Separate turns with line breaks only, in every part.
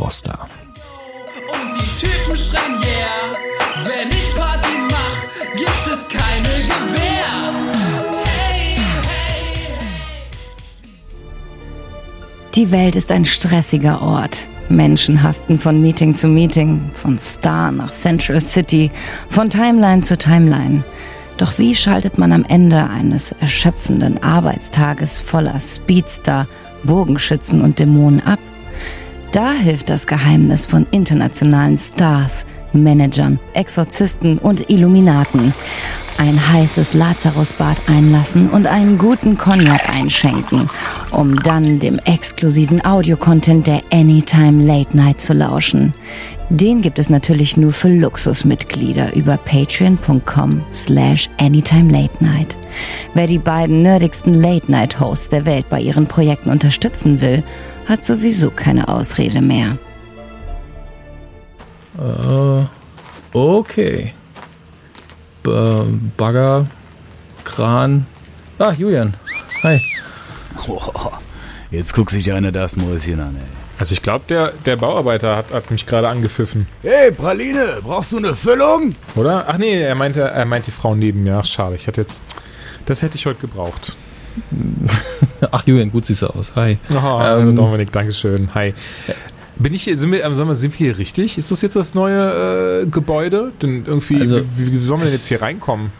Froster.
Und die Typen schreien yeah. Wenn ich Party mach, gibt es keine Gewehr. Hey, hey,
Die Welt ist ein stressiger Ort. Menschen hasten von Meeting zu Meeting, von Star nach Central City, von Timeline zu Timeline. Doch wie schaltet man am Ende eines erschöpfenden Arbeitstages voller Speedster, Bogenschützen und Dämonen ab? Da hilft das Geheimnis von internationalen Stars, Managern, Exorzisten und Illuminaten. Ein heißes Lazarusbad einlassen und einen guten Cognac einschenken, um dann dem exklusiven Audiocontent der Anytime Late Night zu lauschen. Den gibt es natürlich nur für Luxusmitglieder über patreon.com slash anytime late night. Wer die beiden nerdigsten Late Night Hosts der Welt bei ihren Projekten unterstützen will, hat sowieso keine Ausrede mehr.
Äh, okay. B Bagger, Kran. Ah, Julian. Hi.
Jetzt guckt sich einer das Mäuschen an, ey.
Also ich glaube, der, der Bauarbeiter hat, hat mich gerade angepfiffen,
Hey, Praline, brauchst du eine Füllung?
oder? Ach nee, er meinte, er meint die Frau neben mir. Ach schade, ich hatte jetzt, das hätte ich heute gebraucht.
Ach, Julian, gut siehst du aus. Hi.
Oh,
Ähm,
Dominik, Dankeschön. Hi. Bin ich, hier- sind wir, ähm, sag mal, sind wir hier richtig? Ist das jetzt das neue äh, Gebäude? Denn irgendwie,
Also-
wie, wie sollen wir denn jetzt hier reinkommen?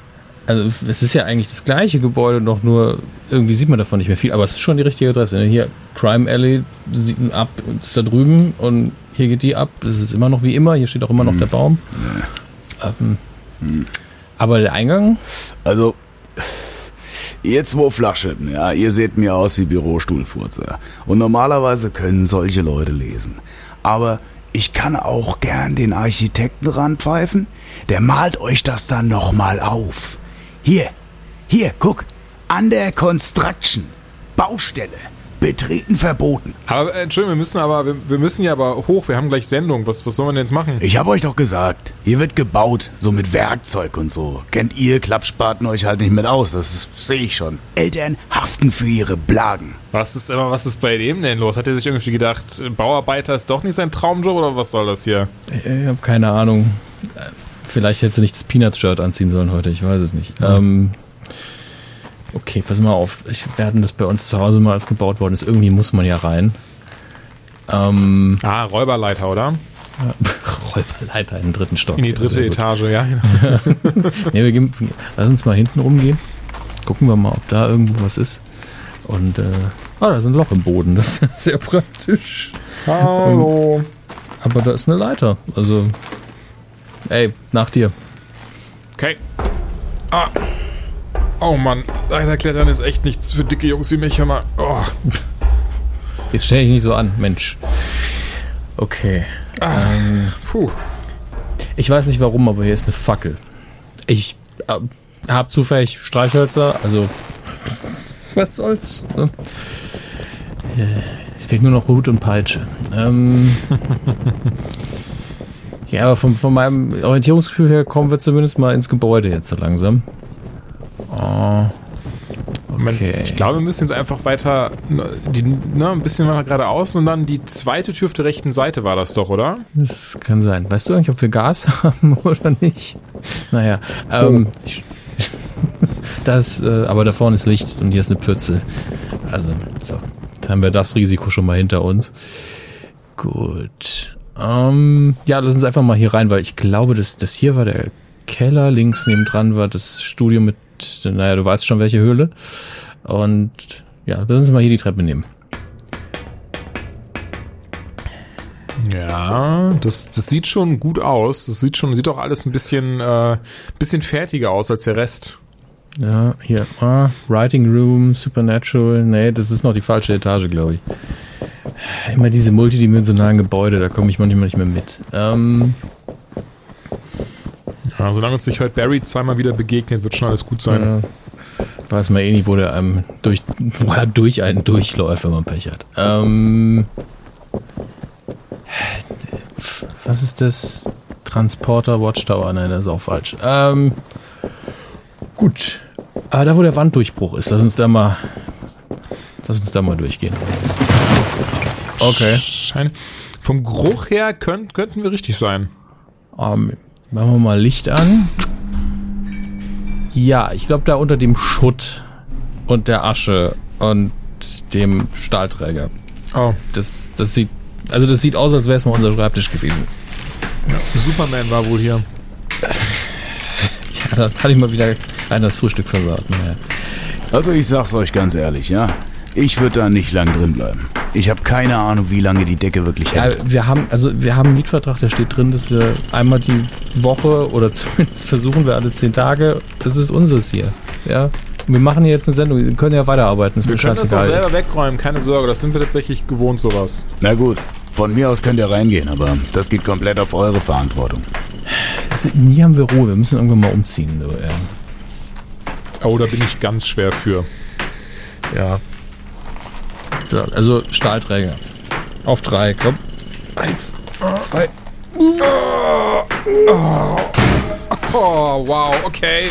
Also, es ist ja eigentlich das gleiche Gebäude, noch nur irgendwie sieht man davon nicht mehr viel, aber es ist schon die richtige Adresse. ne? Hier, Crime Alley sieht ab, ist da drüben und hier geht die ab. Es ist immer noch wie immer, hier steht auch immer noch der Baum. Ähm, aber der Eingang,
Also, ihr zwei Flaschen, ja, ihr seht mir aus wie Bürostuhlfurzer. Und normalerweise können solche Leute lesen. Aber ich kann auch gern den Architekten ranpfeifen. Der malt euch das dann nochmal auf. Hier, hier, guck. Under Construction. Baustelle. Betreten verboten.
Aber äh, Entschuldigung, wir müssen aber, wir, wir müssen ja aber hoch. Wir haben gleich Sendung. Was, was sollen wir denn jetzt machen?
Ich hab euch doch gesagt, hier wird gebaut, so mit Werkzeug und so. Kennt ihr Klappspaten euch halt nicht mit aus, das sehe ich schon. Eltern haften für ihre Blagen.
Was ist immer, was ist bei dem denn los? Hat er sich irgendwie gedacht, Bauarbeiter ist doch nicht sein Traumjob oder was soll das hier?
ich habe keine Ahnung. Vielleicht hättest du nicht das Peanuts-Shirt anziehen sollen heute, ich weiß es nicht. Ähm, okay, pass mal auf. Ich werde das bei uns zu Hause mal als gebaut worden ist. Irgendwie muss man ja rein. Ähm,
Ah, Räuberleiter, oder?
Räuberleiter im dritten Stock.
In die dritte. Etage, ja. genau.
Nee, wir gehen, lass uns mal hinten rumgehen. Gucken wir mal, ob da irgendwo was ist. Und, äh, ah, da ist ein Loch im Boden. Das ist sehr praktisch.
Hallo.
Aber da ist eine Leiter. Also, ey, nach dir.
Okay. Ah. Oh Mann, Leiterklettern ist echt nichts für dicke Jungs wie mich, hör mal. Oh.
Jetzt stell dich nicht so an, Mensch. Okay. Ähm,
Puh.
ich weiß nicht warum, aber hier ist eine Fackel. Ich äh, habe zufällig Streichhölzer, also was soll's. Ne? Äh, Es fehlt nur noch Hut und Peitsche. Ähm, ja, aber von, von meinem Orientierungsgefühl her kommen wir zumindest mal ins Gebäude jetzt so langsam. Oh, Okay.
Ich glaube, wir müssen jetzt einfach weiter, ne, die, ne, ein bisschen weiter geradeaus und dann die zweite Tür auf der rechten Seite war das doch, oder?
das kann sein. Weißt du eigentlich, ob wir Gas haben oder nicht? Naja, ähm, ich, das, äh, aber da vorne ist Licht und hier ist eine Pfütze. Also, so, dann haben wir das Risiko schon mal hinter uns. Gut. Ähm, ja, lass uns einfach mal hier rein, weil ich glaube, das, das hier war der Keller, links nebendran war das Studio mit, naja, du weißt schon welche Höhle. Und ja, lass uns mal hier die Treppe nehmen.
Ja, das, das sieht schon gut aus. Das sieht schon, sieht auch alles ein bisschen, äh, bisschen fertiger aus als der Rest.
Ja, hier, ah, Writing Room, Supernatural. Nee, das ist noch die falsche Etage, glaube ich. Immer diese multidimensionalen Gebäude, da komme ich manchmal nicht mehr mit. Ähm,
Ja, solange uns nicht heute Barry zweimal wieder begegnet, wird schon alles gut sein.
Ja. Weiß man eh nicht, wo der einem durch, wo er durch einen durchläuft, wenn man Pech hat. Ähm, was ist das? Transporter Watchtower? Nein, das ist auch falsch. Ähm, gut. Aber da, wo der Wanddurchbruch ist, lass uns da mal, lass uns da mal durchgehen. Okay.
Schein vom Geruch her könnt, könnten wir richtig sein.
Ähm, machen wir mal Licht an. Ja, ich glaube da unter dem Schutt und der Asche und dem Stahlträger.
Oh,
Das, das sieht, also das sieht aus, als wäre es mal unser Schreibtisch gewesen.
Superman war wohl hier.
Ja, da hatte ich mal wieder einer das Frühstück versaut. Naja.
Also ich sag's euch ganz ehrlich, ja. Ich würde da nicht lang drin bleiben. Ich habe keine Ahnung, wie lange die Decke wirklich
Ja,
hält.
wir haben, also wir haben einen Mietvertrag, da steht drin, dass wir einmal die Woche oder zumindest versuchen wir alle zehn Tage, das ist unseres hier. Ja. Wir machen hier jetzt eine Sendung, wir können ja weiterarbeiten, ist
Wir
mir
können das auch selber
jetzt.
wegräumen, keine Sorge. Das sind wir tatsächlich gewohnt, sowas.
Na gut, von mir aus könnt ihr reingehen, aber das geht komplett auf eure Verantwortung.
Also, nie haben wir Ruhe, wir müssen irgendwann mal umziehen. So, ja.
Oh, da bin ich ganz schwer für.
Ja. So, also Stahlträger. Auf drei, komm. Eins, zwei.
Oh, wow, okay.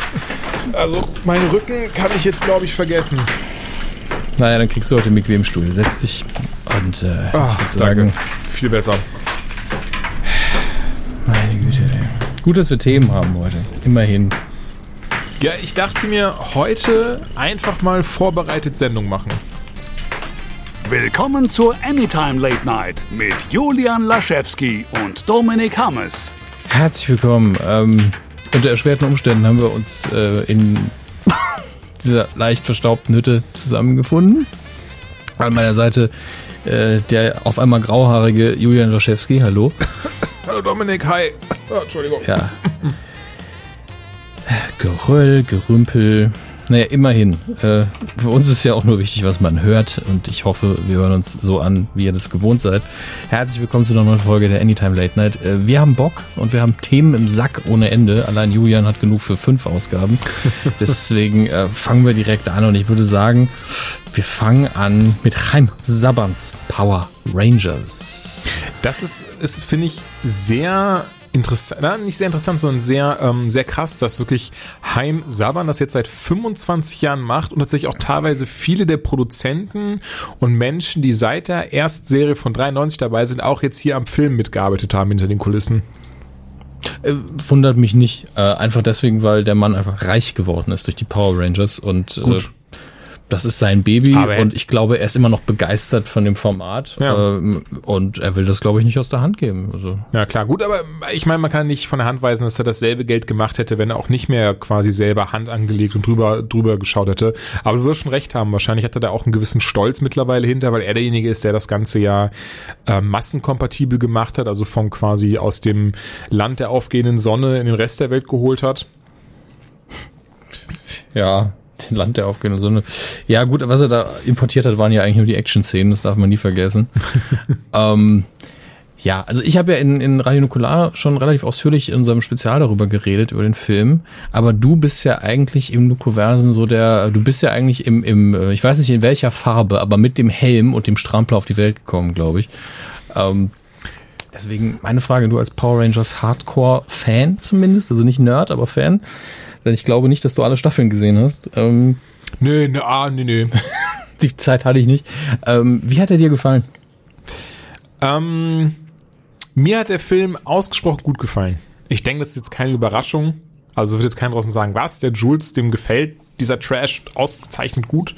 Also, meinen Rücken kann ich jetzt, glaube ich, vergessen.
Naja, dann kriegst du heute den bequemen Stuhl. Setz dich und äh,
Ah,
würd sagen,
Viel besser.
meine Güte. Ey. Gut, dass wir Themen haben heute. Immerhin.
Ja, ich dachte mir, heute einfach mal vorbereitet Sendung machen.
Willkommen zur Anytime Late Night mit Julian Laschewski und Dominik Hammes.
Herzlich willkommen. Ähm, unter erschwerten Umständen haben wir uns äh, in dieser leicht verstaubten Hütte zusammengefunden. An meiner Seite äh, der auf einmal grauhaarige Julian Loschewski. Hallo.
Hallo Dominik, hi. Oh, Entschuldigung.
Ja. Geröll, Gerümpel. Naja, immerhin. Äh, für uns ist ja auch nur wichtig, was man hört. Und ich hoffe, wir hören uns so an, wie ihr das gewohnt seid. Herzlich willkommen zu einer neuen Folge der Anytime Late Night. Äh, wir haben Bock und wir haben Themen im Sack ohne Ende. Allein Julian hat genug für fünf Ausgaben. Deswegen äh, fangen wir direkt an. Und ich würde sagen, wir fangen an mit Chaim Sabans Power Rangers.
Das ist, ist finde ich, sehr interessant, na, nicht sehr interessant, sondern sehr, ähm, sehr krass, dass wirklich Heim Saban das jetzt seit 25 Jahren macht und tatsächlich auch teilweise viele der Produzenten und Menschen, die seit der Erstserie von 93 dabei sind, auch jetzt hier am Film mitgearbeitet haben hinter den Kulissen.
Äh, wundert mich nicht. Äh, einfach deswegen, weil der Mann einfach reich geworden ist durch die Power Rangers und äh,
Gut.
Das ist sein Baby
Aber er-
und ich glaube, er ist immer noch begeistert von dem Format
Ja.
ähm, und er will das, glaube ich, nicht aus der Hand geben. Also,
Ja, klar, gut, aber ich meine, man kann nicht von der Hand weisen, dass er dasselbe Geld gemacht hätte, wenn er auch nicht mehr quasi selber Hand angelegt und drüber, drüber geschaut hätte. Aber du wirst schon recht haben, wahrscheinlich hat er da auch einen gewissen Stolz mittlerweile hinter, weil er derjenige ist, der das ganze ja äh, massenkompatibel gemacht hat, also von quasi aus dem Land der aufgehenden Sonne in den Rest der Welt geholt hat.
ja, den Land der aufgehenden Sonne. Ja, gut, was er da importiert hat, waren ja eigentlich nur die Action-Szenen, das darf man nie vergessen. ähm, ja, also ich habe ja in, in Radio Nukular schon relativ ausführlich in unserem Spezial darüber geredet, über den Film. Aber du bist ja eigentlich im Nukuversum so der, du bist ja eigentlich im, im, äh, ich weiß nicht in welcher Farbe, aber mit dem Helm und dem Strampler auf die Welt gekommen, glaube ich. Ähm, deswegen meine Frage, du als Power Rangers Hardcore-Fan zumindest, also nicht Nerd, aber Fan. Denn ich glaube nicht, dass du alle Staffeln gesehen hast. Ähm,
Nee, nee, ah, nee, nee.
die Zeit hatte ich nicht. Ähm, wie hat er dir gefallen?
Ähm, mir hat der Film ausgesprochen gut gefallen. Ich denke, das ist jetzt keine Überraschung. Also wird jetzt keiner draußen sagen, was, der Jules, dem gefällt dieser Trash ausgezeichnet gut.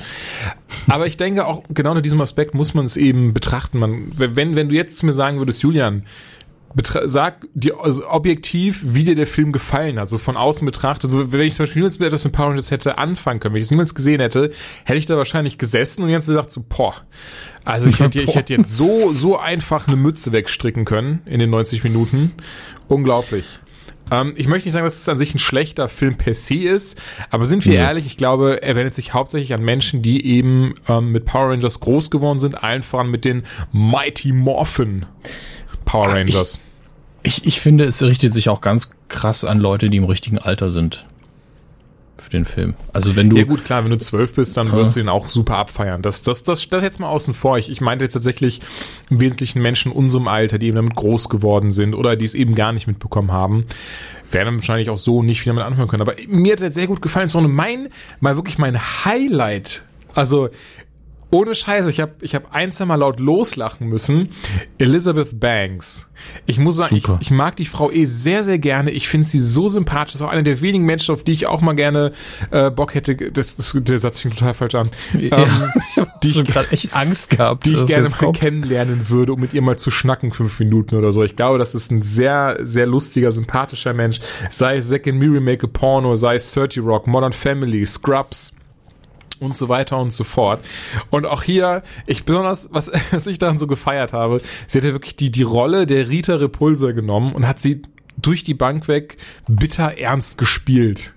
Aber ich denke auch, genau unter diesem Aspekt muss man es eben betrachten. Man, wenn, wenn du jetzt zu mir sagen würdest, Julian, sag dir also objektiv, wie dir der Film gefallen hat, so von außen betrachtet. So, wenn ich zum Beispiel niemals mit etwas mit Power Rangers hätte anfangen können, wenn ich es niemals gesehen hätte, hätte ich da wahrscheinlich gesessen und jetzt gesagt so, boah, also ich hätte, ich hätte jetzt so, so einfach eine Mütze wegstricken können in den 90 Minuten. Unglaublich. Ähm, ich möchte nicht sagen, dass es an sich ein schlechter Film per se ist, aber sind wir
Ja.
ehrlich, ich glaube, er wendet sich hauptsächlich an Menschen, die eben ähm, mit Power Rangers groß geworden sind, allen voran mit den Mighty Morphin Power
Ah,
Rangers.
Ich, ich finde, es richtet sich auch ganz krass an Leute, die im richtigen Alter sind. Für den Film. Also wenn du.
Ja gut, klar, wenn du zwölf bist, dann wirst du den auch super abfeiern. Das, das, das, das jetzt mal außen vor. Ich, ich meinte jetzt tatsächlich im Wesentlichen Menschen in unserem Alter, die eben damit groß geworden sind oder die es eben gar nicht mitbekommen haben, werden wahrscheinlich auch so nicht viel damit anfangen können. Aber mir hat er sehr gut gefallen. Es war mein, mal wirklich mein Highlight. Also, ohne Scheiße, ich habe ich hab ein, Mal laut loslachen müssen. Elizabeth Banks. Ich muss sagen, ich,
Super.
ich mag die Frau eh sehr, sehr gerne. Ich finde sie so sympathisch. Das ist auch eine der wenigen Menschen, auf die ich auch mal gerne äh, Bock hätte. Das, das, der Satz fing total falsch an.
ja,
Ähm, die
so
ich,
gerade echt Angst gehabt.
die ich gerne mal
kommt.
kennenlernen würde, um mit ihr mal zu schnacken, fünf Minuten oder so. Ich glaube, das ist ein sehr, sehr lustiger, sympathischer Mensch. Sei es Zack and Miri Make a Porno, sei es 30 Rock, Modern Family, Scrubs und so weiter und so fort. Und auch hier, ich besonders, was, was ich daran so gefeiert habe, sie hat ja wirklich die, die Rolle der Rita Repulsa genommen und hat sie durch die Bank weg bitter ernst gespielt.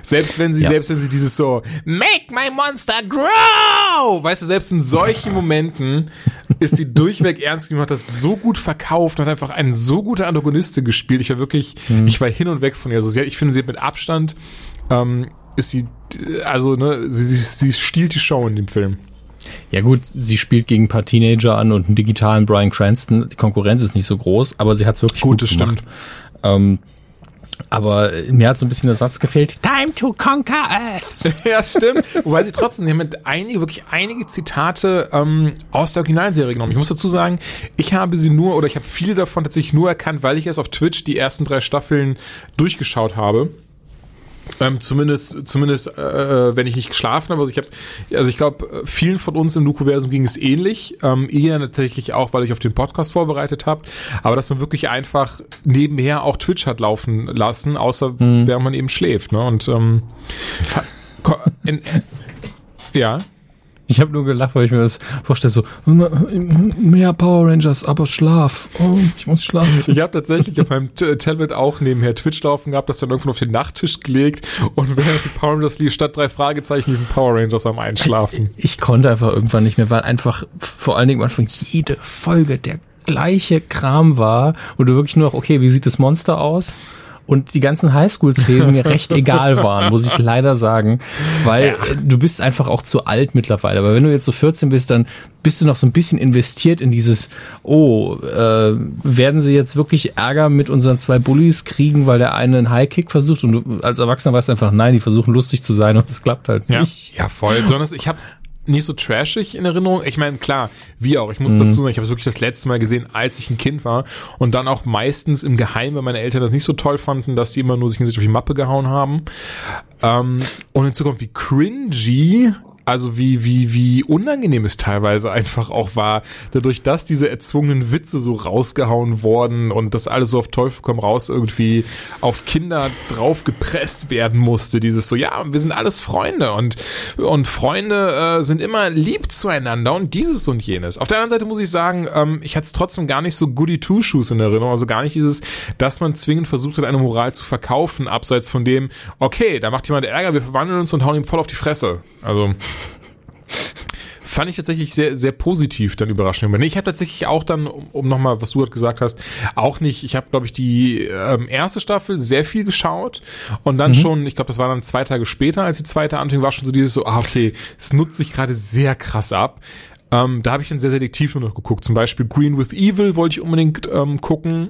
Selbst wenn sie,
Ja.
selbst wenn sie dieses so, make my monster grow! Weißt du, selbst in solchen Momenten ist sie durchweg ernst genommen, hat das so gut verkauft hat einfach einen so gute Antagonistin gespielt. Ich war wirklich, ich war hin und weg von ihr. Also sie, hat- ich finde, sie hat mit Abstand, ähm, ist sie, also, ne, sie, sie, sie stiehlt die Show in dem Film.
Ja gut, sie spielt gegen ein paar Teenager an und einen digitalen Brian Cranston. Die Konkurrenz ist nicht so groß, aber sie hat es wirklich gut,
Gut, das
gemacht.
stimmt.
Ähm, aber mir hat so ein bisschen der Satz gefehlt. Time to conquer Earth.
ja, stimmt. Wobei sie trotzdem, sie haben mit einige, wirklich einige Zitate ähm, aus der Originalserie genommen. Ich muss dazu sagen, ich habe sie nur, oder ich habe viele davon tatsächlich nur erkannt, weil ich erst auf Twitch die ersten drei Staffeln durchgeschaut habe. Ähm, zumindest, zumindest, äh, wenn ich nicht geschlafen habe. Also ich habe, also ich glaube, vielen von uns im Nukuversum ging es ähnlich. Ähm, ihr tatsächlich auch, weil ich auf den Podcast vorbereitet habt. Aber dass man wirklich einfach nebenher auch Twitch hat laufen lassen, außer während man eben schläft. Ne? Und ähm, ja.
Ich habe nur gelacht, weil ich mir das vorstelle, so, mehr Power Rangers, aber Schlaf. Oh, ich muss schlafen.
Ich habe tatsächlich auf meinem T- Tablet auch nebenher Twitch laufen gehabt, das dann irgendwann auf den Nachttisch gelegt und während die Power Rangers lief, statt drei Fragezeichen liefen Power Rangers am Einschlafen.
Ich konnte einfach irgendwann nicht mehr, weil einfach vor allen Dingen am Anfang jede Folge der gleiche Kram war, wo du wirklich nur noch, okay, wie sieht das Monster aus? Und die ganzen Highschool-Szenen mir recht egal waren, muss ich leider sagen, weil äh, du bist einfach auch zu alt mittlerweile. Aber wenn du jetzt so 14 bist, dann bist du noch so ein bisschen investiert in dieses, oh, äh, werden sie jetzt wirklich Ärger mit unseren zwei Bullies kriegen, weil der eine einen High-Kick versucht und du als Erwachsener weißt einfach, nein, die versuchen lustig zu sein und es klappt halt
Ja,
nicht.
ja voll. Besonders, ich hab's nicht so trashig in Erinnerung. Ich meine, klar, wie auch. Ich muss dazu sagen, ich habe es wirklich das letzte Mal gesehen, als ich ein Kind war. Und dann auch meistens im Geheimen, weil meine Eltern das nicht so toll fanden, dass die immer nur sich in sich auf die Mappe gehauen haben. Ähm, und hinzu kommt, wie cringy, also wie, wie, wie unangenehm es teilweise einfach auch war, dadurch, dass diese erzwungenen Witze so rausgehauen wurden und das alles so auf Teufel komm raus irgendwie auf Kinder drauf gepresst werden musste. Dieses so, ja, wir sind alles Freunde und, und Freunde äh, sind immer lieb zueinander und dieses und jenes. Auf der anderen Seite muss ich sagen, ähm, ich hatte es trotzdem gar nicht so goody two-shoes in Erinnerung, also gar nicht dieses, dass man zwingend versucht hat, eine Moral zu verkaufen, abseits von dem, okay, da macht jemand Ärger, wir verwandeln uns und hauen ihm voll auf die Fresse. Also fand ich tatsächlich sehr, sehr positiv dann überraschend. Ich habe tatsächlich auch dann, um, um nochmal, was du halt gesagt hast, auch nicht, ich habe, glaube ich, die ähm, erste Staffel sehr viel geschaut und dann schon, ich glaube, das war dann zwei Tage später, als die zweite anfing, war schon so dieses so, ah, okay, es nutzt sich gerade sehr krass ab. Ähm, da habe ich dann sehr selektiv nur noch geguckt. Zum Beispiel Green with Evil wollte ich unbedingt ähm, gucken.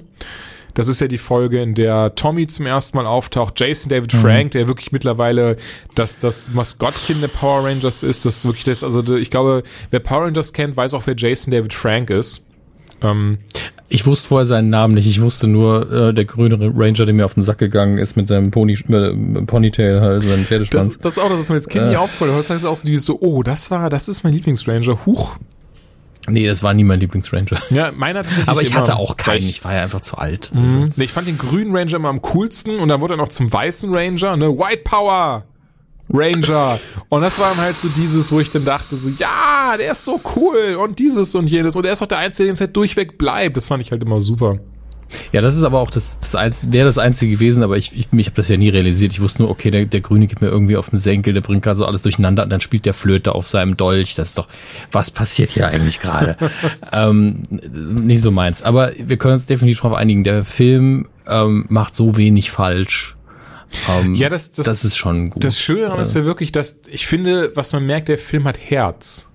Das ist ja die Folge, in der Tommy zum ersten Mal auftaucht. Jason David Frank, der wirklich mittlerweile das, das Maskottchen der Power Rangers ist. Das ist wirklich das, also ich glaube, wer Power Rangers kennt, weiß auch, wer Jason David Frank ist. Ähm,
Ich wusste vorher seinen Namen nicht. Ich wusste nur, äh, der grüne Ranger, der mir auf den Sack gegangen ist mit seinem Pony, äh, Ponytail, halt, seinem Pferdeschwanz.
das, das ist auch das, was mir als Kind
Äh.
aufgefallen ist. Heutzutage ist es auch so dieses so, oh, das war, das ist mein Lieblingsranger. Huch.
Nee, das war nie mein Lieblingsranger.
Ja, meiner tatsächlich
Aber ich
immer
hatte auch keinen, ich war ja einfach zu alt. Also,
Mhm. Nee, ich fand den grünen Ranger immer am coolsten und dann wurde er noch zum weißen Ranger, ne? White Power Ranger. Und das war dann halt so dieses, wo ich dann dachte, so, ja, der ist so cool und dieses und jenes. Und er ist auch der Einzige, der jetzt halt durchweg bleibt. Das fand ich halt immer super.
Ja, das ist aber auch das, das Einzige, wäre das Einzige gewesen, aber ich, ich, ich habe das ja nie realisiert. Ich wusste nur, okay, der, der Grüne geht mir irgendwie auf den Senkel, der bringt gerade so alles durcheinander und dann spielt der Flöte auf seinem Dolch. Das ist doch, was passiert hier eigentlich gerade? ähm, nicht so meins. Aber wir können uns definitiv darauf einigen, der Film ähm, macht so wenig falsch. Ähm,
Ja, das- das-
das ist schon gut.
Das Schöne daran ist ja wirklich, dass ich finde, was man merkt, der Film hat Herz.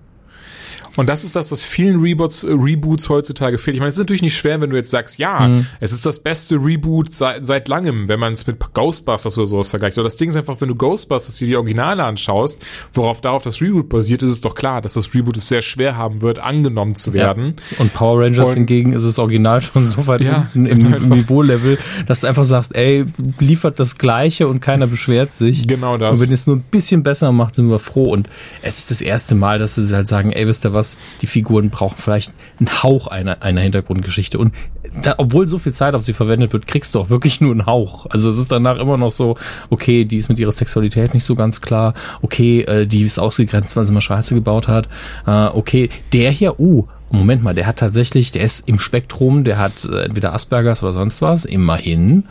Und das ist das, was vielen Reboots, äh, Reboots heutzutage fehlt. Ich meine, es ist natürlich nicht schwer, wenn du jetzt sagst, ja,
Mhm.
es ist das beste Reboot seit, seit langem, wenn man es mit Ghostbusters oder sowas vergleicht. Oder das Ding ist einfach, wenn du Ghostbusters dir die Originale anschaust, worauf darauf das Reboot basiert, ist es doch klar, dass das Reboot es sehr schwer haben wird, angenommen zu werden.
Ja. Und Power Rangers
Und-
hingegen ist das Original schon so weit
Ja,
unten im, im Niveaulevel, dass du einfach sagst, ey, liefert das Gleiche und keiner beschwert sich.
Genau das.
Und wenn ihr es nur ein bisschen besser macht, sind wir froh. Und es ist das erste Mal, dass sie halt sagen, ey, wisst ihr was, die Figuren brauchen vielleicht einen Hauch einer, einer Hintergrundgeschichte. Und da, obwohl so viel Zeit auf sie verwendet wird, kriegst du auch wirklich nur einen Hauch. Also es ist danach immer noch so, okay, die ist mit ihrer Sexualität nicht so ganz klar. Okay, äh, die ist ausgegrenzt, weil sie mal Scheiße gebaut hat. Äh, okay, der hier, uh, Moment mal, der hat tatsächlich, der ist im Spektrum, der hat äh, entweder Aspergers oder sonst was, immerhin.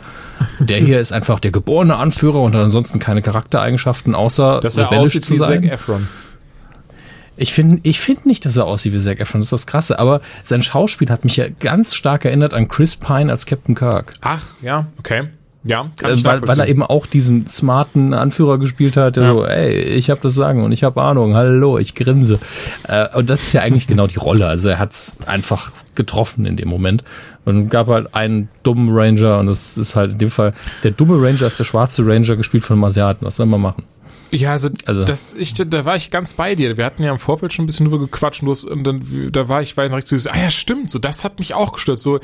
Der hier ist einfach der geborene Anführer und hat ansonsten keine Charaktereigenschaften, außer
Dass er
rebellisch
aussieht
zu
wie Zac
sein.
Efron.
Ich finde ich find nicht, dass er aussieht wie Zac Efron, das ist das Krasse, aber sein Schauspiel hat mich ja ganz stark erinnert an Chris Pine als Captain Kirk.
Ach, ja, okay. Ja, kann
Äh,
ich
weil, weil er eben auch diesen smarten Anführer gespielt hat, der
Ja.
so, ey, ich habe das Sagen und ich habe Ahnung, hallo, ich grinse. Äh, und das ist ja eigentlich genau die Rolle. Also er hat's einfach getroffen in dem Moment. Und gab halt einen dummen Ranger und das ist halt in dem Fall, der dumme Ranger ist der schwarze Ranger gespielt von einem Asiaten. Was soll man machen?
Ja, also,
Also-
das, ich, da war ich ganz bei dir. Wir hatten ja im Vorfeld schon ein bisschen drüber gequatscht und, du hast, und dann, da war ich, war ich direkt so, ah ja, stimmt, so, das hat mich auch gestört. So,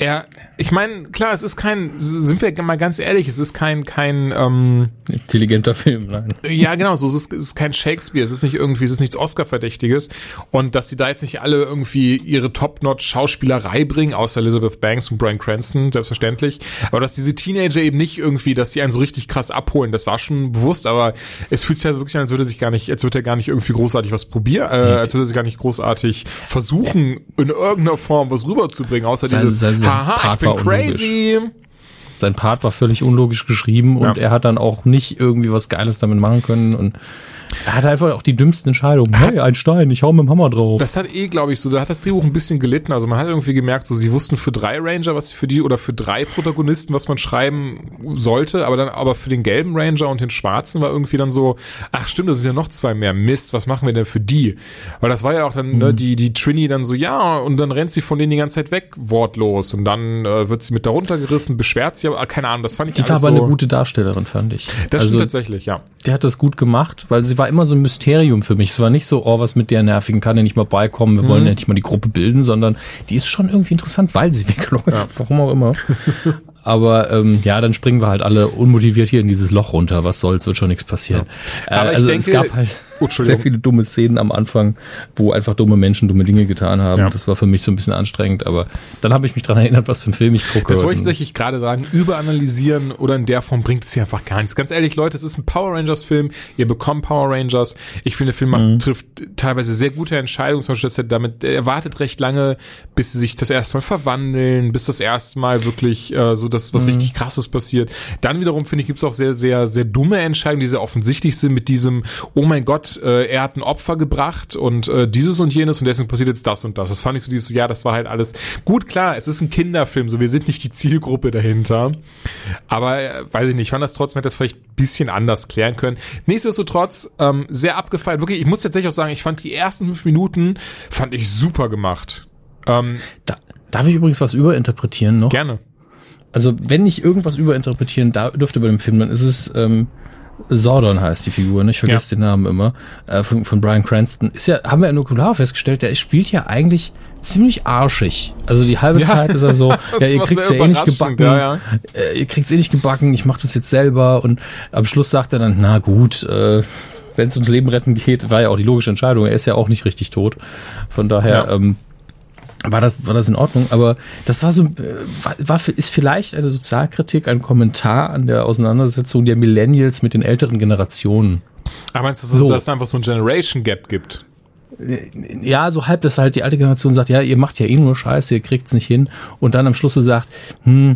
er, ich meine, klar, es ist kein, sind wir mal ganz ehrlich, es ist kein, kein, ähm,
Intelligenter Film, nein.
ja, genau, so, es ist, es ist kein Shakespeare, es ist nicht irgendwie, es ist nichts Oscar-Verdächtiges. Und dass sie da jetzt nicht alle irgendwie ihre Top-Notch-Schauspielerei bringen, außer Elizabeth Banks und Brian Cranston, selbstverständlich. Aber dass diese Teenager eben nicht irgendwie, dass sie einen so richtig krass abholen, das war schon bewusst, aber es fühlt sich halt wirklich an, als würde er sich gar nicht, als würde er gar nicht irgendwie großartig was probieren, äh, als würde er sich gar nicht großartig versuchen, in irgendeiner Form was rüberzubringen, außer
Sein-
dieses,
sein- sein
haha, ich
Part
bin
war unlogisch.
crazy.
Sein Part war völlig unlogisch geschrieben und
Ja.
er hat dann auch nicht irgendwie was Geiles damit machen können und er hat einfach auch die dümmsten Entscheidungen. Hey, ein Stein, ich hau mit dem Hammer drauf.
Das hat eh, glaube ich, so, da hat das Drehbuch ein bisschen gelitten. Also man hat irgendwie gemerkt, so sie wussten für drei Ranger, was sie für die oder für drei Protagonisten, was man schreiben sollte, aber dann aber für den gelben Ranger und den schwarzen war irgendwie dann so, ach stimmt, da sind ja noch zwei mehr. Mist, was machen wir denn für die? Weil das war ja auch dann ne, die die Trini dann so, ja, und dann rennt sie von denen die ganze Zeit weg, wortlos und dann äh, wird sie mit da runtergerissen, beschwert sie, aber keine Ahnung, das fand ich
Die war aber
so,
eine gute Darstellerin, fand ich.
Das
also,
stimmt tatsächlich, ja.
der hat das gut gemacht, weil sie war immer so ein Mysterium für mich. Es war nicht so, oh, was mit der nervigen kann ja nicht mal beikommen, wir
Mhm.
wollen ja nicht mal die Gruppe bilden, sondern die ist schon irgendwie interessant, weil sie wegläuft, warum auch immer. Aber ähm, ja, dann springen wir halt alle unmotiviert hier in dieses Loch runter. Was soll's, wird schon nichts passieren. Äh,
Aber ich
also es
denke-
gab halt
Oh,
sehr viele dumme Szenen am Anfang, wo einfach dumme Menschen dumme Dinge getan haben.
Ja.
Das war für mich so ein bisschen anstrengend, aber dann habe ich mich dran erinnert, was für einen Film ich gucke.
Das wollte ich tatsächlich gerade sagen. Überanalysieren oder in der Form bringt es hier einfach gar nichts. Ganz ehrlich, Leute, es ist ein Power Rangers Film. Ihr bekommt Power Rangers. Ich finde, der Film macht, trifft teilweise sehr gute Entscheidungen. Zum Beispiel, dass er damit, er wartet recht lange, bis sie sich das erste Mal verwandeln, bis das erste Mal wirklich äh, so das, was richtig krasses passiert. Dann wiederum, finde ich, gibt es auch sehr, sehr, sehr dumme Entscheidungen, die sehr offensichtlich sind mit diesem, oh mein Gott, äh, er hat ein Opfer gebracht und äh, dieses und jenes und deswegen passiert jetzt das und das. Das fand ich so dieses, ja, das war halt alles gut, klar, es ist ein Kinderfilm, so wir sind nicht die Zielgruppe dahinter. Aber äh, weiß ich nicht, ich fand das trotzdem, hätte das vielleicht ein bisschen anders klären können. Nichtsdestotrotz, ähm, sehr abgefallen. Wirklich, ich muss tatsächlich auch sagen, ich fand die ersten fünf Minuten, fand ich super gemacht. Ähm,
Da, darf ich übrigens was überinterpretieren noch?
gerne.
Also, wenn ich irgendwas überinterpretieren da, dürfte bei dem Film, dann ist es ähm, Sordon heißt die Figur, ne? ich vergesse
Ja.
den Namen immer, äh, von, von Brian Cranston. Ist ja, haben wir in Okular festgestellt, der spielt ja eigentlich ziemlich arschig. Also die halbe
Ja.
Zeit ist er so, ja, ihr kriegt's ja eh nicht gebacken,
ja,
Äh, ihr kriegt's eh nicht gebacken, ich mach das jetzt selber und am Schluss sagt er dann, na gut, äh, wenn es ums Leben retten geht, war ja auch die logische Entscheidung. Er ist ja auch nicht richtig tot. Von daher, ähm, war das, war das in Ordnung, aber das war so, äh, war, war, ist vielleicht eine Sozialkritik, ein Kommentar an der Auseinandersetzung der Millennials mit den älteren Generationen.
Aber meinst du, dass es
So.
dass es einfach so ein Generation Gap gibt?
Ja, so halb, dass halt die alte Generation sagt, ja, ihr macht ja eh nur Scheiße, ihr kriegt's nicht hin. Und dann am Schluss so sagt, hm,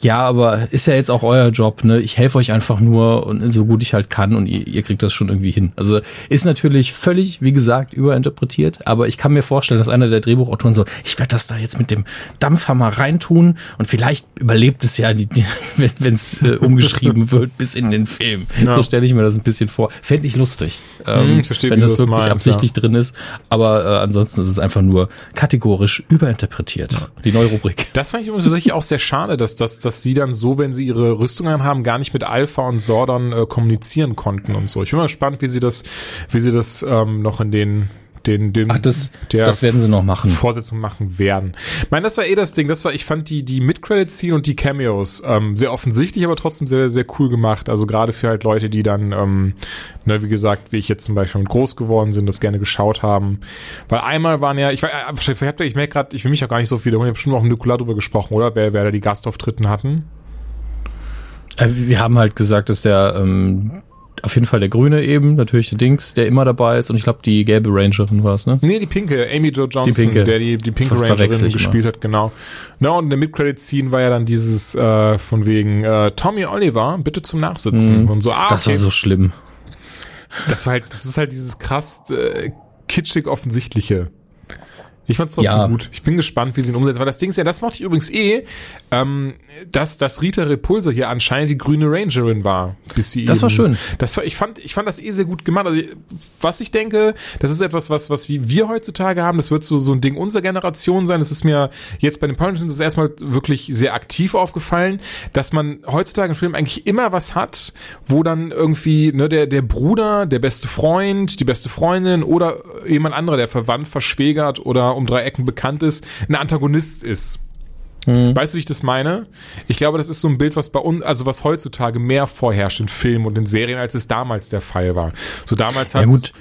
ja, aber ist ja jetzt auch euer Job, ne? Ich helfe euch einfach nur und so gut ich halt kann und ihr, ihr kriegt das schon irgendwie hin. Also ist natürlich völlig, wie gesagt, überinterpretiert, aber ich kann mir vorstellen, dass einer der Drehbuchautoren so, ich werde das da jetzt mit dem Dampfhammer reintun und vielleicht überlebt es ja, die, die, wenn es äh, umgeschrieben wird bis in den Film.
Ja.
So stelle ich mir das ein bisschen vor. Fände ich lustig,
Hm, ich verstehe,
wenn das
das
wirklich
meinst,
absichtlich drin ist. Aber äh, ansonsten ist es einfach nur kategorisch überinterpretiert. Die neue Rubrik.
Das fand ich übrigens tatsächlich auch sehr schade, dass, dass, dass sie dann so, wenn sie ihre Rüstung anhaben, gar nicht mit Alpha und Sordon äh, kommunizieren konnten und so. Ich bin mal gespannt, wie sie das, wie sie das ähm, noch in den den, den
Ach, das,
der
das werden sie noch machen.
Fortsetzung machen werden. Ich meine, das war eh das Ding. Das war, ich fand die, die Mid-Credit-Scene und die Cameos ähm, sehr offensichtlich, aber trotzdem sehr, sehr cool gemacht. Also gerade für halt Leute, die dann, ähm, ne, wie gesagt, wie ich jetzt zum Beispiel groß geworden sind, das gerne geschaut haben. Weil einmal waren ja, ich, war- äh, ich, ich merke gerade, ich will mich auch gar nicht so wiederholen, ich habe schon auch mit Nikola drüber gesprochen, oder? Wer, wer da die Gastauftritten hatten.
Äh, wir haben halt gesagt, dass der ähm, auf jeden Fall der Grüne eben, natürlich der Dings, der immer dabei ist. Und ich glaube, die gelbe Rangerin war es, ne?
Nee, die pinke, Amy Jo Johnson,
Pinke.
der die, die pinke
Ver-
Rangerin gespielt hat, genau. Na, und in der Mid-Credit-Scene war ja dann dieses äh, von wegen äh, Tommy Oliver, bitte zum Nachsitzen. Und so, ah,
Das
okay.
war so schlimm.
Das war halt, das ist halt dieses krass äh, kitschig offensichtliche. Ich fand's trotzdem
Ja.
gut. Ich bin gespannt, wie sie ihn umsetzen. Weil das Ding ist ja, das mochte ich übrigens eh, ähm, dass, dass Rita Repulsa hier anscheinend die grüne Rangerin war. Bis sie
Das
eben,
war schön.
Das war, ich fand, ich fand das eh sehr gut gemacht. Also, was ich denke, das ist etwas, was, was wir heutzutage haben. Das wird so, so ein Ding unserer Generation sein. Das ist mir jetzt bei den Punisher das erstmal wirklich sehr aktiv aufgefallen, dass man heutzutage im Film eigentlich immer was hat, wo dann irgendwie, ne, der, der Bruder, der beste Freund, die beste Freundin oder jemand anderer, der verwandt, verschwägert oder um drei Ecken bekannt ist, ein Antagonist ist. Weißt du, wie ich das meine? Ich glaube, das ist so ein Bild, was bei uns, also was heutzutage mehr vorherrscht in Filmen und in Serien, als es damals der Fall war. So damals
Ja
hat's-
gut,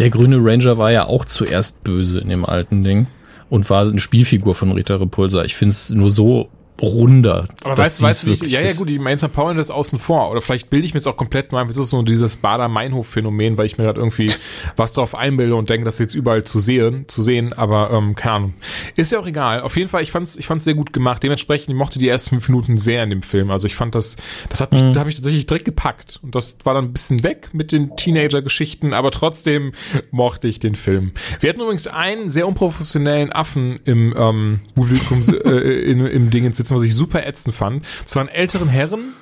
der grüne Ranger war ja auch zuerst böse in dem alten Ding und war eine Spielfigur von Rita Repulsa. Ich finde es nur so runder.
Aber weißt, weißt du, ja, ja,
ist.
gut, die Mainzer Power das außen vor. Oder vielleicht bilde ich mir jetzt auch komplett nur ein, es ist so dieses Bader-Meinhof-Phänomen, weil ich mir gerade irgendwie was drauf einbilde und denke, das jetzt überall zu sehen, zu sehen, aber ähm, keine Ahnung. Ist ja auch egal. Auf jeden Fall, ich fand's, ich fand's sehr gut gemacht. Dementsprechend, ich mochte die ersten fünf Minuten sehr in dem Film. Also ich fand das, das hat mich, da habe ich tatsächlich direkt gepackt. Und das war dann ein bisschen weg mit den Teenager-Geschichten, aber trotzdem mochte ich den Film. Wir hatten übrigens einen sehr unprofessionellen Affen im ähm, Publikum äh, in, im Ding sitzen, was ich super ätzend fand. Es waren älteren Herren,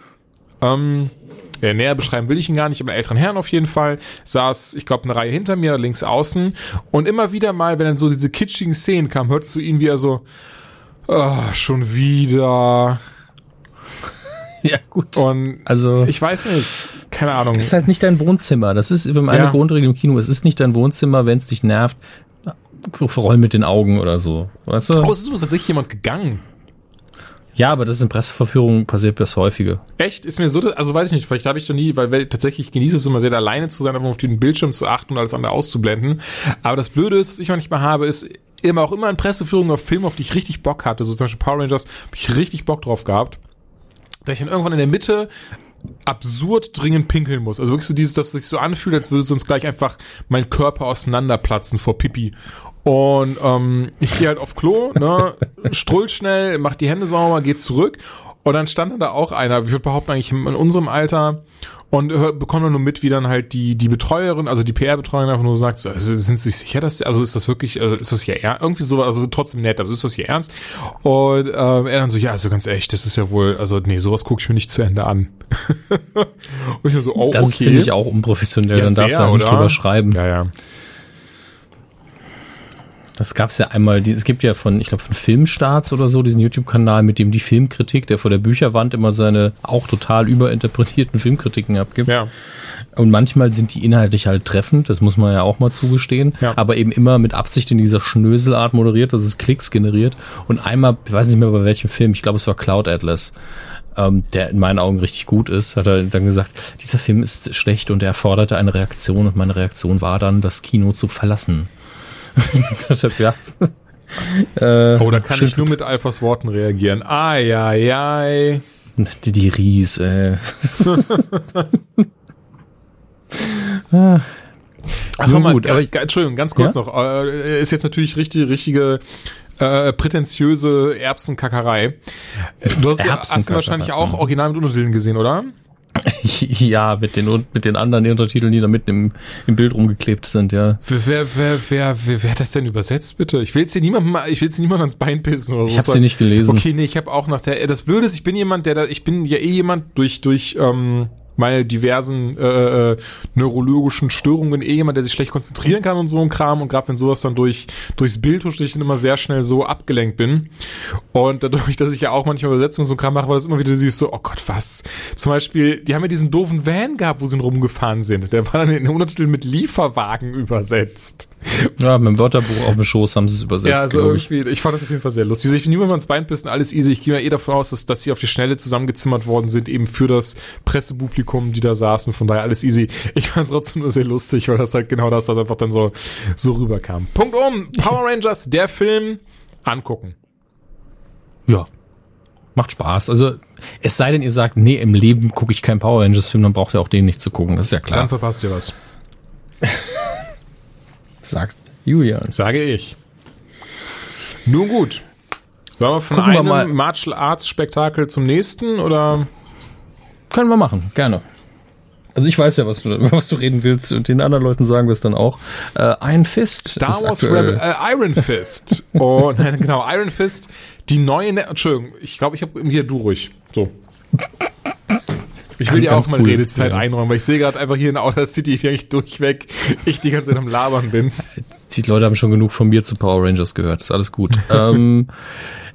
ähm, ja, näher beschreiben will ich ihn gar nicht, aber älteren Herren auf jeden Fall, saß, ich glaube, eine Reihe hinter mir, links außen. Und immer wieder mal, wenn dann so diese kitschigen Szenen kamen, hörtest du ihn, wie er so, ah, schon wieder.
Ja, gut.
Und
also,
ich weiß nicht, keine Ahnung.
ist halt nicht dein Wohnzimmer. Das ist wenn eine
Ja.
Grundregel im Kino. Es ist nicht dein Wohnzimmer, wenn es dich nervt. Roll mit den Augen oder so. Weißt du?
Oh, es ist tatsächlich jemand gegangen.
Ja, aber das in Presseverführungen passiert das häufige.
Echt? Ist mir so, also weiß ich nicht, vielleicht habe ich doch nie, weil, tatsächlich genieße es immer sehr, alleine zu sein, einfach auf den Bildschirm zu achten und alles andere auszublenden. Aber das Blöde ist, was ich manchmal habe, ist immer auch immer in Presseführungen auf Filme, auf die ich richtig Bock hatte, so zum Beispiel Power Rangers, habe ich richtig Bock drauf gehabt, da ich dann irgendwann in der Mitte absurd dringend pinkeln muss. Also wirklich so dieses, dass es sich so anfühlt, als würde sonst gleich einfach mein Körper auseinanderplatzen vor Pipi. Und ähm, ich gehe halt auf Klo, ne, strull schnell, mach die Hände sauber, geh zurück. Und dann stand da auch einer, ich würde behaupten eigentlich in unserem Alter, und hör, nur mit, wie dann halt die, die Betreuerin, also die PR-Betreuerin einfach nur sagt, so, also sind Sie sich sicher, dass, also ist das wirklich, also ist das hier ernst? Irgendwie so, also trotzdem nett, aber ist das hier ernst? Und ähm, er dann so, ja, also ganz echt, das ist ja wohl, also nee, sowas gucke ich mir nicht zu Ende an. und ich so, oh,
Das
okay.
finde ich auch unprofessionell.
Ja,
Dann darfst du auch nicht drüber schreiben.
Ja, ja.
Das gab's ja einmal, die, es gibt ja von, ich glaube, von Filmstarts oder so, diesen YouTube-Kanal, mit dem die Filmkritik, der vor der Bücherwand immer seine auch total überinterpretierten Filmkritiken abgibt.
Ja.
Und manchmal sind die inhaltlich halt treffend, das muss man ja auch mal zugestehen,
Ja.
aber eben immer mit Absicht in dieser Schnöselart moderiert, dass es Klicks generiert. Und einmal, ich weiß nicht mehr bei welchem Film, ich glaube es war Cloud Atlas, ähm, der in meinen Augen richtig gut ist, hat er dann gesagt, dieser Film ist schlecht und er erforderte eine Reaktion und meine Reaktion war dann, das Kino zu verlassen. Ich hab, ja. Äh,
Oh, da kann ich nur mit Alphas Worten reagieren. Ai, ai, ai.
Die, die Ries, äh.
Ach,
Ja,
hör mal,
gut, aber ich-
ga- Entschuldigung, ganz kurz
Ja?
noch. Äh, ist jetzt natürlich richtig, richtige äh, prätentiöse Erbsenkackerei. Äh, Du hast, ja, hast du
Erbsenkackerei,
wahrscheinlich auch original mit Untertiteln gesehen, oder?
ja, mit den, mit den anderen Untertiteln, die da mitten im, im Bild rumgeklebt sind, ja.
Wer, wer, wer, wer, wer, wer hat das denn übersetzt, bitte? Ich will jetzt hier niemandem, mal- ich will jetzt niemandem ans Bein pissen oder so.
Ich habe sie nicht gelesen.
Okay, nee, ich habe auch nach der. Das Blöde ist, ich bin jemand, der da, ich bin ja eh jemand durch durch ähm, meine diversen äh, äh, neurologischen Störungen eh jemand, der sich schlecht konzentrieren kann und so ein Kram und gerade wenn sowas dann durch durchs Bild huscht, ich dann immer sehr schnell so abgelenkt bin und dadurch, dass ich ja auch manchmal Übersetzungen so ein Kram mache, war das immer wieder siehst so, oh Gott, was? Zum Beispiel, die haben ja diesen doofen Van gehabt, wo sie rumgefahren sind. Der war dann in den Untertitel mit Lieferwagen übersetzt.
Ja, mit dem Wörterbuch auf dem Schoß haben sie es übersetzt,
Ja, also
glaube ich.
irgendwie, ich fand das auf jeden Fall sehr lustig. Ich will niemandem ans Bein pissen, alles easy. Ich gehe mal eh davon aus, dass, dass sie auf die Schnelle zusammengezimmert worden sind, eben für das Pressepublikum, die da saßen. Von daher alles easy. Ich fand es trotzdem nur sehr lustig, weil das halt genau das, was einfach dann so, so rüberkam. Punkt um. Power Rangers, der Film, angucken.
Ja. Macht Spaß. Also, es sei denn, ihr sagt, nee, im Leben gucke ich keinen Power Rangers-Film, dann braucht ihr auch den nicht zu gucken. Das ist ja
Dann
klar.
verpasst ihr was.
Sagst Julian.
Sage ich. Nun gut. Wollen wir von
Gucken wir
einem
mal.
Martial Arts Spektakel zum nächsten oder?
Können wir machen, gerne. Also ich weiß ja, was du, was du reden willst und den anderen Leuten sagen wir es dann auch. Äh, ein Fist
Star Wars Rebel, äh, Iron Fist. Oh, nein, genau, Iron Fist, die neue, ne Entschuldigung, ich glaube, ich habe hier du ruhig. So. Ich will dir auch mal
cool,
Redezeit
ja.
einräumen, weil ich sehe gerade einfach hier in Outer City, wie ich durchweg, ich die ganze Zeit am Labern bin.
die Leute haben schon genug von mir zu Power Rangers gehört. Ist alles gut. ähm,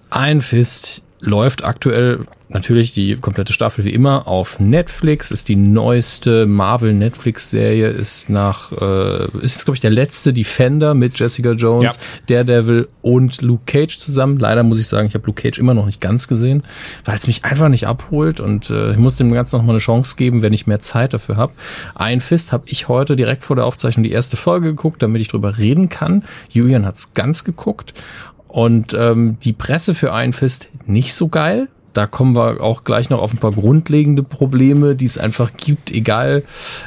ein Fist läuft aktuell natürlich die komplette Staffel wie immer auf Netflix. Ist die neueste Marvel Netflix Serie. Ist nach äh, ist jetzt glaube ich der letzte Defender mit Jessica Jones,
Ja.
Daredevil und Luke Cage zusammen. Leider muss ich sagen, ich habe Luke Cage immer noch nicht ganz gesehen, weil es mich einfach nicht abholt und äh, ich muss dem Ganzen noch mal eine Chance geben, wenn ich mehr Zeit dafür habe. Ein Fist habe ich heute direkt vor der Aufzeichnung die erste Folge geguckt, damit ich drüber reden kann. Julian hat's ganz geguckt und ähm, die Presse für Iron Fist nicht so geil. Da kommen wir auch gleich noch auf ein paar grundlegende Probleme, die es einfach gibt, egal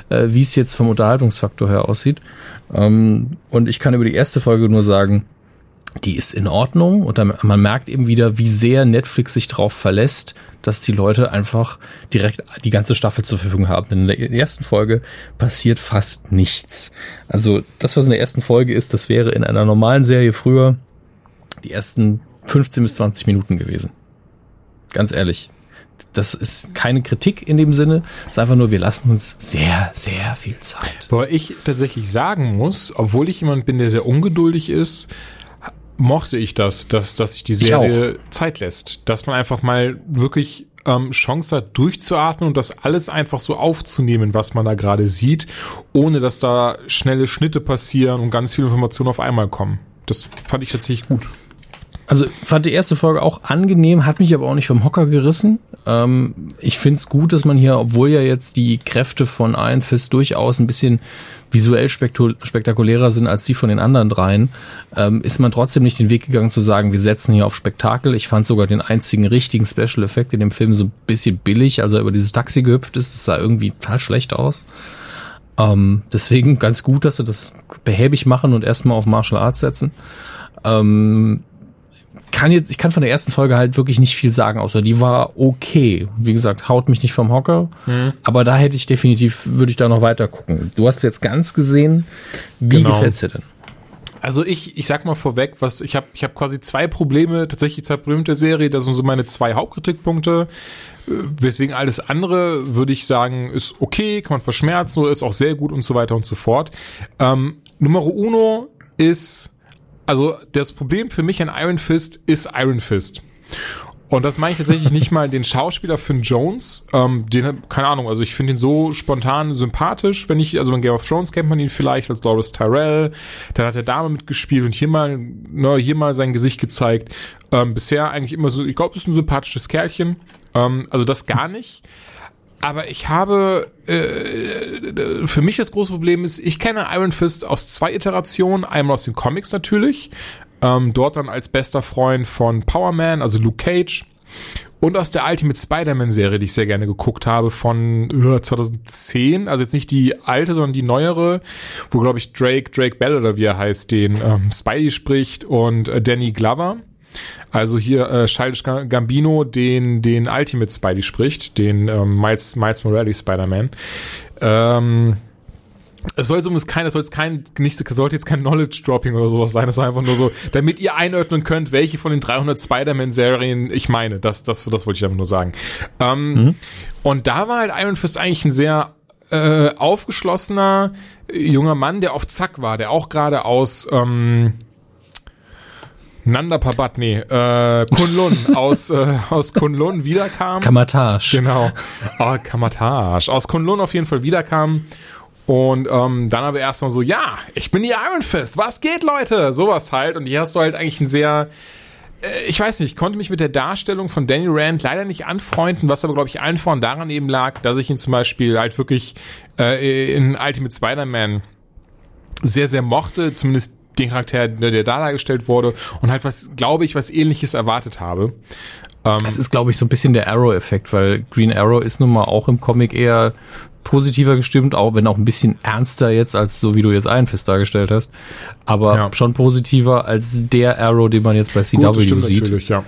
äh, wie es jetzt vom Unterhaltungsfaktor her aussieht. Ähm, und ich kann über die erste Folge nur sagen, die ist in Ordnung und dann, man merkt eben wieder, wie sehr Netflix sich darauf verlässt, dass die Leute einfach direkt die ganze Staffel zur Verfügung haben. Denn in der ersten Folge passiert fast nichts. Also das, was in der ersten Folge ist, das wäre in einer normalen Serie früher die ersten 15 bis 20 Minuten gewesen. Ganz ehrlich. Das ist keine Kritik in dem Sinne. Es ist einfach nur, wir lassen uns sehr, sehr viel Zeit.
Wobei ich tatsächlich sagen muss, obwohl ich jemand bin, der sehr ungeduldig ist, mochte ich das, dass, dass sich die Serie Zeit lässt. Dass man einfach mal wirklich ähm, Chance hat, durchzuatmen und das alles einfach so aufzunehmen, was man da gerade sieht, ohne dass da schnelle Schnitte passieren und ganz viele Informationen auf einmal kommen. Das fand ich tatsächlich gut.
Also fand die erste Folge auch angenehm, hat mich aber auch nicht vom Hocker gerissen. Ähm, ich find's gut, dass man hier, obwohl ja jetzt die Kräfte von Iron Fist durchaus ein bisschen visuell spektakulärer sind als die von den anderen dreien, ähm, ist man trotzdem nicht den Weg gegangen zu sagen, wir setzen hier auf Spektakel. Ich fand sogar den einzigen richtigen Special Effekt in dem Film so ein bisschen billig, als er über dieses Taxi gehüpft ist. Das sah irgendwie total schlecht aus. Ähm, deswegen ganz gut, dass wir das behäbig machen und erstmal auf Martial Arts setzen. Ähm, kann jetzt, ich kann von der ersten Folge halt wirklich nicht viel sagen, außer die war okay. Wie gesagt, haut mich nicht vom Hocker. Aber da hätte ich definitiv, würde ich da noch weiter gucken. Du hast jetzt ganz gesehen. Wie
Genau.
gefällt's dir denn?
Also ich, ich sag mal vorweg, was ich habe ich hab quasi zwei Probleme, tatsächlich zwei Probleme mit der Serie, das sind so meine zwei Hauptkritikpunkte. Äh, Weswegen alles andere, würde ich sagen, ist okay, kann man verschmerzen oder ist auch sehr gut und so weiter und so fort. Ähm, Numero uno ist also das Problem für mich an Iron Fist ist Iron Fist. Und das meine ich tatsächlich nicht mal den Schauspieler Finn Jones. Ähm, den, keine Ahnung, also ich finde ihn so spontan sympathisch, wenn ich, also in Game of Thrones kennt man ihn vielleicht als Loris Tyrell. Dann hat er Dame mitgespielt und hier mal, ne, hier mal sein Gesicht gezeigt. Ähm, bisher eigentlich immer so, ich glaube, ist ein sympathisches Kerlchen. Ähm, also das gar nicht. Aber ich habe, äh, für mich das große Problem ist, ich kenne Iron Fist aus zwei Iterationen. Einmal aus den Comics natürlich. Ähm, dort dann als bester Freund von Power Man, also Luke Cage. Und aus der Ultimate Spider-Man-Serie, die ich sehr gerne geguckt habe, von äh, 2010. Also jetzt nicht die alte, sondern die neuere, wo, glaube ich, Drake, Drake Bell oder wie er heißt, den ähm, Spidey spricht und äh, Danny Glover. Also hier äh, Childish Gambino, den den Ultimate Spidey spricht, den ähm, Miles, Miles Morales Spider-Man. Ähm, es soll so kein, es soll jetzt kein, nicht, sollte jetzt kein Knowledge Dropping oder sowas sein. Es soll einfach nur so, damit ihr einordnen könnt, welche von den 300 Spider-Man-Serien ich meine. Das, das, das wollte ich einfach nur sagen. Ähm, mhm. Und da war halt Iron Fist eigentlich ein sehr äh, aufgeschlossener junger Mann, der auf Zack war, der auch gerade aus ähm, Nanda Parbat, nee, äh, Kunlun aus, äh, aus Kunlun wiederkam.
Kamatage.
Genau. Oh, Kamatage. Aus Kunlun auf jeden Fall wiederkam. Und ähm, dann aber erstmal so, ja, ich bin die Iron Fist, was geht, Leute? Sowas halt. Und hier hast du halt eigentlich ein sehr, äh, ich weiß nicht, ich konnte mich mit der Darstellung von Danny Rand leider nicht anfreunden, was aber, glaube ich, allen voran daran eben lag, dass ich ihn zum Beispiel halt wirklich äh, in Ultimate Spider-Man sehr, sehr mochte, zumindest den Charakter, der da dargestellt wurde und halt was, glaube ich, was ähnliches erwartet habe.
Ähm, es ist, glaube ich, so ein bisschen der Arrow-Effekt, weil Green Arrow ist nun mal auch im Comic eher positiver gestimmt, auch wenn auch ein bisschen ernster jetzt, als so wie du jetzt einen Fest dargestellt hast. Aber ja. schon positiver als der Arrow, den man jetzt bei CW Gut, sieht. Ja.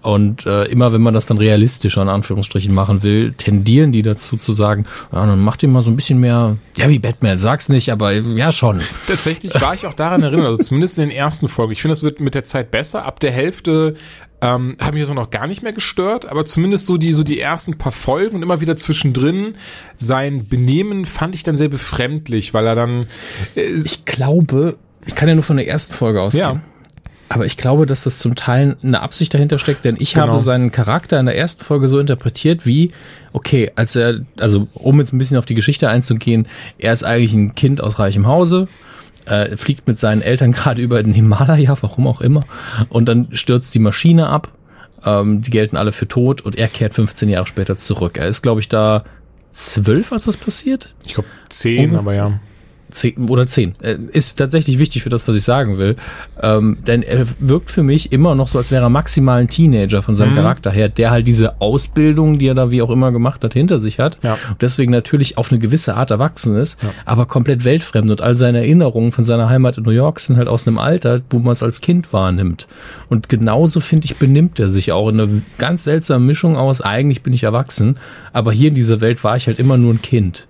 Und äh, immer wenn man das dann realistischer in Anführungsstrichen machen will, tendieren die dazu zu sagen, ja, dann macht ihr mal so ein bisschen mehr, ja wie Batman, sag's nicht, aber ja schon.
Tatsächlich war ich auch daran erinnert, also zumindest in den ersten Folgen. Ich finde, das wird mit der Zeit besser. Ab der Hälfte ähm, hat mich das auch noch gar nicht mehr gestört, aber zumindest so die, so die ersten paar Folgen und immer wieder zwischendrin sein Benehmen fand ich dann sehr befremdlich, weil er dann.
Äh, ich glaube, ich kann ja nur von der ersten Folge ausgehen. Ja. Aber ich glaube, dass das zum Teil eine Absicht dahinter steckt, denn ich genau. habe seinen Charakter in der ersten Folge so interpretiert wie, okay, als er, also um jetzt ein bisschen auf die Geschichte einzugehen, er ist eigentlich ein Kind aus reichem Hause, äh, fliegt mit seinen Eltern gerade über den Himalaya, warum auch immer, und dann stürzt die Maschine ab, ähm, die gelten alle für tot und er kehrt 15 Jahre später zurück. Er ist, glaube ich, da zwölf, als das passiert.
Ich glaube zehn, aber ja
zehn oder zehn. Äh, ist tatsächlich wichtig für das, was ich sagen will. Ähm, denn er wirkt für mich immer noch so, als wäre er maximal ein Teenager von seinem mhm. Charakter her, der halt diese Ausbildung, die er da wie auch immer gemacht hat, hinter sich hat. Ja. Und deswegen natürlich auf eine gewisse Art erwachsen ist, ja. aber komplett weltfremd. Und all seine Erinnerungen von seiner Heimat in New York sind halt aus einem Alter, wo man es als Kind wahrnimmt. Und genauso, finde ich, benimmt er sich auch in einer ganz seltsamen Mischung aus, eigentlich bin ich erwachsen, aber hier in dieser Welt war ich halt immer nur ein Kind.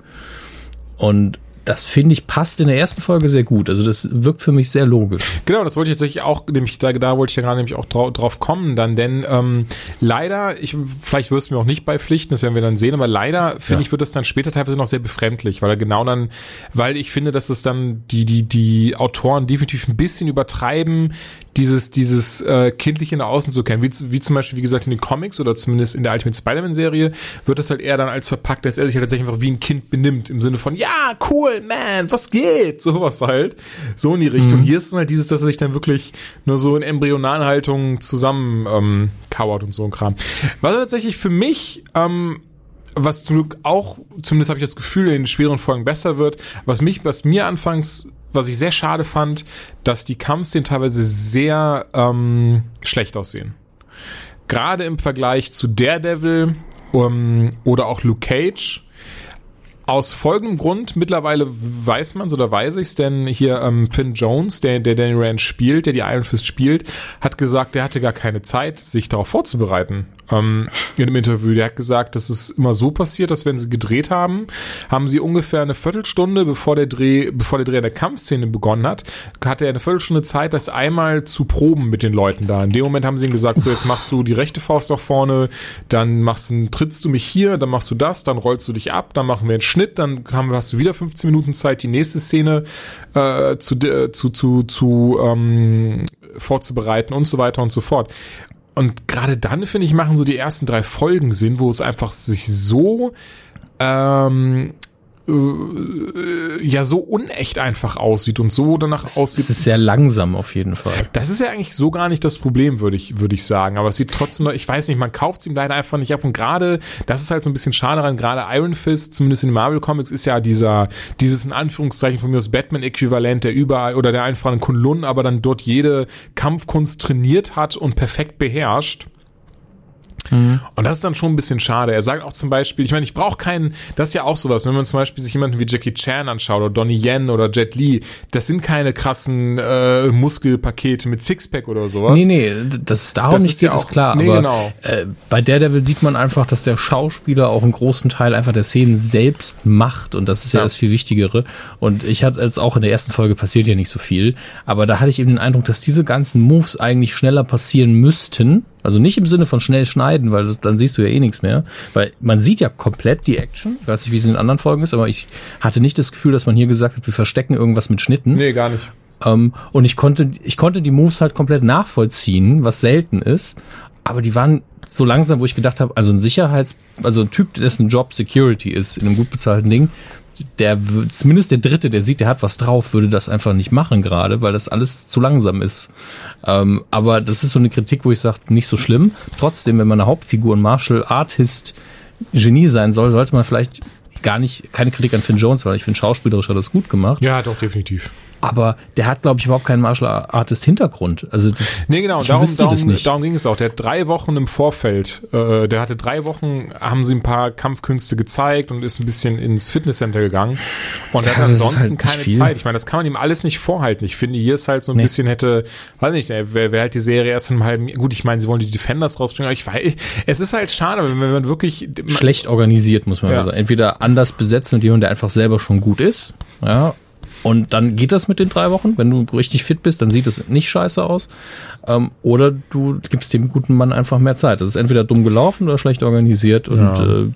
Und das finde ich passt in der ersten Folge sehr gut. Also das wirkt für mich sehr logisch.
Genau, das wollte ich tatsächlich auch, nämlich da, da wollte ich ja gerade nämlich auch drauf, drauf kommen dann, denn ähm, leider, ich vielleicht wirst du mir auch nicht beipflichten, das werden wir dann sehen, aber leider finde ja. ich wird das dann später teilweise noch sehr befremdlich, weil er genau dann, weil ich finde, dass es dann die die die Autoren definitiv ein bisschen übertreiben, dieses dieses äh, kindliche nach außen zu kennen, wie, wie zum Beispiel wie gesagt in den Comics oder zumindest in der Ultimate Spider-Man Serie wird das halt eher dann als verpackt, dass er sich halt tatsächlich einfach wie ein Kind benimmt im Sinne von ja cool man, was geht? Sowas halt. So in die Richtung. Mhm. Hier ist es halt dieses, dass er sich dann wirklich nur so in Embryonalhaltung zusammen ähm, kauert und so ein Kram. Was tatsächlich für mich ähm, was zum Glück auch, zumindest habe ich das Gefühl, in schweren Folgen besser wird, was mich, was mir anfangs, was ich sehr schade fand, dass die Kampfszenen teilweise sehr ähm, schlecht aussehen. Gerade im Vergleich zu Daredevil um, oder auch Luke Cage aus folgendem Grund, mittlerweile weiß man oder weiß ich's, denn hier ähm, Finn Jones, der, der Danny Rand spielt, der die Iron Fist spielt, hat gesagt, der hatte gar keine Zeit, sich darauf vorzubereiten ähm, in einem Interview. Der hat gesagt, dass es immer so passiert, dass wenn sie gedreht haben, haben sie ungefähr eine Viertelstunde, bevor der Dreh, bevor der Dreh der Kampfszene begonnen hat, hatte er eine Viertelstunde Zeit, das einmal zu proben mit den Leuten da. In dem Moment haben sie ihm gesagt, so jetzt machst du die rechte Faust nach vorne, dann machst du, trittst du mich hier, dann machst du das, dann rollst du dich ab, dann machen wir einen Schnitt Schnitt, dann haben, hast du wieder 15 Minuten Zeit, die nächste Szene äh, zu, äh, zu, zu, zu ähm, vorzubereiten und so weiter und so fort. Und gerade dann, finde ich, machen so die ersten drei Folgen Sinn, wo es einfach sich so ähm, äh, ja so unecht einfach aussieht und so danach
Es
aussieht.
ist sehr langsam auf jeden Fall.
Das ist ja eigentlich so gar nicht das Problem, würde ich, würde ich sagen. Aber es sieht trotzdem, noch- ich weiß nicht, man kauft es ihm leider einfach nicht ab. Und gerade, das ist halt so ein bisschen schade daran, gerade Iron Fist, zumindest in den Marvel Comics, ist ja dieser, dieses in Anführungszeichen von mir aus Batman-Äquivalent, der überall oder der einfach einen Kunlun, aber dann dort jede Kampfkunst trainiert hat und perfekt beherrscht. Und das ist dann schon ein bisschen schade. Er sagt auch zum Beispiel, ich meine, ich brauche keinen, das ist ja auch sowas, wenn man zum Beispiel sich jemanden wie Jackie Chan anschaut oder Donnie Yen oder Jet Li, das sind keine krassen äh, Muskelpakete mit Sixpack oder sowas.
Nee, nee, dass es darum
Das
nicht
ist ja
geht, ist
auch-
klar.
nee,
aber
genau.
äh, bei Daredevil sieht man einfach, dass der Schauspieler auch einen großen Teil einfach der Szenen selbst macht. Und das ist ja,
Ja.
das viel Wichtigere. Und ich hatte jetzt auch in der ersten Folge passiert ja nicht so viel. Aber da hatte ich eben den Eindruck, dass diese ganzen Moves eigentlich schneller passieren müssten. Also nicht im Sinne von schnell schneiden, weil das, dann siehst du ja eh nichts mehr. Weil man sieht ja komplett die Action. Ich weiß nicht, wie es in den anderen Folgen ist, aber ich hatte nicht das Gefühl, dass man hier gesagt hat, wir verstecken irgendwas mit Schnitten.
Nee, gar nicht.
Ähm, und ich konnte, ich konnte die Moves halt komplett nachvollziehen, was selten ist. Aber die waren so langsam, wo ich gedacht habe, also ein Sicherheits-, also ein Typ, dessen Job Security ist in einem gut bezahlten Ding, der, zumindest der Dritte, der sieht, der hat was drauf, würde das einfach nicht machen gerade, weil das alles zu langsam ist. Ähm, aber das ist so eine Kritik, wo ich sage, nicht so schlimm. Trotzdem, wenn man eine Hauptfigur, ein Martial Artist Genie sein soll, sollte man vielleicht gar nicht, keine Kritik an Finn Jones, weil ich finde, schauspielerisch hat das gut gemacht.
Ja, doch, definitiv.
Aber der hat, glaube ich, überhaupt keinen Martial Artist Hintergrund. Also das-
Nee, genau, darum, darum,
nicht.
darum ging es auch. Der hat drei Wochen im Vorfeld, äh, der hatte drei Wochen, haben sie ein paar Kampfkünste gezeigt und ist ein bisschen ins Fitnesscenter gegangen. Und er
Ja,
hat ansonsten
halt
keine
viel.
Zeit. Ich meine, das kann man ihm alles nicht vorhalten. Ich finde, hier ist halt so ein
Nee.
bisschen hätte, weiß nicht, wäre wär halt die Serie erst in einem halben. Gut, ich meine, sie wollen die Defenders rausbringen, aber ich weiß, es ist halt schade, wenn wenn man wirklich.
schlecht organisiert, muss man
Ja.
sagen. Entweder anders besetzen mit jemandem, der einfach selber schon gut ist. Ja. Und dann geht das mit den drei Wochen. Wenn du richtig fit bist, dann sieht es nicht scheiße aus. Ähm, oder du gibst dem guten Mann einfach mehr Zeit. Das ist entweder dumm gelaufen oder schlecht organisiert und
Ja.
äh,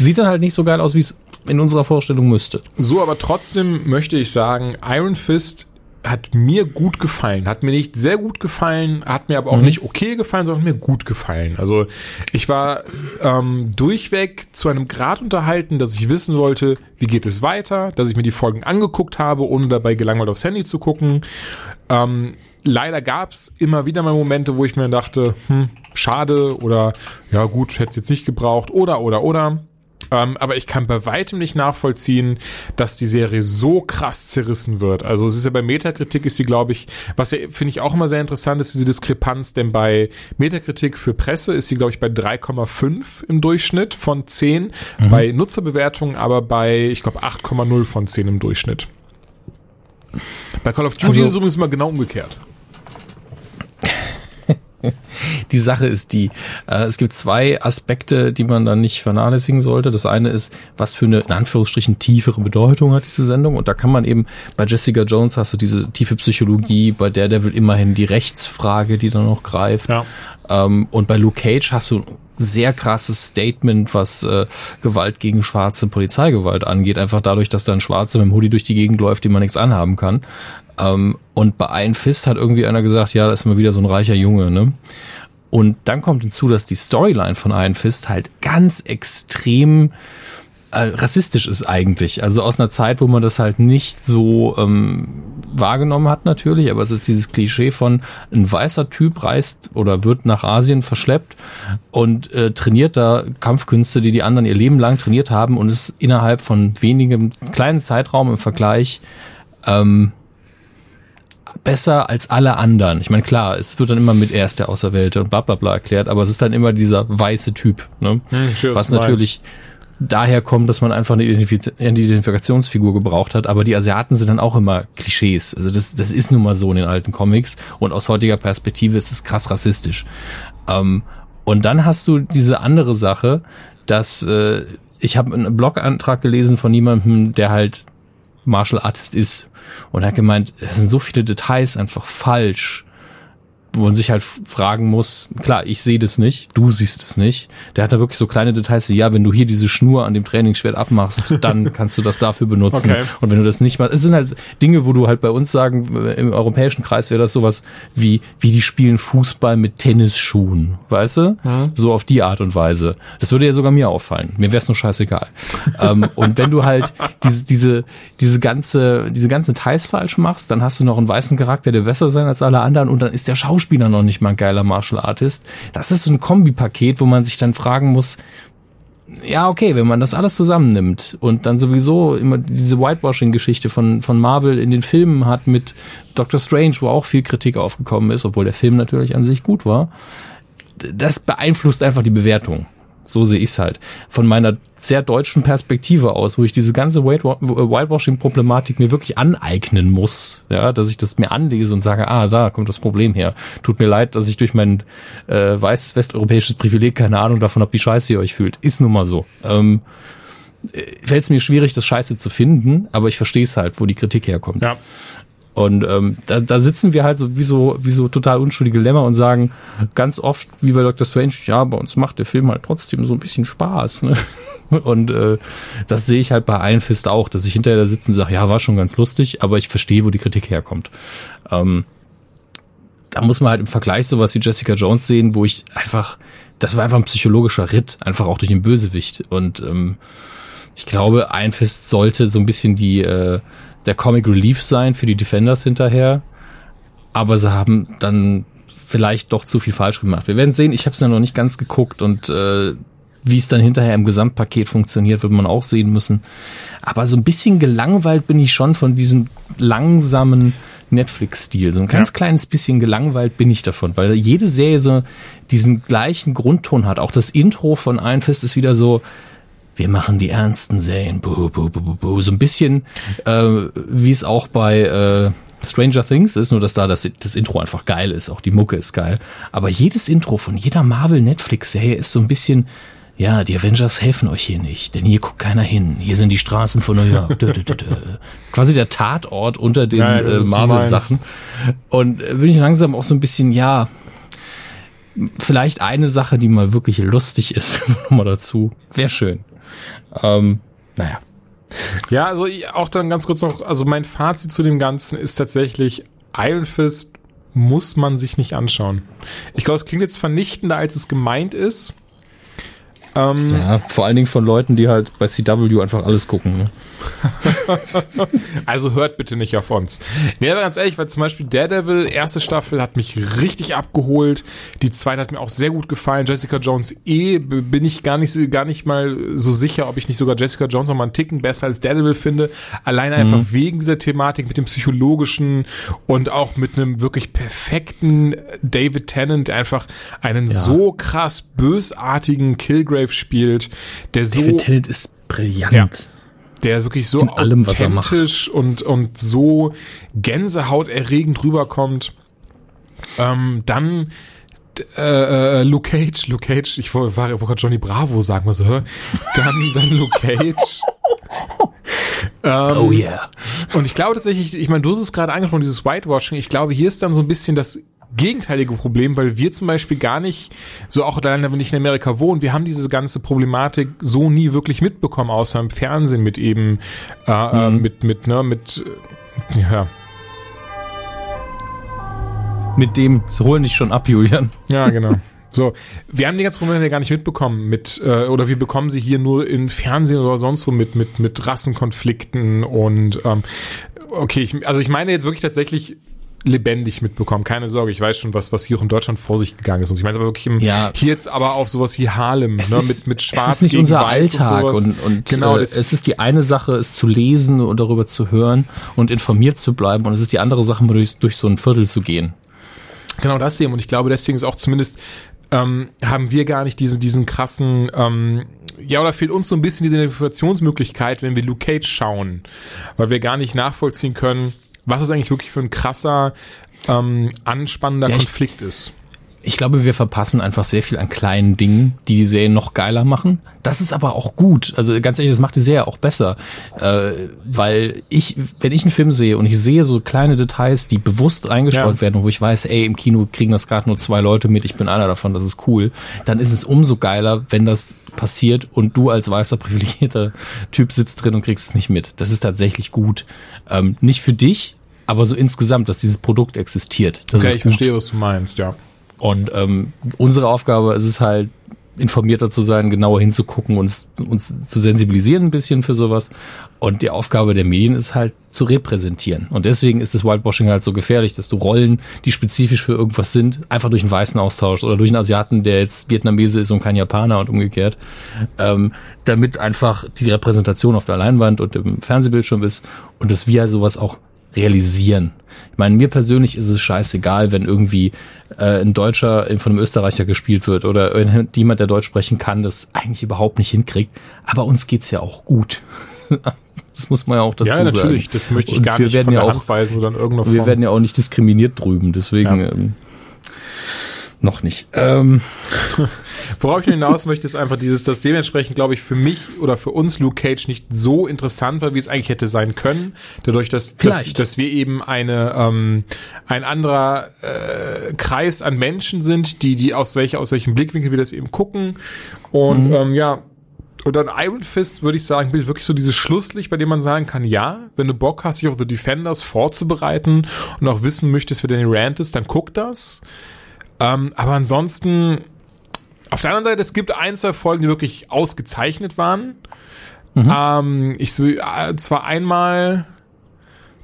sieht dann halt nicht so geil aus, wie es in unserer Vorstellung müsste.
So, aber trotzdem möchte ich sagen, Iron Fist hat mir gut gefallen. Hat mir nicht sehr gut gefallen, hat mir aber auch nicht okay gefallen, sondern mir gut gefallen. Also ich war ähm, durchweg zu einem Grad unterhalten, dass ich wissen wollte, wie geht es weiter, dass ich mir die Folgen angeguckt habe, ohne dabei gelangweilt aufs Handy zu gucken. Ähm, leider gab es immer wieder mal Momente, wo ich mir dachte, hm, schade oder ja gut, hätte jetzt nicht gebraucht oder oder oder. Ähm, aber ich kann bei weitem nicht nachvollziehen, dass die Serie so krass zerrissen wird. Also es ist ja bei Metakritik ist sie, glaube ich, was ja finde ich auch immer sehr interessant ist, diese Diskrepanz, denn bei Metakritik für Presse ist sie, glaube ich, bei 3,5 im Durchschnitt von 10, bei Nutzerbewertungen aber bei, ich glaube, 8,0 von 10 im Durchschnitt. Bei Call of Duty
Also-
ist es übrigens mal genau umgekehrt.
Die Sache ist die, äh, es gibt zwei Aspekte, die man dann nicht vernachlässigen sollte. Das eine ist, was für eine, in Anführungsstrichen, tiefere Bedeutung hat diese Sendung. Und da kann man eben, bei Jessica Jones hast du diese tiefe Psychologie, bei Daredevil immerhin die Rechtsfrage, die dann noch greift.
Ja.
Ähm, und bei Luke Cage hast du ein sehr krasses Statement, was äh, Gewalt gegen schwarze Polizeigewalt angeht. Einfach dadurch, dass da ein Schwarzer mit dem Hoodie durch die Gegend läuft, dem man nichts anhaben kann. Ähm, und bei Iron Fist hat irgendwie einer gesagt, ja, das ist mal wieder so ein reicher Junge, ne? Und dann kommt hinzu, dass die Storyline von Iron Fist halt ganz extrem äh, rassistisch ist eigentlich. Also aus einer Zeit, wo man das halt nicht so ähm, wahrgenommen hat natürlich, aber es ist dieses Klischee von ein weißer Typ reist oder wird nach Asien verschleppt und äh, trainiert da Kampfkünste, die die anderen ihr Leben lang trainiert haben und ist innerhalb von wenigem kleinen Zeitraum im Vergleich ähm, besser als alle anderen. Ich meine, klar, es wird dann immer mit er ist der Auserwählte und bla bla bla erklärt, aber es ist dann immer dieser weiße Typ, ne?
sehe, was
natürlich daher kommt, dass man einfach eine Identif- eine Identifikationsfigur gebraucht hat, aber die Asiaten sind dann auch immer Klischees. Also das, das ist nun mal so in den alten Comics und aus heutiger Perspektive ist es krass rassistisch. Ähm, und dann hast du diese andere Sache, dass äh, ich habe einen Blogantrag gelesen von jemandem, der halt Martial Artist ist und er hat gemeint, es sind so viele Details einfach falsch wo man sich halt fragen muss, klar, ich sehe das nicht, du siehst es nicht. Der hat da wirklich so kleine Details wie, ja, wenn du hier diese Schnur an dem Trainingsschwert abmachst, dann kannst du das dafür benutzen.
Okay.
Und wenn du das nicht machst, es sind halt Dinge, wo du halt bei uns sagen, im europäischen Kreis wäre das sowas wie, wie die spielen Fußball mit Tennisschuhen, weißt du? So auf die Art und Weise. Das würde ja sogar mir auffallen. Mir wäre es nur scheißegal. ähm, und wenn du halt diese, diese, diese ganze, diese ganzen Details falsch machst, dann hast du noch einen weißen Charakter, der besser sein als alle anderen und dann ist der Schauspieler noch nicht mal ein geiler Martial Artist. Das ist so ein Kombipaket, wo man sich dann fragen muss, ja, okay, wenn man das alles zusammennimmt und dann sowieso immer diese Whitewashing-Geschichte von, von Marvel in den Filmen hat mit Doctor Strange, wo auch viel Kritik aufgekommen ist, obwohl der Film natürlich an sich gut war, das beeinflusst einfach die Bewertung. So sehe ich es halt. Von meiner sehr deutschen Perspektive aus, wo ich diese ganze Whitewa- Whitewashing-Problematik mir wirklich aneignen muss, ja, dass ich das mir anlese und sage, ah, da kommt das Problem her. Tut mir leid, dass ich durch mein äh, weißes westeuropäisches Privileg keine Ahnung davon habe, wie scheiße ihr euch fühlt. Ist nun mal so. Ähm, Fällt es mir schwierig, das Scheiße zu finden, aber ich verstehe es halt, wo die Kritik herkommt.
Ja.
Und ähm, da, da sitzen wir halt so wie so wie so total unschuldige Lämmer und sagen ganz oft wie bei Dr. Strange, ja, bei uns macht der Film halt trotzdem so ein bisschen Spaß. Ne? Und äh, das sehe ich halt bei Iron Fist auch, dass ich hinterher da sitze und sage, ja, war schon ganz lustig, aber ich verstehe, wo die Kritik herkommt. Ähm, da muss man halt im Vergleich sowas wie Jessica Jones sehen, wo ich einfach, das war einfach ein psychologischer Ritt, einfach auch durch den Bösewicht. Und ähm, ich glaube, Iron Fist sollte so ein bisschen die äh, der Comic Relief sein für die Defenders hinterher. Aber sie haben dann vielleicht doch zu viel falsch gemacht. Wir werden sehen, ich habe es ja noch nicht ganz geguckt und äh, wie es dann hinterher im Gesamtpaket funktioniert, wird man auch sehen müssen. Aber so ein bisschen gelangweilt bin ich schon von diesem langsamen Netflix-Stil. So ein ganz
Ja.
kleines bisschen gelangweilt bin ich davon, weil jede Serie so diesen gleichen Grundton hat. Auch das Intro von Iron Fist ist wieder so, wir machen die ernsten Serien, buh, buh, buh, buh, so ein bisschen, äh, wie es auch bei äh, Stranger Things ist, nur dass da das, das Intro einfach geil ist, auch die Mucke ist geil. Aber jedes Intro von jeder Marvel-Netflix-Serie ist so ein bisschen, ja, die Avengers helfen euch hier nicht, denn hier guckt keiner hin. Hier sind die Straßen von New York. Dö, dö, dö. Quasi der Tatort unter den
Ja,
äh, Marvel-Sachen. Und äh, bin ich langsam auch so ein bisschen, ja, vielleicht eine Sache, die mal wirklich lustig ist, nochmal dazu. Wäre schön. Ähm, naja.
Ja, also auch dann ganz kurz noch, also mein Fazit zu dem Ganzen ist tatsächlich, Iron Fist muss man sich nicht anschauen. Ich glaube, es klingt jetzt vernichtender, als es gemeint ist. Ähm,
Ja, vor allen Dingen von Leuten, die halt bei CW einfach alles gucken. Ne?
Also hört bitte nicht auf uns. Nee, aber ganz ehrlich, weil zum Beispiel Daredevil, erste Staffel, hat mich richtig abgeholt. Die zweite hat mir auch sehr gut gefallen. Jessica Jones eh, bin ich gar nicht, gar nicht mal so sicher, ob ich nicht sogar Jessica Jones noch mal einen Ticken besser als Daredevil finde. Alleine einfach wegen dieser Thematik mit dem psychologischen und auch mit einem wirklich perfekten David Tennant, der einfach einen so krass bösartigen Killgrave spielt, der so
David Tennant ist brillant.
Ja. Der wirklich so
In allem,
authentisch und, und so gänsehauterregend rüberkommt. Ähm, dann äh, äh, Luke Cage, Luke Cage, ich wollte war- wollte gerade Johnny Bravo sagen, was hör. Dann, dann Luke Cage. ähm,
Oh yeah.
und ich glaube tatsächlich, ich meine, du hast es gerade angesprochen, dieses Whitewashing. Ich glaube, hier ist dann so ein bisschen das gegenteilige Problem, weil wir zum Beispiel gar nicht, so auch dann, wenn ich in Amerika wohne, wir haben diese ganze Problematik so nie wirklich mitbekommen, außer im Fernsehen mit eben, äh, äh, mit, mit, ne, mit, ja,
Mit dem, sie holen dich schon ab, Julian.
Ja, genau. So, wir haben die ganzen Probleme gar nicht mitbekommen mit, äh, oder wir bekommen sie hier nur im Fernsehen oder sonst wo mit, mit, mit Rassenkonflikten und ähm, okay, ich, also ich meine jetzt wirklich tatsächlich lebendig mitbekommen. Keine Sorge, ich weiß schon, was, was hier auch in Deutschland vor sich gegangen ist. Und ich meine aber wirklich im,
Ja.
hier jetzt aber auf sowas wie Harlem,
Es
ne,
ist,
mit, mit Schwarz
es ist nicht
gegen
unser
Weiß
Alltag
und,
und, und
genau,
äh, es ist die eine Sache, es zu lesen und darüber zu hören und informiert zu bleiben und es ist die andere Sache, mal durch, durch so ein Viertel zu gehen.
Genau das eben. Und ich glaube, deswegen ist auch zumindest ähm, haben wir gar nicht diesen, diesen krassen, ähm, ja, oder fehlt uns so ein bisschen diese Informationsmöglichkeit, wenn wir Luke Cage schauen, weil wir gar nicht nachvollziehen können, was es eigentlich wirklich für ein krasser, ähm, anspannender
Ja,
Konflikt ist.
Ich glaube, wir verpassen einfach sehr viel an kleinen Dingen, die die Serie noch geiler machen. Das ist aber auch gut. Also ganz ehrlich, das macht die Serie auch besser. Äh, weil ich, wenn ich einen Film sehe und ich sehe so kleine Details, die bewusst eingestreut
Ja.
werden, wo ich weiß, ey, im Kino kriegen das gerade nur zwei Leute mit, ich bin einer davon, das ist cool, dann ist es umso geiler, wenn das passiert und du als weißer, privilegierter Typ sitzt drin und kriegst es nicht mit. Das ist tatsächlich gut. Ähm, nicht für dich, aber so insgesamt, dass dieses Produkt existiert. Das
Okay, ich
gut.
verstehe, was du meinst, ja.
Und ähm, unsere Aufgabe ist es halt, informierter zu sein, genauer hinzugucken und uns zu sensibilisieren ein bisschen für sowas. Und die Aufgabe der Medien ist halt zu repräsentieren. Und deswegen ist das Whitewashing halt so gefährlich, dass du Rollen, die spezifisch für irgendwas sind, einfach durch einen Weißen austauscht oder durch einen Asiaten, der jetzt Vietnamese ist und kein Japaner und umgekehrt, ähm, damit einfach die Repräsentation auf der Leinwand und im Fernsehbildschirm ist und dass wir sowas auch realisieren. Ich meine, mir persönlich ist es scheißegal, wenn irgendwie äh, ein Deutscher von einem Österreicher gespielt wird oder jemand, der Deutsch sprechen kann, das eigentlich überhaupt nicht hinkriegt. Aber uns geht's ja auch gut. das muss man ja auch dazu
Ja,
sagen.
natürlich, das möchte ich
Und
gar
wir
nicht
werden
von
ja auch,
weisen oder in irgendeiner Form.
Wir werden ja auch nicht diskriminiert drüben, deswegen
Ja.
ähm, noch nicht. Ähm,
Worauf ich hinaus möchte, ist einfach dieses, dass dementsprechend, glaube ich, für mich oder für uns Luke Cage nicht so interessant war, wie es eigentlich hätte sein können. Dadurch, dass, dass, dass wir eben eine, ähm, ein anderer äh, Kreis an Menschen sind, die, die aus welcher, aus welchem Blickwinkel wir das eben gucken. Und ähm, ja, und dann Iron Fist, würde ich sagen, bildet wirklich so dieses Schlusslicht, bei dem man sagen kann, ja, wenn du Bock hast, dich auf The Defenders vorzubereiten und auch wissen möchtest, wer Danny Rand ist, dann guck das. Ähm, aber ansonsten, auf der anderen Seite, es gibt ein, zwei Folgen, die wirklich ausgezeichnet waren. Ähm, ich äh, zwar einmal,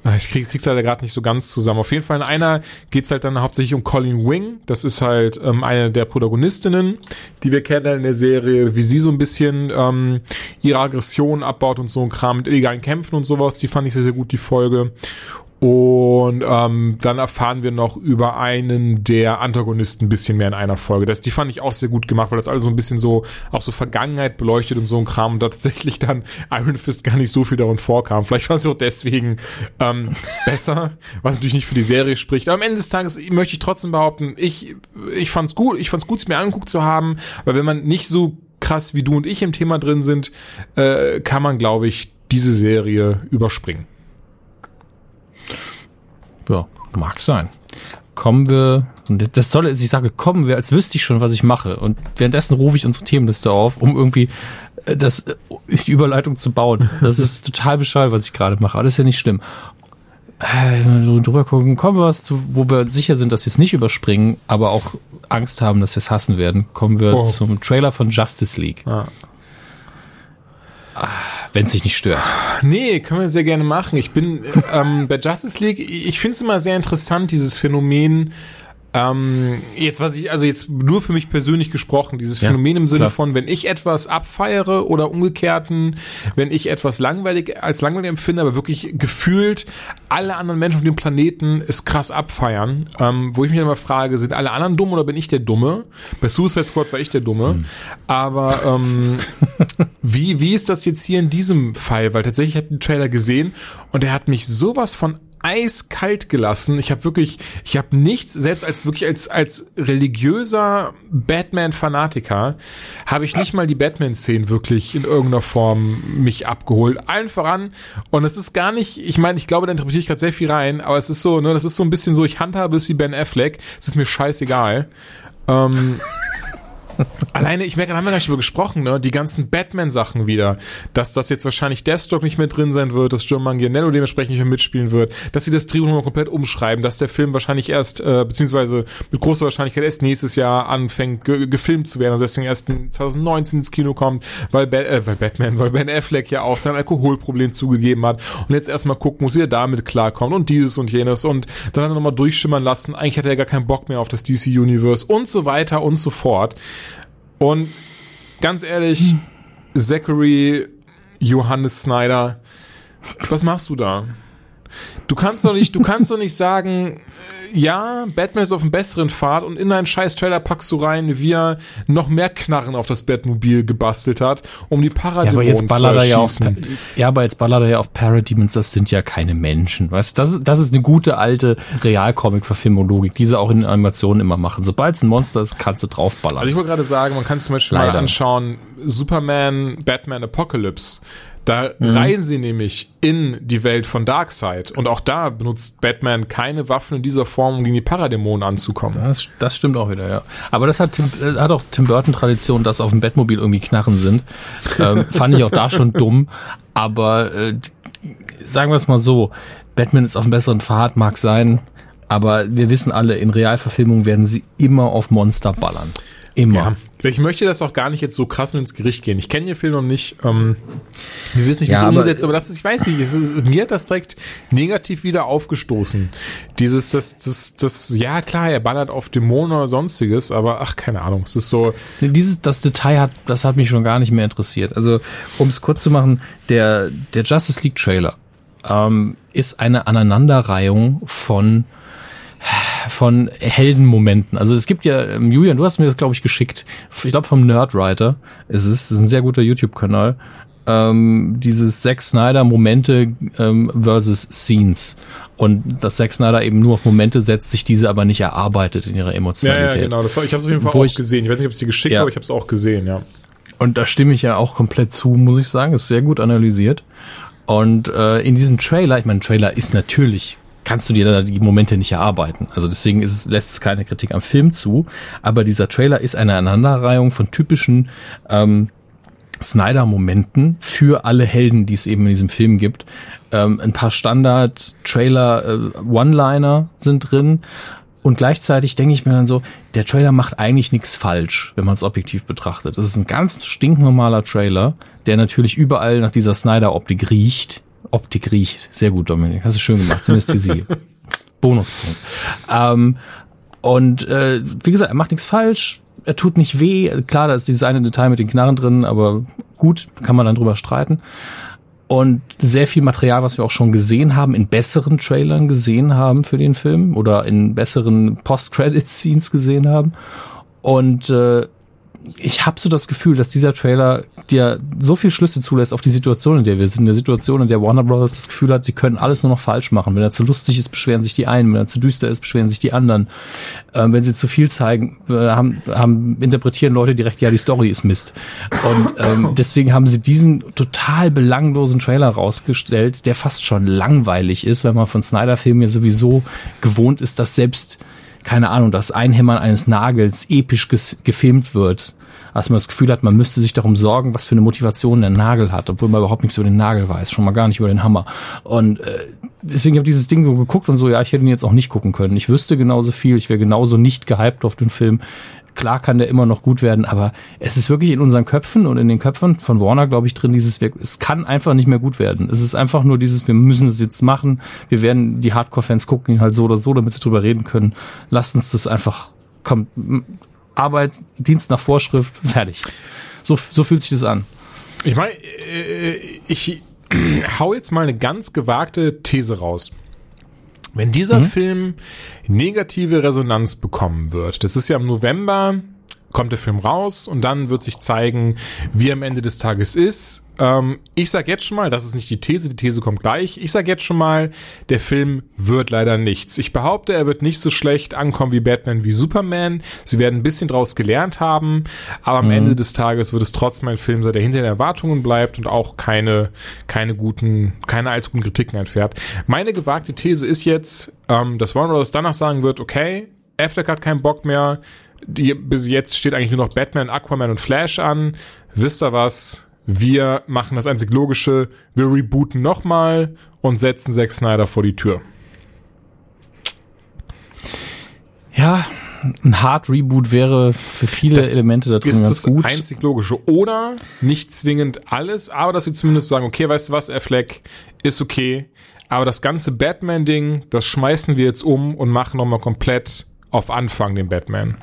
Ah, ich krieg, krieg's leider gerade nicht so ganz zusammen. Auf jeden Fall in einer geht's halt dann hauptsächlich um Colleen Wing. Das ist halt ähm, eine der Protagonistinnen, die wir kennen in der Serie, wie sie so ein bisschen ähm, ihre Aggression abbaut und so ein Kram mit illegalen Kämpfen und sowas. Die fand ich sehr, sehr gut, die Folge. Und ähm, dann erfahren wir noch über einen der Antagonisten ein bisschen mehr in einer Folge. Das, die fand ich auch sehr gut gemacht, weil das alles so ein bisschen so auch so Vergangenheit beleuchtet und so ein Kram und da tatsächlich dann Iron Fist gar nicht so viel darin vorkam. Vielleicht war es auch deswegen ähm, besser, was natürlich nicht für die Serie spricht. Aber am Ende des Tages möchte ich trotzdem behaupten, ich, ich fand's gut, ich fand's gut, es mir angeguckt zu haben, weil wenn man nicht so krass wie du und ich im Thema drin sind, äh, kann man, glaube ich, diese Serie überspringen.
Ja, mag sein. Kommen wir, und das Tolle ist, ich sage, kommen wir, als wüsste ich schon, was ich mache. Und währenddessen rufe ich unsere Themenliste auf, um irgendwie äh, das, äh, die Überleitung zu bauen. Das ist total bescheuert, was ich gerade mache. Alles ja nicht schlimm. Äh, so drüber gucken, kommen wir was zu, wo wir sicher sind, dass wir es nicht überspringen, aber auch Angst haben, dass wir es hassen werden. Kommen wir
Oh.
zum Trailer von Justice League.
Ja.
Wenn es dich nicht stört.
Nee, können wir sehr gerne machen. Ich bin ähm, bei Justice League, ich finde es immer sehr interessant, dieses Phänomen, ähm, jetzt was ich, also jetzt nur für mich persönlich gesprochen, dieses
Ja,
Phänomen im Sinne
klar.
von, wenn ich etwas abfeiere oder umgekehrten, wenn ich etwas langweilig als langweilig empfinde, aber wirklich gefühlt alle anderen Menschen auf dem Planeten es krass abfeiern, ähm, wo ich mich dann immer frage, sind alle anderen dumm oder bin ich der Dumme? Bei Suicide Squad war ich der Dumme,
Hm.
aber ähm, wie, wie ist das jetzt hier in diesem Fall? Weil tatsächlich ich habe den Trailer gesehen und er hat mich sowas von eiskalt gelassen. Ich habe wirklich, ich habe nichts, selbst als wirklich als als religiöser Batman-Fanatiker, habe ich nicht mal die Batman-Szenen wirklich in irgendeiner Form mich abgeholt. Allen voran. Und es ist gar nicht, ich meine, ich glaube, da interpretiere ich gerade sehr viel rein, aber es ist so, ne, das ist so ein bisschen so, ich handhabe es wie Ben Affleck. Es ist mir scheißegal. Ähm, Alleine, ich merke, da haben wir gar nicht drüber gesprochen, ne? Die ganzen Batman-Sachen wieder. Dass das jetzt wahrscheinlich Deathstroke nicht mehr drin sein wird, dass Joe Manganiello dementsprechend nicht mehr mitspielen wird, dass sie das Drehbuch nochmal komplett umschreiben, dass der Film wahrscheinlich erst, äh, beziehungsweise mit großer Wahrscheinlichkeit erst nächstes Jahr anfängt, ge gefilmt zu werden, also deswegen erst in 2019 ins Kino kommt, weil, ba äh, weil Batman, weil Ben Affleck ja auch sein Alkoholproblem zugegeben hat und jetzt erstmal gucken muss, wie er damit klarkommt und dieses und jenes und dann hat er nochmal durchschimmern lassen, eigentlich hat er gar keinen Bock mehr auf das DC-Universe und so weiter und so fort. Und ganz ehrlich, Zachary Johannes Snyder, was machst du da? Du kannst doch nicht, du kannst doch nicht sagen, äh, ja, Batman ist auf einem besseren Pfad und in deinen scheiß Trailer packst du rein, wie er noch mehr Knarren auf das Batmobil gebastelt hat, um die
Ja, aber jetzt
zu
ballert er ja auf,
erschießen.
ja, aber jetzt ballert er ja auf Parademons, das sind ja keine Menschen. Weißt du, das ist, das ist eine gute alte Realcomic-Verfilmung-Logik, die sie auch in Animationen immer machen. Sobald es ein Monster ist, kannst du draufballern.
Also ich wollte gerade sagen, man kann sich zum Beispiel mal
Leider.
anschauen, Superman, Batman Apocalypse. Da
Mhm.
reisen sie nämlich in die Welt von Darkseid. Und auch da benutzt Batman keine Waffen in dieser Form, um gegen die Paradämonen anzukommen.
Das, das stimmt auch wieder, ja. Aber das hat, Tim, äh, hat auch Tim Burton Tradition, dass auf dem Batmobil irgendwie Knarren sind. Ähm, fand ich auch da schon dumm. Aber äh, sagen wir es mal so, Batman ist auf einem besseren Pfad, mag sein. Aber wir wissen alle, in Realverfilmungen werden sie immer auf Monster ballern. Immer.
Ja, ich möchte das auch gar nicht jetzt so krass mit ins Gericht gehen. Ich kenne den Film noch nicht. Ähm, wir wissen nicht, wie
Ja,
es umgesetzt aber das ist, ich weiß nicht, es ist, mir hat das direkt negativ wieder aufgestoßen. Dieses, das, das, das, ja klar, er ballert auf Dämonen oder sonstiges, aber ach, keine Ahnung, es ist so,
Dieses, das Detail hat, das hat mich schon gar nicht mehr interessiert. Also, um es kurz zu machen, der, der Justice League Trailer ähm, ist eine Aneinanderreihung von von Heldenmomenten. Also es gibt ja, ähm, Julian, du hast mir das, glaube ich, geschickt. Ich glaube vom Nerdwriter ist es. Das ist ein sehr guter YouTube-Kanal. Ähm, dieses Zack Snyder Momente ähm, versus Scenes. Und dass Zack Snyder eben nur auf Momente setzt, sich diese aber nicht erarbeitet in ihrer
ja,
Emotionalität.
ja, genau, das, ich habe es auf jeden Fall
Wo
auch
ich-
gesehen. Ich weiß nicht, ob es dir geschickt
Ja.
habe, aber ich habe es auch gesehen, ja.
Und da stimme ich ja auch komplett zu, muss ich sagen. Ist sehr gut analysiert. Und äh, in diesem Trailer, ich meine, Trailer ist natürlich, kannst du dir da die Momente nicht erarbeiten. Also deswegen ist lässt es keine Kritik am Film zu. Aber dieser Trailer ist eine Aneinanderreihung von typischen ähm, Snyder-Momenten für alle Helden, die es eben in diesem Film gibt. Ähm, ein paar Standard-Trailer-One-Liner sind drin. Und gleichzeitig denke ich mir dann so, der Trailer macht eigentlich nichts falsch, wenn man es objektiv betrachtet. Es ist ein ganz stinknormaler Trailer, der natürlich überall nach dieser Snyder-Optik riecht. Optik riecht. Sehr gut, Dominik. Hast du schön gemacht. Synästhesie. Bonuspunkt. Ähm, und äh, wie gesagt, er macht nichts falsch, er tut nicht weh. Klar, da ist dieses eine Detail mit den Knarren drin, aber gut, kann man dann drüber streiten. Und sehr viel Material, was wir auch schon gesehen haben, in besseren Trailern gesehen haben für den Film oder in besseren Post-Credit-Scenes gesehen haben. Und äh, ich habe so das Gefühl, dass dieser Trailer dir so viel Schlüsse zulässt auf die Situation, in der wir sind. In der Situation, in der Warner Brothers das Gefühl hat, sie können alles nur noch falsch machen. Wenn er zu lustig ist, beschweren sich die einen. Wenn er zu düster ist, beschweren sich die anderen. Ähm, wenn sie zu viel zeigen, äh, haben, haben, interpretieren Leute direkt, ja, die Story ist Mist. Und ähm, deswegen haben sie diesen total belanglosen Trailer rausgestellt, der fast schon langweilig ist, weil man von Snyder-Filmen ja sowieso gewohnt ist, dass selbst keine Ahnung, das Einhämmern eines Nagels episch gefilmt wird. Als man das Gefühl hat, man müsste sich darum sorgen, was für eine Motivation der Nagel hat, obwohl man überhaupt nichts über den Nagel weiß, schon mal gar nicht über den Hammer. Und äh, deswegen habe ich dieses Ding so geguckt und so, ja, ich hätte ihn jetzt auch nicht gucken können. Ich wüsste genauso viel, ich wäre genauso nicht gehypt auf den Film. Klar kann der immer noch gut werden, aber es ist wirklich in unseren Köpfen und in den Köpfen von Warner, glaube ich, drin, dieses, wir- es kann einfach nicht mehr gut werden. Es ist einfach nur dieses, wir müssen es jetzt machen. Wir werden, die Hardcore-Fans gucken ihn halt so oder so, damit sie drüber reden können. Lasst uns das einfach, komm, Arbeit, Dienst nach Vorschrift, fertig. So, so fühlt sich das an.
Ich meine, äh, ich hau jetzt mal eine ganz gewagte These raus. Wenn dieser Film negative Resonanz bekommen wird, das ist ja im November, kommt der Film raus und dann wird sich zeigen, wie am Ende des Tages ist. Ähm, ich sag jetzt schon mal, das ist nicht die These, die These kommt gleich. Ich sag jetzt schon mal, der Film wird leider nichts. Ich behaupte, er wird nicht so schlecht ankommen wie Batman wie Superman. Sie werden ein bisschen draus gelernt haben, aber am Ende des Tages wird es trotzdem ein Film sein, der hinter den Erwartungen bleibt und auch keine, keine guten, keine allzu guten Kritiken entfährt. Meine gewagte These ist jetzt, ähm, dass Warner Bros. danach sagen wird, okay, Affleck hat keinen Bock mehr, die, bis jetzt steht eigentlich nur noch Batman, Aquaman und Flash an. Wisst ihr was? Wir machen das einzig Logische. Wir rebooten nochmal und setzen Zack Snyder vor die Tür.
Ja, ein Hard Reboot wäre für viele
Das
Elemente da drin
Ist
ganz
das
gut.
einzig Logische. Oder nicht zwingend alles, aber dass sie zumindest sagen, okay, weißt du was, Affleck, ist okay. Aber das ganze Batman-Ding, das schmeißen wir jetzt um und machen nochmal komplett auf Anfang den Batman.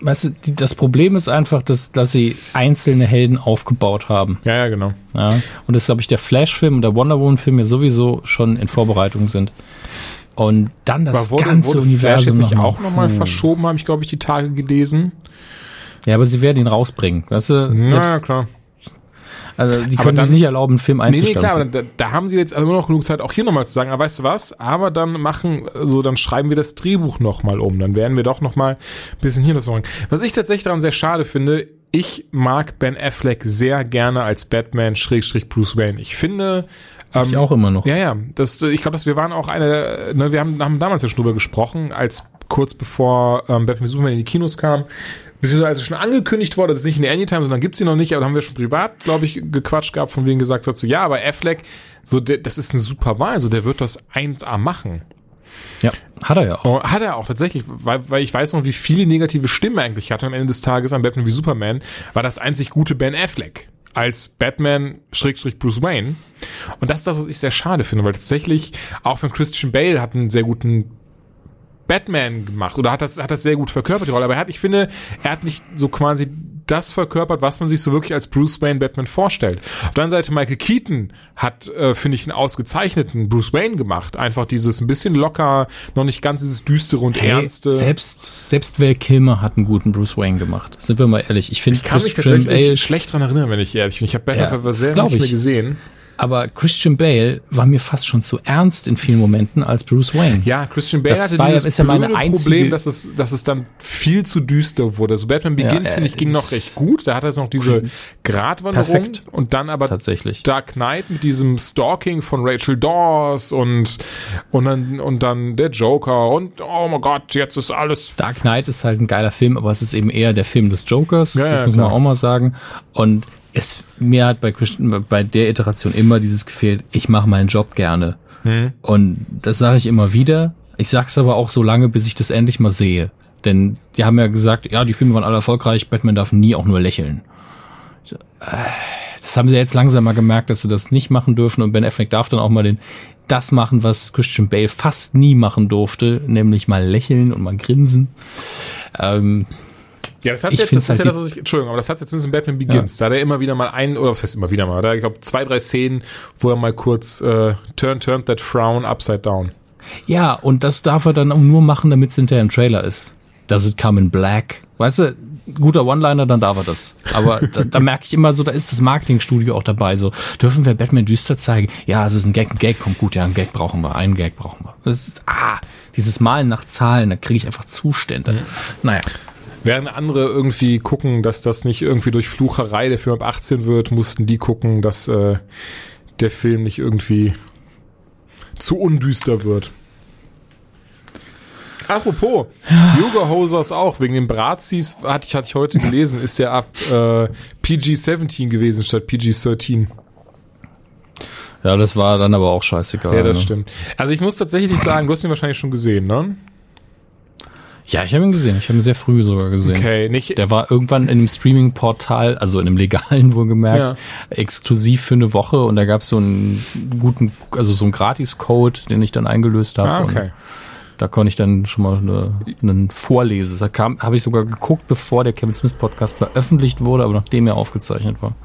Weißt du, die, das Problem ist einfach, dass, dass sie einzelne Helden aufgebaut haben.
Ja, ja, genau.
Ja. Und das, glaube ich, der Flash-Film und der Wonder Woman-Film ja sowieso schon in Vorbereitung sind. Und dann das
wurde,
ganze
wurde Flash
Universum
jetzt nicht
noch mal-
auch nochmal verschoben, habe ich, glaube ich, die Tage gelesen.
Ja, aber sie werden ihn rausbringen. Weißt du,
Ja,
selbst,
klar.
Also die können sich nicht erlauben, einen Film
Nee, nee,
einzustellen.
klar, da, da haben sie jetzt immer noch genug Zeit, auch hier nochmal zu sagen, aber weißt du was, aber dann machen, so dann schreiben wir das Drehbuch nochmal um, dann werden wir doch nochmal ein bisschen hier das machen. Was ich tatsächlich daran sehr schade finde, ich mag Ben Affleck sehr gerne als Batman Schrägstrich Bruce Wayne. Ich finde, ähm,
ich auch immer noch.
ja, ja, das, ich glaube, dass wir waren auch eine, der- ne, wir haben, haben damals ja schon drüber gesprochen, als kurz bevor ähm, Batman Superman in die Kinos kam, beziehungsweise schon angekündigt wurde, das ist nicht in der Anytime, sondern gibt's sie noch nicht, aber da haben wir schon privat, glaube ich, gequatscht gehabt, von wegen gesagt hat, so, ja, aber Affleck, so, der, das ist eine super Wahl, so, der wird das 1A machen.
Ja, hat er ja auch.
Oh, hat er auch tatsächlich, weil, weil ich weiß noch, wie viele negative Stimmen er eigentlich hatte am Ende des Tages an Batman wie Superman, war das einzig gute Ben Affleck als Batman Schrägstrich Bruce Wayne. Und das ist das, was ich sehr schade finde, weil tatsächlich auch von Christian Bale hat einen sehr guten Batman gemacht oder hat das, hat das sehr gut verkörpert, die Rolle. Aber er hat, ich finde, er hat nicht so quasi das verkörpert, was man sich so wirklich als Bruce Wayne Batman vorstellt. Auf der anderen Seite Michael Keaton hat, äh, finde ich, einen ausgezeichneten Bruce Wayne gemacht. Einfach dieses ein bisschen locker, noch nicht ganz dieses düstere und
Hey,
ernste.
Selbst, selbst Val Kilmer hat einen guten Bruce Wayne gemacht. Sind wir mal ehrlich. Ich finde
ich kann mich
Christian
tatsächlich
Bale,
schlecht dran erinnern, wenn ich ehrlich bin. Ich habe Batman
Ja,
sehr
glaub
nicht mehr gesehen.
Aber Christian Bale war mir fast schon zu ernst in vielen Momenten als Bruce Wayne.
Ja, Christian Bale
Das
hatte
war ja-
dieses
ist ja meine
Problem, dass es, dass es dann viel zu düster wurde. So Batman Begins,
äh,
finde ich, ging noch recht gut. Da hat er noch diese Gratwanderung
Perfekt.
und dann aber
Tatsächlich.
Dark Knight mit diesem Stalking von Rachel Dawes und, und dann, und dann der Joker und oh mein Gott, jetzt ist alles
Dark Knight ist halt ein geiler Film, aber es ist eben eher der Film des Jokers.
Ja,
das
ja,
muss man
klar.
auch mal sagen. Und es, mir hat bei, Christian, bei der Iteration immer dieses gefehlt, ich mache meinen Job gerne.
Hm.
Und das sage ich immer wieder. Ich sag's aber auch so lange, bis ich das endlich mal sehe. Denn die haben ja gesagt, ja, die Filme waren alle erfolgreich, Batman darf nie auch nur lächeln. Äh, Das haben sie jetzt langsam mal gemerkt, dass sie das nicht machen dürfen und Ben Affleck darf dann auch mal den das machen, was Christian Bale fast nie machen durfte, nämlich mal lächeln und mal grinsen. Ähm,
Ja, das hat
Ich
jetzt, das ist
halt
ja das, was ich, Entschuldigung, aber das hat jetzt zumindest in Batman Begins. Da hat er immer wieder mal ein, oder was heißt immer wieder mal, da, ich glaube, zwei, drei Szenen, wo er mal kurz äh, turn, turn that frown upside down.
Ja, und das darf er dann auch nur machen, damit es hinterher im Trailer ist. Does it come in black? Weißt du, guter One-Liner, dann darf er das. Aber da, da merke ich immer so, da ist das Marketingstudio auch dabei. So, dürfen wir Batman düster zeigen? Ja, es ist ein Gag, ein Gag kommt gut, ja, ein Gag brauchen wir, einen Gag brauchen wir. Das ist, ah, dieses Malen nach Zahlen, da kriege ich einfach Zustände. Naja.
Während andere irgendwie gucken, dass das nicht irgendwie durch Flucherei der Film ab 18 wird, mussten die gucken, dass äh, der Film nicht irgendwie zu undüster wird. Apropos, Yoga Hosers auch, wegen den Brazis, hatte ich, hatte ich heute gelesen, ist ja ab äh, PG-17 gewesen statt PG-13.
Ja, das war dann aber auch scheißegal.
Ja, das
ne?
stimmt. Also ich muss tatsächlich sagen, du hast ihn wahrscheinlich schon gesehen, ne?
Ja, ich habe ihn gesehen. Ich habe ihn sehr früh sogar gesehen.
Okay, nicht,
Der war irgendwann in einem Streaming-Portal, also in einem legalen wohlgemerkt,
Ja.
exklusiv für eine Woche und da gab es so einen guten, also so einen Gratis-Code, den ich dann eingelöst habe.
ah, okay.
Da konnte ich dann schon mal eine, einen vorlesen. Da kam, habe ich sogar geguckt, bevor der Kevin Smith Podcast veröffentlicht wurde, aber nachdem er aufgezeichnet war.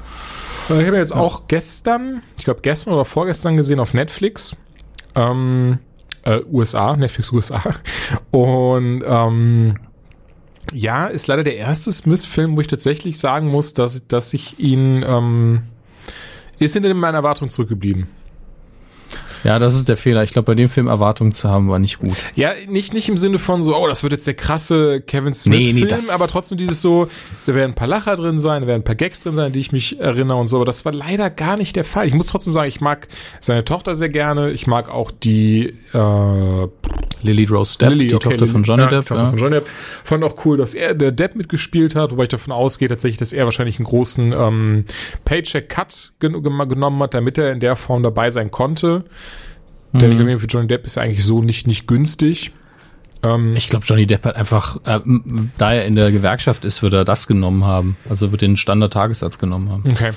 Ich habe jetzt auch gestern, ich glaube gestern oder vorgestern gesehen auf Netflix, ähm, äh, USA, Netflix USA. Und ähm, ja, ist leider der erste Smith-Film, wo ich tatsächlich sagen muss, dass, dass ich ihn ähm, ist hinter meiner Erwartung zurückgeblieben.
Ja, das ist der Fehler. Ich glaube, bei dem Film Erwartungen zu haben, war nicht gut.
Ja, nicht, nicht im Sinne von so, oh, das wird jetzt der krasse Kevin
Nee,
Smith-Film,
nee, das-
aber trotzdem dieses so, da werden ein paar Lacher drin sein, da werden ein paar Gags drin sein, die ich mich erinnere und so, aber das war leider gar nicht der Fall. Ich muss trotzdem sagen, ich mag seine Tochter sehr gerne, ich mag auch die, äh,
Lily Rose Depp, die
okay,
Tochter
Lily-
von Johnny
ja, die
Depp.
Tochter
ja.
von Johnny Depp. Fand auch cool, dass er, der Depp mitgespielt hat, wobei ich davon ausgehe tatsächlich, dass er wahrscheinlich einen großen ähm, Paycheck-Cut gen genommen hat, damit er in der Form dabei sein konnte. Denn ich glaube, für Johnny Depp ist er eigentlich so nicht, nicht günstig. Ähm,
Ich glaube, Johnny Depp hat einfach, äh, da er in der Gewerkschaft ist, wird er das genommen haben. Also wird den Standard-Tagessatz genommen haben.
Okay.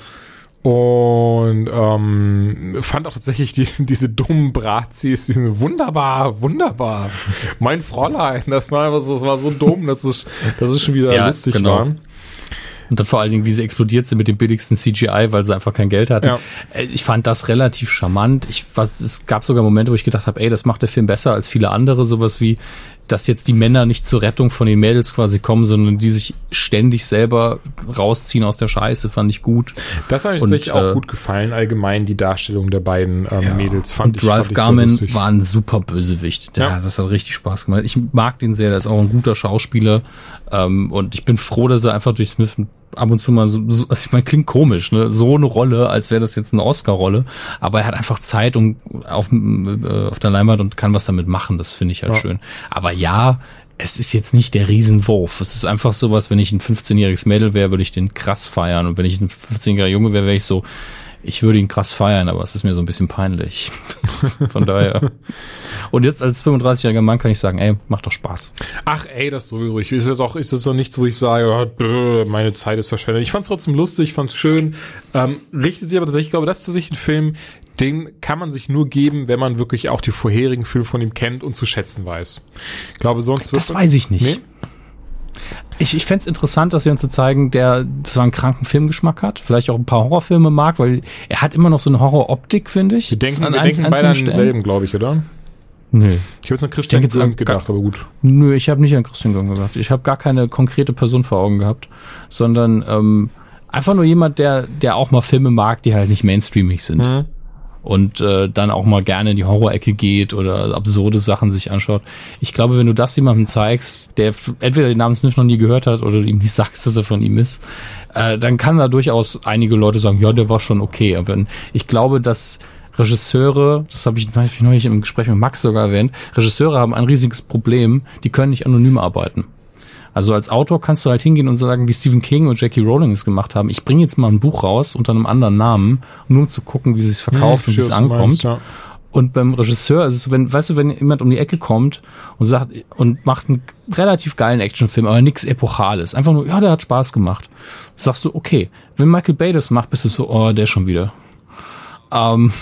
Und ähm, fand auch tatsächlich die, diese dummen Brazis, die sind wunderbar, wunderbar. Mein Fräulein, das war einfach so, das war so dumm, dass es, dass es schon wieder
Ja,
lustig
genau.
war.
Und dann vor allen Dingen, wie sie explodiert sind mit dem billigsten CGI, weil sie einfach kein Geld hatten.
Ja.
Äh, Ich fand das relativ charmant. Ich, was, es gab sogar Momente, wo ich gedacht habe, ey, das macht der Film besser als viele andere. Sowas wie, dass jetzt die Männer nicht zur Rettung von den Mädels quasi kommen, sondern die sich ständig selber rausziehen aus der Scheiße, fand ich gut.
Das hat mir tatsächlich auch
äh,
gut gefallen, allgemein die Darstellung der beiden ähm, Mädels fand
Und
ich,
Drive
fand
Garmin
lustig.
war ein super Bösewicht. Der,
Ja.
Das hat richtig Spaß gemacht. Ich mag den sehr, der ist auch ein guter Schauspieler. Ähm, und ich bin froh, dass er einfach durch Smith ab und zu mal so, so also ich meine, klingt komisch, ne? So eine Rolle, als wäre das jetzt eine Oscar-Rolle. Aber er hat einfach Zeit und auf, äh, auf der Leinwand und kann was damit machen. Das finde ich halt
Ja.
schön. Aber ja, es ist jetzt nicht der Riesenwurf. Es ist einfach sowas, wenn ich ein 15-jähriges Mädel wäre, würde ich den krass feiern. Und wenn ich ein 15-jähriger Junge wäre, wäre ich so, ich würde ihn krass feiern, aber es ist mir so ein bisschen peinlich. Von daher. Und jetzt als 35-jähriger Mann kann ich sagen, ey, macht doch Spaß.
Ach ey, das sowieso. Ich, ist jetzt auch, ist jetzt auch nichts, wo ich sage, bäh, meine Zeit ist verschwendet. Ich fand's trotzdem lustig, ich fand's schön. Ähm, richtet sich aber tatsächlich, ich glaube, das ist tatsächlich ein Film, den kann man sich nur geben, wenn man wirklich auch die vorherigen Filme von ihm kennt und zu schätzen weiß. Ich glaube, sonst wird
Das weiß ich nicht.
Nee?
Ich, ich fände interessant, dass wir uns zu zeigen, der zwar einen kranken Filmgeschmack hat, vielleicht auch ein paar Horrorfilme mag, weil er hat immer noch so eine Horroroptik, finde ich.
Wir denken,
An
wir
einz-
denken beide an denselben, glaube ich, oder?
Nö.
Ich habe jetzt an Christian
jetzt an-
gedacht, aber gut.
Nö, ich habe nicht an Christian Gang gedacht. Ich habe gar keine konkrete Person vor Augen gehabt, sondern ähm, einfach nur jemand, der, der auch mal Filme mag, die halt nicht mainstreamig sind.
Mhm.
Und äh, dann auch mal gerne in die Horrorecke geht oder absurde Sachen sich anschaut. Ich glaube, wenn du das jemandem zeigst, der entweder den Namen Smith noch nie gehört hat oder ihm nicht sagst, dass er von ihm ist, äh, dann kann da durchaus einige Leute sagen, ja, der war schon okay. Aber ich glaube, dass Regisseure, das habe ich, hab ich neulich im Gespräch mit Max sogar erwähnt, Regisseure haben ein riesiges Problem, die können nicht anonym arbeiten. Also als Autor kannst du halt hingehen und sagen, wie Stephen King und Jackie Rowling es gemacht haben, ich bringe jetzt mal ein Buch raus unter einem anderen Namen, nur um zu gucken, wie es sich verkauft und wie
Hm,
es ankommt.
meinst, ja.
Und beim Regisseur ist es wenn, weißt du, wenn jemand um die Ecke kommt und sagt und macht einen relativ geilen Actionfilm, aber nichts Epochales, einfach nur, ja, der hat Spaß gemacht. Sagst du, okay. Wenn Michael Bay das macht, bist du so, oh, der schon wieder. Ähm,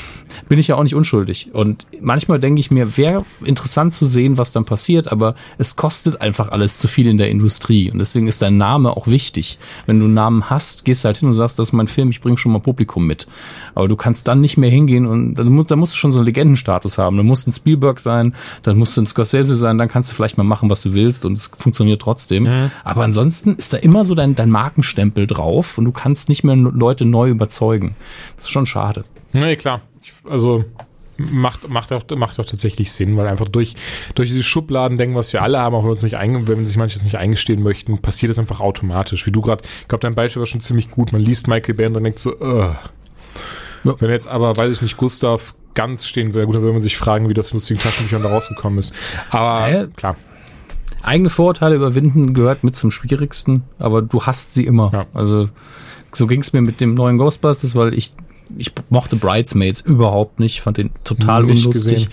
bin ich ja auch nicht unschuldig. Und manchmal denke ich mir, wäre interessant zu sehen, was dann passiert, aber es kostet einfach alles zu viel in der Industrie. Und deswegen ist dein Name auch wichtig. Wenn du einen Namen hast, gehst du halt hin und sagst, das ist mein Film, ich bringe schon mal Publikum mit. Aber du kannst dann nicht mehr hingehen und dann, mu- dann musst du schon so einen Legendenstatus haben. Dann musst du ein Spielberg sein, dann musst du ein Scorsese sein, dann kannst du vielleicht mal machen, was du willst und es funktioniert trotzdem. Aber ansonsten ist da immer so dein, dein Markenstempel drauf und du kannst nicht mehr Leute neu überzeugen. Das ist schon schade.
Nee, klar. Ich, also macht, macht, auch, macht auch tatsächlich Sinn, weil einfach durch, durch diese Schubladen denken, was wir alle haben, auch wenn, uns nicht einge wenn sich manches nicht eingestehen möchten, passiert das einfach automatisch. Wie du gerade, ich glaube, dein Beispiel war schon ziemlich gut. Man liest Michael Bay und dann denkt so, Ugh.
Ja.
Wenn jetzt aber, weiß ich nicht, Gustav ganz stehen wäre, gut, dann würde man sich fragen, wie das in lustigen Taschenbüchern da rausgekommen ist. Aber
Hä?
klar.
eigene Vorurteile überwinden gehört mit zum Schwierigsten, aber du hast sie immer.
Ja.
Also so ging es mir mit dem neuen Ghostbusters, weil ich ich mochte Bridesmaids überhaupt nicht, fand den total
Nicht
unlustig.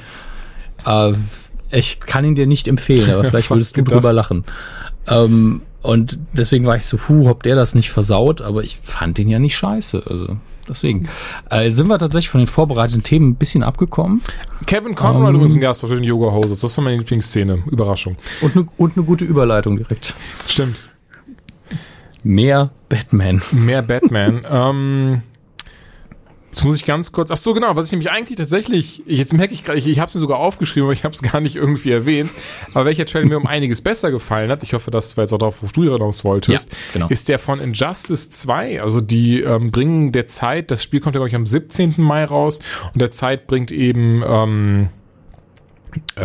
Äh, ich kann ihn dir nicht empfehlen, aber vielleicht würdest du
gedacht.
drüber lachen. Ähm, und deswegen war ich so, hu, ob der das nicht versaut, aber ich fand den ja nicht scheiße. Also deswegen äh, sind wir tatsächlich von den vorbereiteten Themen ein bisschen abgekommen
Kevin Conrad
Ähm.
übrigens ein Gast auf den Yoga Hoses. Das war meine Lieblingsszene. Überraschung.
und eine und eine gute Überleitung direkt.
Stimmt.
Mehr Batman.
Mehr Batman. ähm, jetzt muss ich ganz kurz. Ach so, genau. Was ich nämlich eigentlich tatsächlich. Jetzt merke ich gerade, ich, ich habe es mir sogar aufgeschrieben, aber ich habe es gar nicht irgendwie erwähnt. Aber welcher Trailer mir um einiges besser gefallen hat, ich hoffe, das war jetzt auch darauf, worauf du hinaus wolltest,
Ja, genau.
ist der von Injustice 2. Also die ähm, bringen der Zeit, das Spiel kommt ja, glaube ich, am 17. Mai raus und der Zeit bringt eben. Ähm, äh,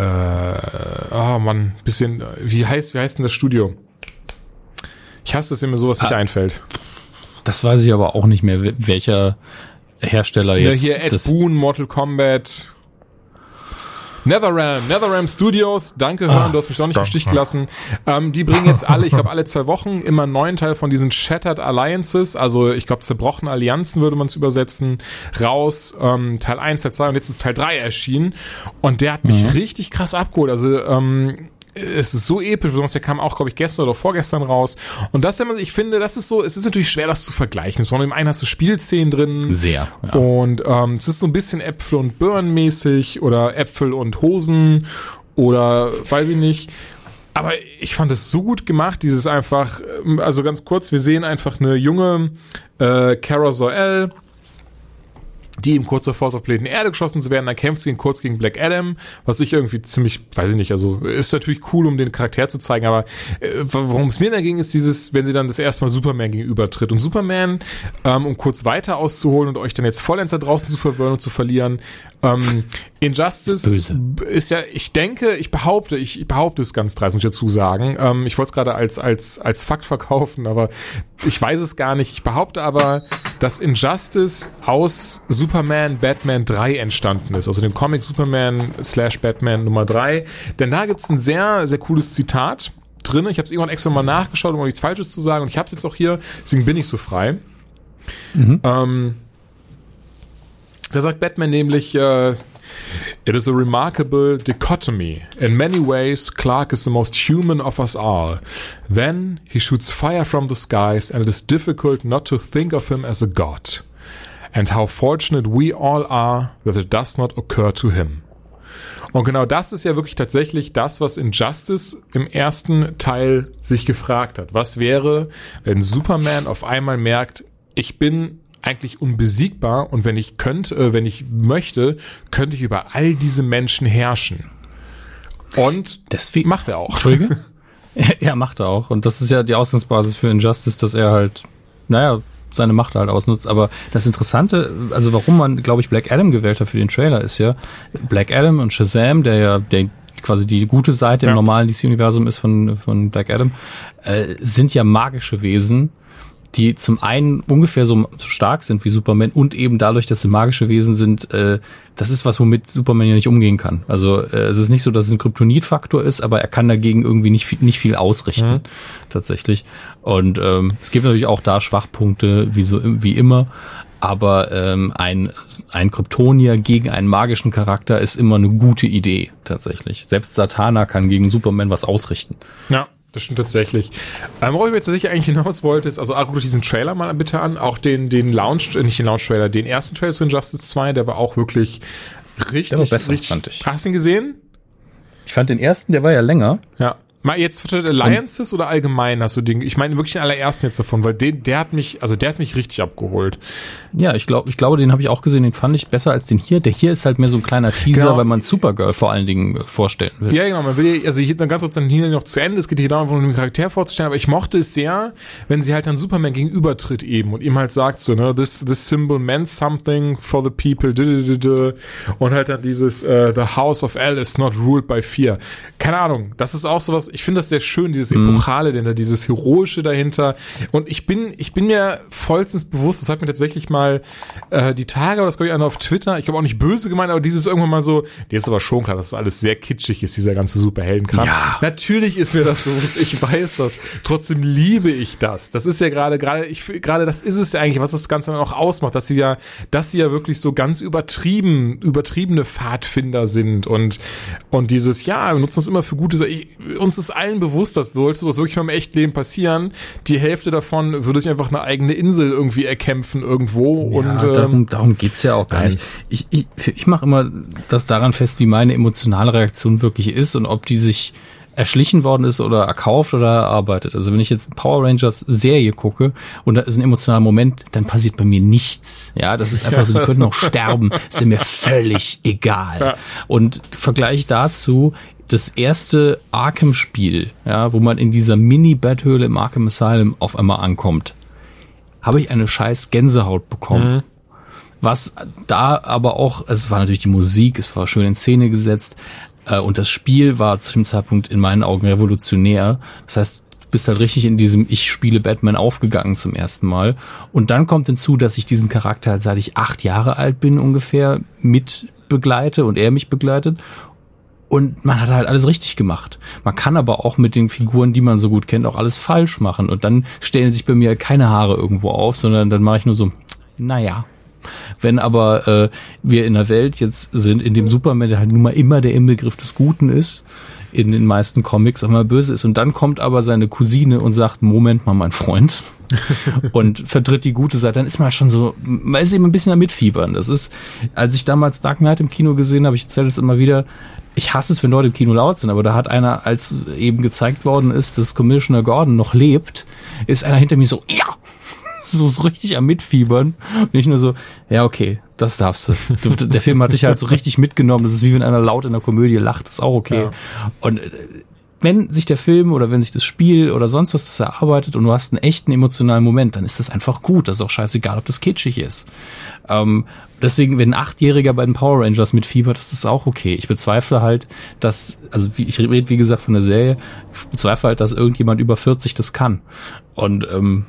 oh Mann, bisschen, wie heißt, wie heißt denn das Studio? Ich hasse es, wenn mir sowas nicht
Ah,
einfällt.
Das weiß ich aber auch nicht mehr, wel- welcher Hersteller
Ja,
jetzt.
hier Ed Boon, Mortal Kombat. Netherrealm, Netherrealm Studios, danke Hörn, du hast mich doch nicht im Stich gelassen. Ähm, die bringen jetzt alle, ich glaube alle zwei Wochen, immer einen neuen Teil von diesen Shattered Alliances, also ich glaube zerbrochene Allianzen würde man es übersetzen, raus. Ähm, Teil 1, Teil 2 und jetzt ist Teil 3 erschienen und der hat mich richtig krass abgeholt. Also ähm, es ist so episch, besonders der kam auch, glaube ich, gestern oder vorgestern raus. Und das, wenn man, ich finde, das ist so, es ist natürlich schwer, das zu vergleichen. Sondern im einen hast du Spielszenen drin.
Sehr, ja.
Und ähm, es ist so ein bisschen Äpfel und Birnen mäßig oder Äpfel und Hosen oder weiß ich nicht. Aber ich fand es so gut gemacht, dieses einfach, ähm, also ganz kurz, wir sehen einfach eine junge äh, Cara Zoel, die ihm kurz davor auf Planeten Erde geschossen zu werden. Dann kämpft sie ihn kurz gegen Black Adam, was ich irgendwie ziemlich, weiß ich nicht, also ist natürlich cool, um den Charakter zu zeigen, aber äh, worum es mir da ging, ist dieses, wenn sie dann das erste Mal Superman gegenübertritt. Und Superman, ähm, um kurz weiter auszuholen und euch dann jetzt vollends da draußen zu verwirren und zu verlieren, ähm, Injustice
Ist
ist, ja, ich denke, ich behaupte, ich, behaupte es ganz dreist, muss ich dazu sagen. Ähm, ich wollte es gerade als, als, als Fakt verkaufen, aber ich weiß es gar nicht. Ich behaupte aber, dass Injustice aus Superman Batman 3 entstanden ist, also dem Comic Superman slash Batman Nummer 3. Denn da gibt's ein sehr, sehr cooles Zitat drin. Ich habe es irgendwann extra mal nachgeschaut, um euch nichts Falsches zu sagen. Und ich habe es jetzt auch hier, deswegen bin ich so frei. Ähm, da sagt Batman nämlich, äh, It is a remarkable dichotomy. In many ways, Clark is the most human of us all. Then he shoots fire from the skies, and it is difficult not to think of him as a god. And how fortunate we all are that it does not occur to him. Und genau das ist ja wirklich tatsächlich das, was Injustice im ersten Teil sich gefragt hat. Was wäre, wenn Superman auf einmal merkt, ich bin eigentlich unbesiegbar und wenn ich könnte, äh, wenn ich möchte, könnte ich über all diese Menschen herrschen. Und
Deswegen
macht er auch.
Entschuldige? ja, macht er auch. Und das ist ja die Ausgangsbasis für Injustice, dass er halt, naja, seine Macht halt ausnutzt. Aber das Interessante, also warum man, glaube ich, Black Adam gewählt hat für den Trailer, ist ja Black Adam und Shazam, der ja der quasi die gute Seite
Ja.
im normalen DC-Universum ist von, von Black Adam, äh, sind ja magische Wesen, die zum einen ungefähr so, stark sind wie Superman und eben dadurch, dass sie magische Wesen sind, äh, das ist was, womit Superman ja nicht umgehen kann. Also äh, es ist nicht so, dass es ein Kryptonit-Faktor ist, aber er kann dagegen irgendwie nicht viel, nicht viel ausrichten, tatsächlich. Und ähm, es gibt natürlich auch da Schwachpunkte, wie, so, wie immer. Aber ähm, ein, ein Kryptonier gegen einen magischen Charakter ist immer eine gute Idee, tatsächlich. Selbst Satana kann gegen Superman was ausrichten.
Ja, das stimmt tatsächlich. Ähm, worauf ich jetzt tatsächlich eigentlich hinaus wollte, ist, also guckt euch diesen Trailer mal bitte an, auch den, den Launch, äh, nicht den Launch-Trailer, den ersten Trailer zu Injustice 2, der war auch wirklich richtig,
Der war besser,
richtig,
fand ich.
Hast du ihn gesehen?
Ich fand den ersten, der war ja länger.
Ja. Mal jetzt für Alliances oder allgemein hast du den, ich meine wirklich den allerersten jetzt davon, weil den, der hat mich, also der hat mich richtig abgeholt.
Ja, ich glaube, ich glaube, den habe ich auch gesehen. Den fand ich besser als den hier. Der hier ist halt mehr so ein kleiner Teaser,
Genau.
weil man Supergirl vor allen Dingen äh, vorstellen will.
Ja, genau, man will, also hier dann ganz kurz dann hier noch zu Ende, es geht hier darum, um den Charakter vorzustellen, aber ich mochte es sehr, wenn sie halt dann Superman gegenübertritt eben und ihm halt sagt so, ne, this, this symbol meant something for the people, und halt dann dieses, äh, the house of L is not ruled by fear. Keine Ahnung, das ist auch sowas, ich finde das sehr schön, dieses Epochale dahinter, dieses Heroische dahinter und ich bin, ich bin mir vollstens bewusst, das hat mir tatsächlich mal äh, die Tage, oder das glaube ich einer auf Twitter, ich glaube auch nicht böse gemeint, aber dieses irgendwann mal so, dir ist aber schon klar, dass das alles sehr kitschig ist, dieser ganze Superheldenkram.
Ja.
Natürlich ist mir das bewusst, ich weiß das. Trotzdem liebe ich das. Das ist ja gerade, gerade, ich, gerade das ist es ja eigentlich, was das Ganze dann auch ausmacht, dass sie ja, dass sie ja wirklich so ganz übertrieben, übertriebene Pfadfinder sind und, und dieses, ja, wir nutzen das immer für gute Sachen. Ich, uns ist allen bewusst, dass sollte sowas wirklich mal im Echtleben passieren. Die Hälfte davon würde sich einfach eine eigene Insel irgendwie erkämpfen irgendwo und,
Ja,
ähm,
darum, darum geht's ja auch gar nicht. Ich, ich, ich mache immer das daran fest, wie meine emotionale Reaktion wirklich ist und ob die sich erschlichen worden ist oder erkauft oder erarbeitet. Also wenn ich jetzt Power Rangers Serie gucke und da ist ein emotionaler Moment, dann passiert bei mir nichts. Ja, das ist einfach so, die könnten auch sterben. Ist mir völlig egal. Und Vergleich dazu das erste Arkham-Spiel, ja, wo man in dieser Mini-Betthöhle im Arkham Asylum auf einmal ankommt, habe ich eine scheiß Gänsehaut bekommen. Was da aber auch, es war natürlich die Musik, es war schön in Szene gesetzt äh, und das Spiel war zu dem Zeitpunkt in meinen Augen revolutionär. Das heißt, du bist halt richtig in diesem Ich spiele Batman aufgegangen zum ersten Mal. Und dann kommt hinzu, dass ich diesen Charakter, seit ich acht Jahre alt bin ungefähr, mit begleite und er mich begleitet. Und man hat halt alles richtig gemacht. Man kann aber auch mit den Figuren, die man so gut kennt, auch alles falsch machen. Und dann stellen sich bei mir keine Haare irgendwo auf, sondern dann mache ich nur so, naja. Wenn aber äh, wir in einer Welt jetzt sind, in dem Superman, der halt nun mal immer der Inbegriff des Guten ist, in den meisten Comics immer böse ist. Und dann kommt aber seine Cousine und sagt, Moment mal, mein Freund. und vertritt die gute Seite, dann ist man schon so, man ist eben ein bisschen am Mitfiebern. Das ist, als ich damals Dark Knight im Kino gesehen habe, ich erzähle es immer wieder, ich hasse es, wenn Leute im Kino laut sind, aber da hat einer, als eben gezeigt worden ist, dass Commissioner Gordon noch lebt, ist einer hinter mir so, ja, so, so richtig am Mitfiebern. Und nicht nur so, ja, okay, das darfst du. Der Film hat dich halt so richtig mitgenommen. Das ist wie wenn einer laut in der Komödie lacht, das ist auch okay.
Ja.
Und wenn sich der Film oder wenn sich das Spiel oder sonst was das erarbeitet und du hast einen echten emotionalen Moment, dann ist das einfach gut. Das ist auch scheißegal, ob das kitschig ist. Ähm, deswegen, wenn ein Achtjähriger bei den Power Rangers mitfiebert, ist das auch okay. Ich bezweifle halt, dass, also ich rede wie gesagt von der Serie, ich bezweifle halt, dass irgendjemand über 40 das kann. Und ähm,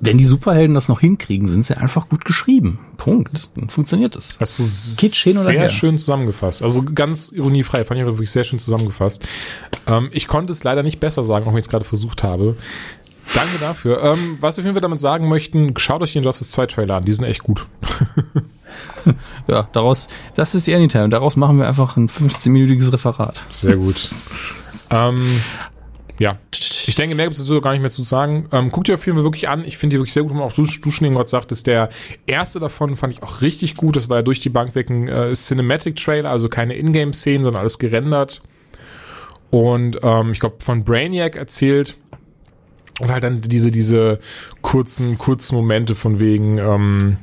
wenn die Superhelden das noch hinkriegen, sind sie einfach gut geschrieben. Punkt. Dann funktioniert das.
Hast du
Kitsch hin oder
sehr
her.
schön zusammengefasst. Also ganz ironiefrei, fand ich aber wirklich sehr schön zusammengefasst. Ähm, ich konnte es leider nicht besser sagen, auch wenn ich es gerade versucht habe. Danke dafür. Ähm, was wir auf jeden Fall damit sagen möchten, schaut euch den Justice 2 Trailer an. Die sind echt gut.
Ja, daraus, das ist die Anytime. Daraus machen wir einfach ein 15-minütiges Referat.
Sehr gut. ähm, ja, ich denke, mehr gibt es dazu gar nicht mehr zu sagen. Ähm, guckt ihr auf jeden Fall wirklich an. Ich finde die wirklich sehr gut. Und auch du, du schon gerade sagtest, der erste davon fand ich auch richtig gut. Das war ja durch die Bank weg ein äh, Cinematic-Trailer, also keine Ingame-Szenen, sondern alles gerendert. Und ähm, ich glaube, von Brainiac erzählt. Und halt dann diese, diese kurzen, kurzen Momente von wegen, ähm,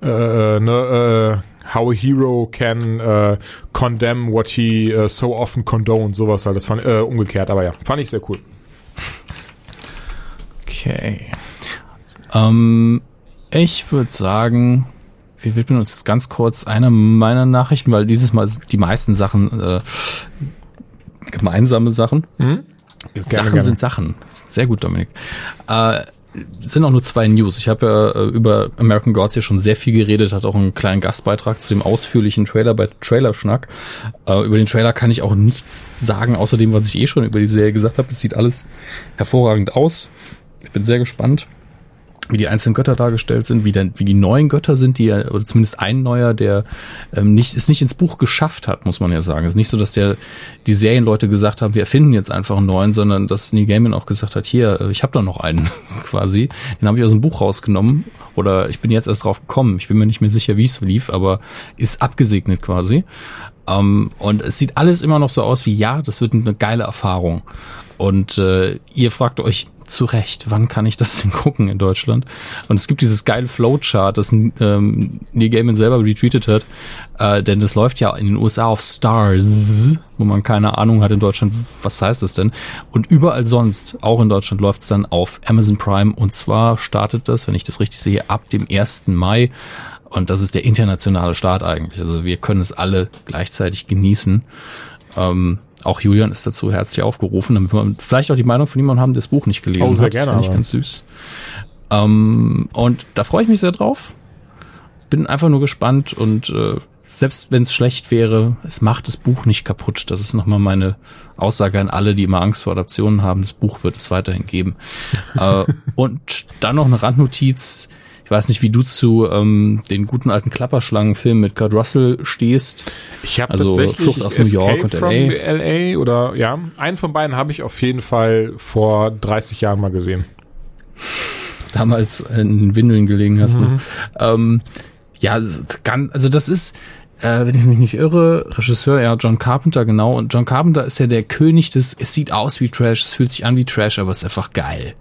äh, ne, äh, how a hero can äh, condemn what he äh, so often condoned, sowas halt. Das fand äh, umgekehrt, aber ja, fand ich sehr cool.
Okay. Ähm, ich würde sagen, wir widmen uns jetzt ganz kurz einer meiner Nachrichten, weil dieses Mal sind die meisten Sachen äh, gemeinsame Sachen. Sachen
gerne.
sind Sachen. Sehr gut, Dominik. Äh, sind auch nur zwei News. Ich habe ja äh, über American Gods ja schon sehr viel geredet, hat auch einen kleinen Gastbeitrag zu dem ausführlichen Trailer bei Trailerschnack. Äh, über den Trailer kann ich auch nichts sagen, außer dem, was ich eh schon über die Serie gesagt habe. Es sieht alles hervorragend aus. Ich bin sehr gespannt, wie die einzelnen Götter dargestellt sind, wie, denn, wie die neuen Götter sind, die oder zumindest ein neuer, der ähm, nicht, es nicht ins Buch geschafft hat, muss man ja sagen. Es ist nicht so, dass der die Serienleute gesagt haben, wir erfinden jetzt einfach einen neuen, sondern dass Neil Gaiman auch gesagt hat, hier, äh, ich habe da noch einen quasi. Den habe ich aus dem Buch rausgenommen oder ich bin jetzt erst drauf gekommen. Ich bin mir nicht mehr sicher, wie es lief, aber ist abgesegnet quasi. Ähm, und es sieht alles immer noch so aus wie, ja, das wird eine geile Erfahrung. Und äh, ihr fragt euch zu Recht, wann kann ich das denn gucken in Deutschland? Und es gibt dieses geile Flowchart, das ähm, Neil Gaiman selber retweetet hat, äh, denn das läuft ja in den USA auf Stars, wo man keine Ahnung hat in Deutschland, was heißt das denn? Und überall sonst, auch in Deutschland, läuft es dann auf Amazon Prime und zwar startet das, wenn ich das richtig sehe, ab dem 1. Mai. Und das ist der internationale Start eigentlich. Also wir können es alle gleichzeitig genießen. Ähm, auch Julian ist dazu herzlich aufgerufen, damit wir vielleicht auch die Meinung von jemandem haben, der das Buch nicht gelesen
Oh, sehr
hat.
gerne,
Das finde ich
aber.
ganz süß. Ähm, und da freue ich mich sehr drauf. Bin einfach nur gespannt und äh, selbst wenn es schlecht wäre, es macht das Buch nicht kaputt. Das ist nochmal meine Aussage an alle, die immer Angst vor Adaptionen haben. Das Buch wird es weiterhin geben. äh, und dann noch eine Randnotiz. Ich weiß nicht, wie du zu ähm, den guten alten Klapperschlangenfilm mit Kurt Russell stehst.
Ich habe
Also
tatsächlich
Flucht aus New York und LA.
LA oder ja, einen von beiden habe ich auf jeden Fall vor 30 Jahren mal gesehen.
damals in Windeln gelegen hast. Ne? Ähm, ja, kann, also das ist, äh, wenn ich mich nicht irre, Regisseur, ja, John Carpenter, genau. Und John Carpenter ist ja der König des, es sieht aus wie Trash, es fühlt sich an wie Trash, aber es ist einfach geil.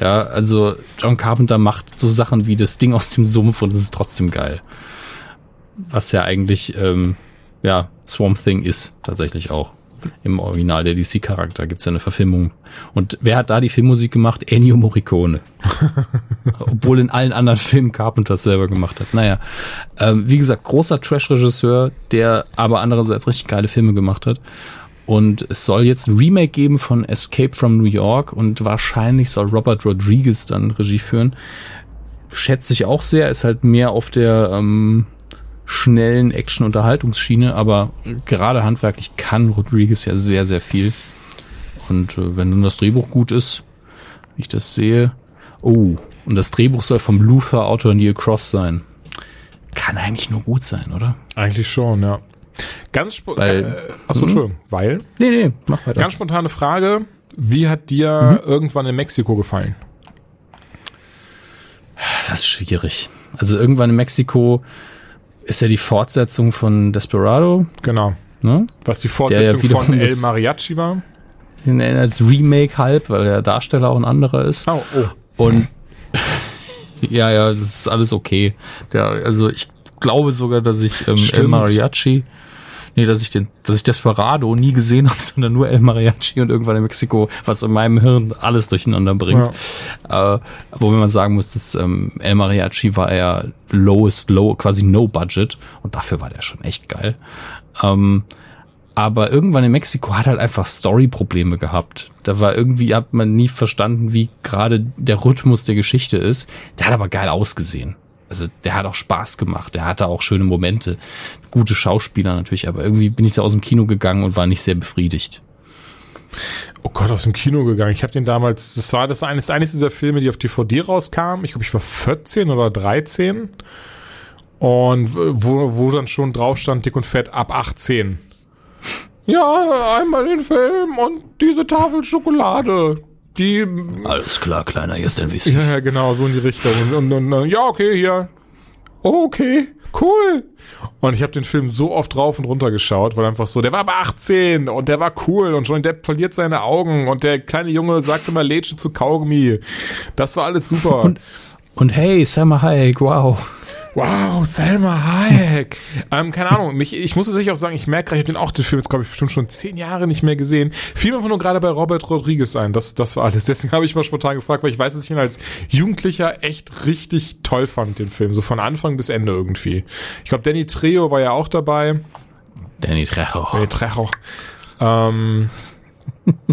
Ja, also John Carpenter macht so Sachen wie das Ding aus dem Sumpf und es ist trotzdem geil. Was ja eigentlich, ähm, ja, Swamp Thing ist tatsächlich auch. Im Original der DC-Charakter gibt's ja eine Verfilmung. Und wer hat da die Filmmusik gemacht? Ennio Morricone. Obwohl in allen anderen Filmen Carpenter selber gemacht hat. Naja, ähm, wie gesagt, großer Trash-Regisseur, der aber andererseits richtig geile Filme gemacht hat. Und es soll jetzt ein Remake geben von Escape from New York und wahrscheinlich soll Robert Rodriguez dann Regie führen. Schätze ich auch sehr, ist halt mehr auf der ähm, schnellen Action-Unterhaltungsschiene, aber gerade handwerklich kann Rodriguez ja sehr, sehr viel. Und äh, wenn dann das Drehbuch gut ist, wie ich das sehe, oh, und das Drehbuch soll vom Luther-Autor Neil Cross sein. Kann eigentlich nur gut sein, oder?
Eigentlich schon, ja. Ganz spontan. Äh, achso, Entschuldigung. Weil?
Nee, nee, mach weiter.
Ganz spontane Frage. Wie hat dir irgendwann in Mexiko gefallen?
Das ist schwierig. Also irgendwann in Mexiko ist ja die Fortsetzung von Desperado,
Genau.
ne?
Was die Fortsetzung
ja
von El Mariachi war?
Als Remake halb, weil der Darsteller auch ein anderer ist.
Oh, oh.
Und ja, ja, das ist alles okay. Der, also ich glaube sogar, dass ich ähm, El. Mariachi, nee, dass ich den, dass ich Desperado nie gesehen habe, sondern nur El Mariachi und irgendwann in Mexiko, was in meinem Hirn alles durcheinander bringt. Äh, wo man sagen muss, dass ähm, El Mariachi war ja lowest low, quasi no budget und dafür war der schon echt geil. Ähm, aber irgendwann in Mexiko hat halt einfach Story-Probleme gehabt. Da war irgendwie, hat man nie verstanden, wie gerade der Rhythmus der Geschichte ist. Der hat aber geil ausgesehen. Also der hat auch Spaß gemacht. Der hatte auch schöne Momente. Gute Schauspieler natürlich, aber irgendwie bin ich da aus dem Kino gegangen und war nicht sehr befriedigt.
Oh Gott, aus dem Kino gegangen. Ich habe den damals, das war das eines, eines dieser Filme, die auf DVD rauskamen. Ich glaube, ich war 14 oder 13. Und wo, wo dann schon drauf stand, dick und fett, ab 18. Ja, einmal den Film und diese Tafel Schokolade. Die,
Alles klar, Kleiner, hier ist dein Whisky.
ja, ja, genau, so in die Richtung. Und, und, und ja, okay, hier. Oh, okay, cool. Und ich habe den Film so oft rauf und runter geschaut, weil einfach so, der war aber 18 und der war cool und Johnny Depp verliert seine Augen und der kleine Junge sagt immer Lädchen zu Kaugummi. Das war alles super.
Und, und hey, Selma Hayek, wow.
Wow, Selma Hayek. ähm, keine Ahnung, mich, ich muss tatsächlich auch sagen, ich merke gerade, ich habe den auch den Film jetzt, glaube ich, bestimmt schon zehn Jahre nicht mehr gesehen. Fiel mir einfach nur gerade bei Robert Rodriguez ein. Das, das war alles. Deswegen habe ich mal spontan gefragt, weil ich weiß, dass ich ihn als Jugendlicher echt richtig toll fand, den Film. So von Anfang bis Ende irgendwie. Ich glaube, Danny Trejo war ja auch dabei.
Danny Trejo.
Danny Trejo. Ähm,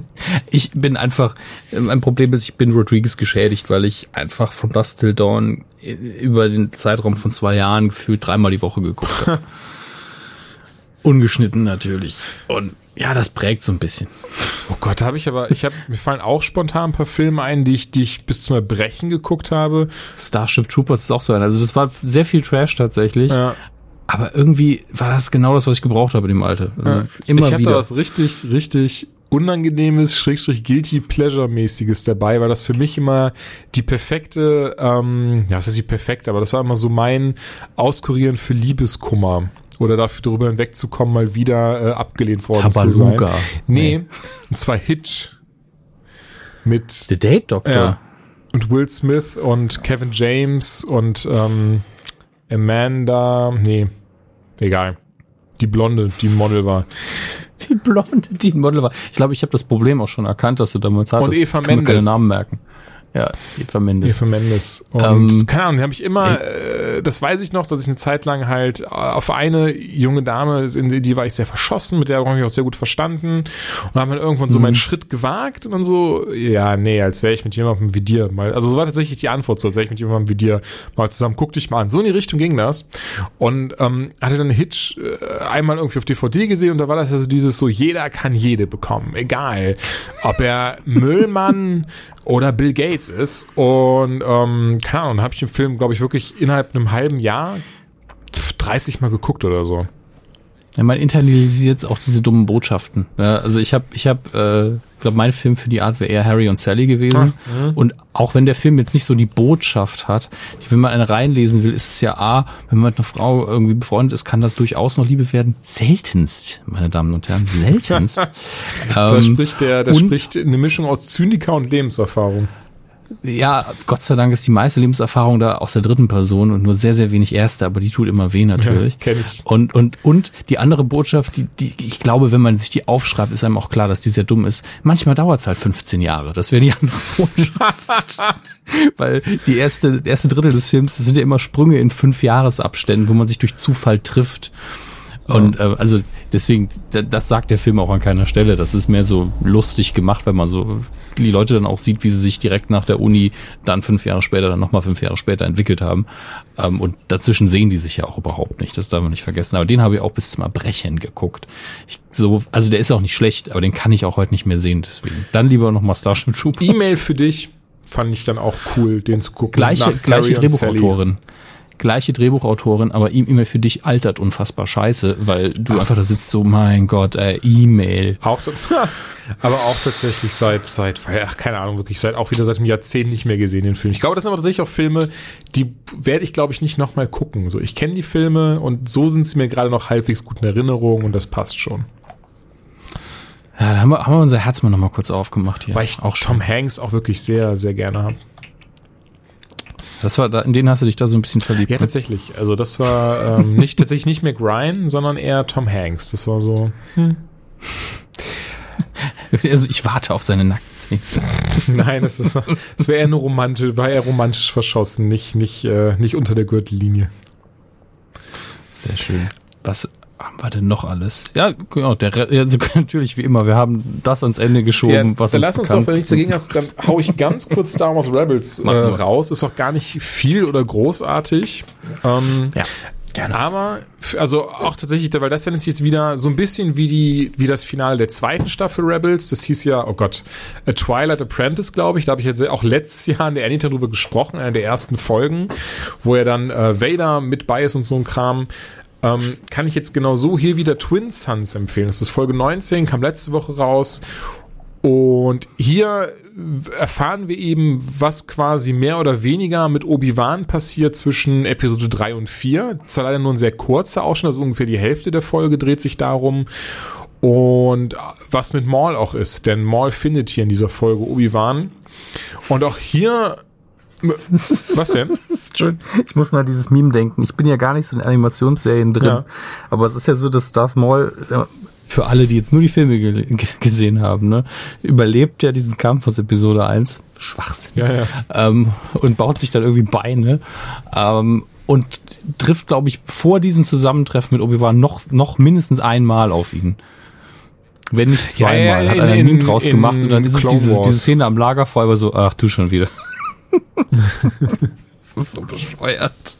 Ich bin einfach, mein Problem ist, ich bin Rodriguez geschädigt, weil ich einfach von Dust Till Dawn über den Zeitraum von zwei Jahren gefühlt dreimal die Woche geguckt habe. Ungeschnitten natürlich. Und ja, das prägt so ein bisschen.
oh Gott, habe ich aber, ich habe, mir fallen auch spontan ein paar Filme ein, die ich, die ich bis zum Erbrechen geguckt habe.
Starship Troopers ist auch so ein. Also das war sehr viel Trash tatsächlich.
Ja.
Aber irgendwie war das genau das, was ich gebraucht habe in dem Alter. Also immer
ich hatte
wieder.
was richtig, richtig unangenehmes, schrägstrich guilty pleasure mäßiges dabei, weil das für mich immer die perfekte, ähm, ja, was heißt die perfekte, aber das war immer so mein Auskurieren für Liebeskummer. Oder dafür darüber hinwegzukommen, mal wieder äh, abgelehnt worden zu sein.
Tabaluga.
Nee, und zwar Hitch. Mit
The Date Doctor.
ja. Und Will Smith und Kevin James und ähm, Amanda, nee, egal. Die Blonde, die Model war.
Die Blonde, die ein Model war. Ich glaube, ich habe das Problem auch schon erkannt, dass du damals hattest.
Eva
ich kann mir keine
Mendes.
Namen merken. Ja, Eva Mendes.
Eva Mendes. Und
Ähm,
keine Ahnung, die habe ich immer, äh, das weiß ich noch, dass ich eine Zeit lang halt äh, auf eine junge Dame, in die war ich sehr verschossen, mit der habe ich mich auch sehr gut verstanden. Und haben dann irgendwann so meinen Schritt gewagt und dann so, ja, nee, als wäre ich mit jemandem wie dir mal. Also so war tatsächlich die Antwort, so als wäre ich mit jemandem wie dir mal zusammen, guck dich mal an. So in die Richtung ging das. Und ähm, hatte dann Hitch äh, einmal irgendwie auf DVD gesehen und da war das ja so dieses so, jeder kann jede bekommen, egal. Ob er Müllmann oder Bill Gates ist. Und ähm, keine Ahnung, habe ich den Film, glaube ich, wirklich innerhalb einem halben Jahr 30 Mal geguckt oder so.
Ja, man internalisiert auch diese dummen Botschaften. Ja, also ich habe, ich habe, äh, ich glaube, mein Film für die Art wäre eher Harry und Sally gewesen. Und auch wenn der Film jetzt nicht so die Botschaft hat, die, wenn man eine reinlesen will, ist es ja A, wenn man mit einer Frau irgendwie befreundet ist, kann das durchaus noch Liebe werden. Seltenst, meine Damen und Herren, seltenst.
Da
Ähm,
spricht der, da spricht eine Mischung aus Zyniker und Lebenserfahrung.
Ja, Gott sei Dank ist die meiste Lebenserfahrung da aus der dritten Person und nur sehr, sehr wenig erste, aber die tut immer weh natürlich.
Ja, kenn ich.
Und, und, und die andere Botschaft, die, die, ich glaube, wenn man sich die aufschreibt, ist einem auch klar, dass die sehr dumm ist. Manchmal dauert es halt 15 Jahre. Das wäre die andere Botschaft. Weil die erste, erste Drittel des Films, das sind ja immer Sprünge in fünf Jahresabständen, wo man sich durch Zufall trifft. Und äh, also deswegen, das sagt der Film auch an keiner Stelle. Das ist mehr so lustig gemacht, wenn man so die Leute dann auch sieht, wie sie sich direkt nach der Uni dann fünf Jahre später, dann nochmal fünf Jahre später entwickelt haben. Ähm, und dazwischen sehen die sich ja auch überhaupt nicht. Das darf man nicht vergessen. Aber den habe ich auch bis zum Erbrechen geguckt. Ich, so, also der ist auch nicht schlecht, aber den kann ich auch heute nicht mehr sehen. Deswegen dann lieber nochmal Starship Troopers.
E-Mail für dich fand ich dann auch cool, den zu gucken.
gleiche, gleiche
und Sally.
Gleiche Drehbuchautorin, aber E-Mail für dich altert unfassbar scheiße, weil du einfach da sitzt so, mein Gott, äh, E-Mail.
Auch, aber auch tatsächlich seit, seit, ach, keine Ahnung, wirklich, seit, auch wieder seit einem Jahrzehnt nicht mehr gesehen, den Film. Ich glaube, das sind aber tatsächlich auch Filme, die werde ich, glaube ich, nicht nochmal gucken. So, ich kenne die Filme und so sind sie mir gerade noch halbwegs gut in Erinnerung und das passt schon.
Ja, da haben wir, haben wir unser Herz mal nochmal kurz aufgemacht hier.
Weil ich auch Tom Hanks auch wirklich sehr, sehr gerne habe.
Das war, da, in den hast du dich da so ein bisschen verliebt.
Ja,
ne?
tatsächlich. Also das war ähm, nicht tatsächlich nicht Mac Ryan, sondern eher Tom Hanks. Das war so. Hm.
Also ich warte auf seine Nacktszene.
Nein, das, ist, das wäre eher nur romantisch, war eher romantisch verschossen, nicht, nicht, äh, nicht unter der Gürtellinie.
Sehr schön. Was haben wir denn noch alles? Ja, genau, der, also natürlich wie immer, wir haben das ans Ende geschoben, was
dann
uns
lass uns doch, wenn nichts dagegen hast, dann hau ich ganz kurz Star Wars Rebels äh, raus. Ist auch gar nicht viel oder großartig. Ähm,
Ja, gerne.
Aber, also auch tatsächlich, weil das wäre jetzt jetzt wieder so ein bisschen wie die, wie das Finale der zweiten Staffel Rebels. Das hieß ja, oh Gott, A Twilight Apprentice, glaube ich. Da habe ich jetzt auch letztes Jahr in der Anita drüber gesprochen, einer der ersten Folgen, wo er dann äh, Vader mit bei ist und so ein Kram. Ähm, kann ich jetzt genau so hier wieder Twin Sons empfehlen. Das ist Folge 19, kam letzte Woche raus. Und hier erfahren wir eben, was quasi mehr oder weniger mit Obi-Wan passiert zwischen Episode 3 und 4. Das war leider nur ein sehr kurzer Ausschnitt, also ungefähr die Hälfte der Folge dreht sich darum. Und was mit Maul auch ist, denn Maul findet hier in dieser Folge Obi-Wan. Und auch hier. Was denn?
Schön. Ich muss nur an dieses Meme denken. Ich bin ja gar nicht so in Animationsserien drin.
Ja.
Aber es ist ja so, dass Darth Maul, äh, für alle, die jetzt nur die Filme ge ge- gesehen haben, ne, überlebt ja diesen Kampf aus Episode 1. Schwachsinn.
Ja, ja.
Ähm, und baut sich dann irgendwie Beine. Ähm, und trifft, glaube ich, vor diesem Zusammentreffen mit Obi-Wan noch, noch mindestens einmal auf ihn. Wenn nicht
Ja,
zweimal.
ja,
Hat
in-
einer ein
in-
Meme draus gemacht und dann ist es
Clone
dieses,
Wars.
diese Szene am Lagerfeuer so, ach du schon wieder. das ist so bescheuert.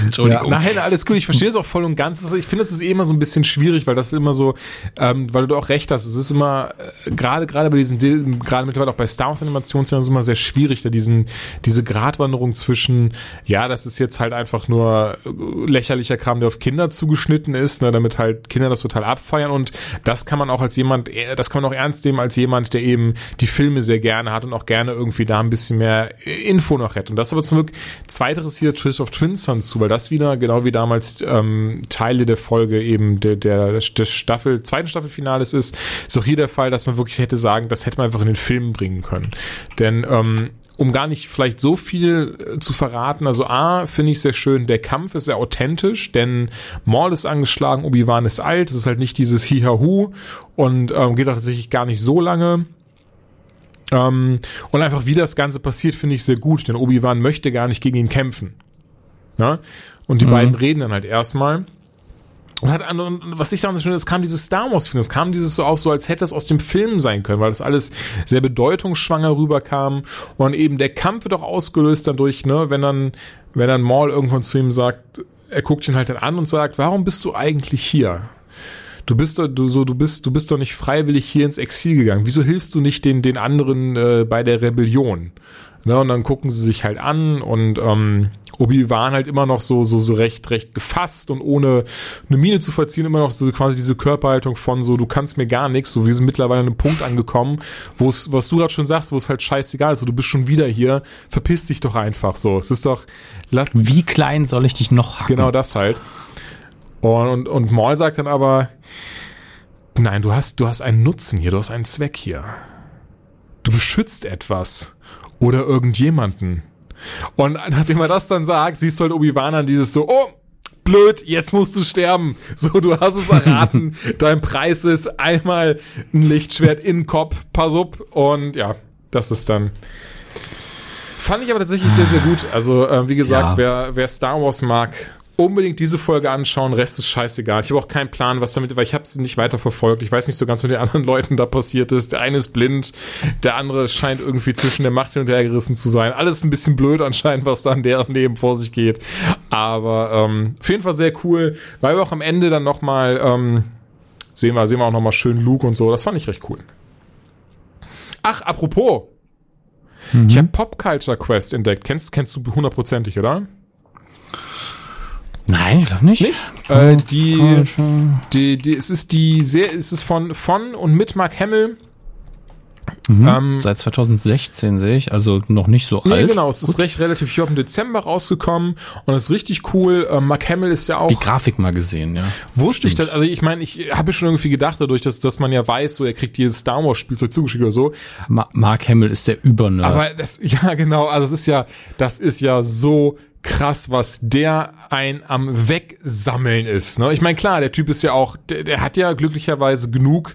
Ja,
Entschuldigung.
nein, alles gut. Ich verstehe es auch voll und ganz. Ich finde, es ist eh immer so ein bisschen schwierig, weil das ist immer so, ähm, weil du auch recht hast. Es ist immer äh, gerade gerade bei diesen, Di- gerade mittlerweile auch bei Star Wars Animationsserien ist es immer sehr schwierig, da diesen diese Gratwanderung zwischen, ja, das ist jetzt halt einfach nur äh, lächerlicher Kram, der auf Kinder zugeschnitten ist, ne, damit halt Kinder das total abfeiern und das kann man auch als jemand, äh, das kann man auch ernst nehmen als jemand, der eben die Filme sehr gerne hat und auch gerne irgendwie da ein bisschen mehr äh, Info noch hätte. Und das ist aber zum Glück zweiteres hier Twist of Twin Sons zu, weil das wieder, genau wie damals ähm, Teile der Folge eben der, der, des Staffel, zweiten Staffelfinales ist, ist auch hier der Fall, dass man wirklich hätte sagen, das hätte man einfach in den Filmen bringen können. Denn ähm, um gar nicht vielleicht so viel äh, zu verraten, also A, finde ich sehr schön, der Kampf ist sehr authentisch, denn Maul ist angeschlagen, Obi-Wan ist alt, es ist halt nicht dieses Hi-Ha-Hu und ähm, geht auch tatsächlich gar nicht so lange. Ähm, und einfach wie das Ganze passiert, finde ich sehr gut, denn Obi-Wan möchte gar nicht gegen ihn kämpfen. Ja? Und die beiden reden dann halt erstmal. Und hat und was ich daran so schön, es kam dieses Star Wars Film, es kam dieses so auch so, als hätte es aus dem Film sein können, weil das alles sehr bedeutungsschwanger rüberkam und eben der Kampf wird auch ausgelöst dadurch, ne, wenn dann, wenn dann Maul irgendwann zu ihm sagt, er guckt ihn halt dann an und sagt, warum bist du eigentlich hier? Du bist doch, du so, du bist, du bist doch nicht freiwillig hier ins Exil gegangen. Wieso hilfst du nicht den, den anderen äh, bei der Rebellion? Ne, und dann gucken sie sich halt an und ähm, Obi-Wan halt immer noch so, so, so recht, recht gefasst und ohne eine Miene zu verziehen, immer noch so quasi diese Körperhaltung von so, du kannst mir gar nichts. So, wir sind mittlerweile an einem Punkt angekommen, wo es, was du gerade schon sagst, wo es halt scheißegal ist. So, du bist schon wieder hier, verpiss dich doch einfach so. Es ist doch, lass,
Wie klein soll ich dich noch hacken?
Genau das halt. Und, und, und Maul sagt dann aber, nein, du hast, du hast einen Nutzen hier, du hast einen Zweck hier. Du beschützt etwas oder irgendjemanden. Und nachdem er das dann sagt, siehst du halt Obi-Wan an dieses so, oh, blöd, jetzt musst du sterben. So, du hast es erraten. Dein Preis ist einmal ein Lichtschwert in den Kopf, pass up. Und ja, das ist dann Fand ich aber tatsächlich sehr, sehr gut. Also, äh, wie gesagt,
Ja.
wer, wer Star Wars mag, unbedingt diese Folge anschauen. Rest ist scheißegal. Ich habe auch keinen Plan, was damit, weil ich habe es nicht weiter verfolgt. Ich weiß nicht so ganz, was mit den anderen Leuten da passiert ist. Der eine ist blind, der andere scheint irgendwie zwischen der Macht hin und her gerissen zu sein. Alles ein bisschen blöd anscheinend, was da in deren Leben vor sich geht. Aber ähm, auf jeden Fall sehr cool, weil wir auch am Ende dann nochmal ähm, sehen wir, sehen wir auch nochmal schön Luke und so. Das fand ich recht cool. Ach, apropos. Ich habe Pop Culture Quest entdeckt. Kennst, kennst du hundertprozentig, oder?
Nein, ich glaube nicht.
Äh, die, die, die, es ist die sehr, es ist von, von und mit Mark Hamill. Ähm,
Seit 2016 sehe ich, also noch nicht so
nee,
alt.
genau, es ist recht relativ, ich glaube, im Dezember rausgekommen und das ist richtig cool. Ähm, Mark Hamill ist ja auch.
Die Grafik mal gesehen, ja.
Wusste ich das, also ich meine, ich habe schon irgendwie gedacht, dadurch, dass, dass man ja weiß, so er kriegt jedes Star Wars Spielzeug zugeschickt oder so.
Ma Mark Hamill ist der Übernerd.
Aber das, ja genau, also es ist ja, das ist ja so krass, was der ein am Wegsammeln ist. Ne? Ich meine, klar, der Typ ist ja auch, der, der hat ja glücklicherweise genug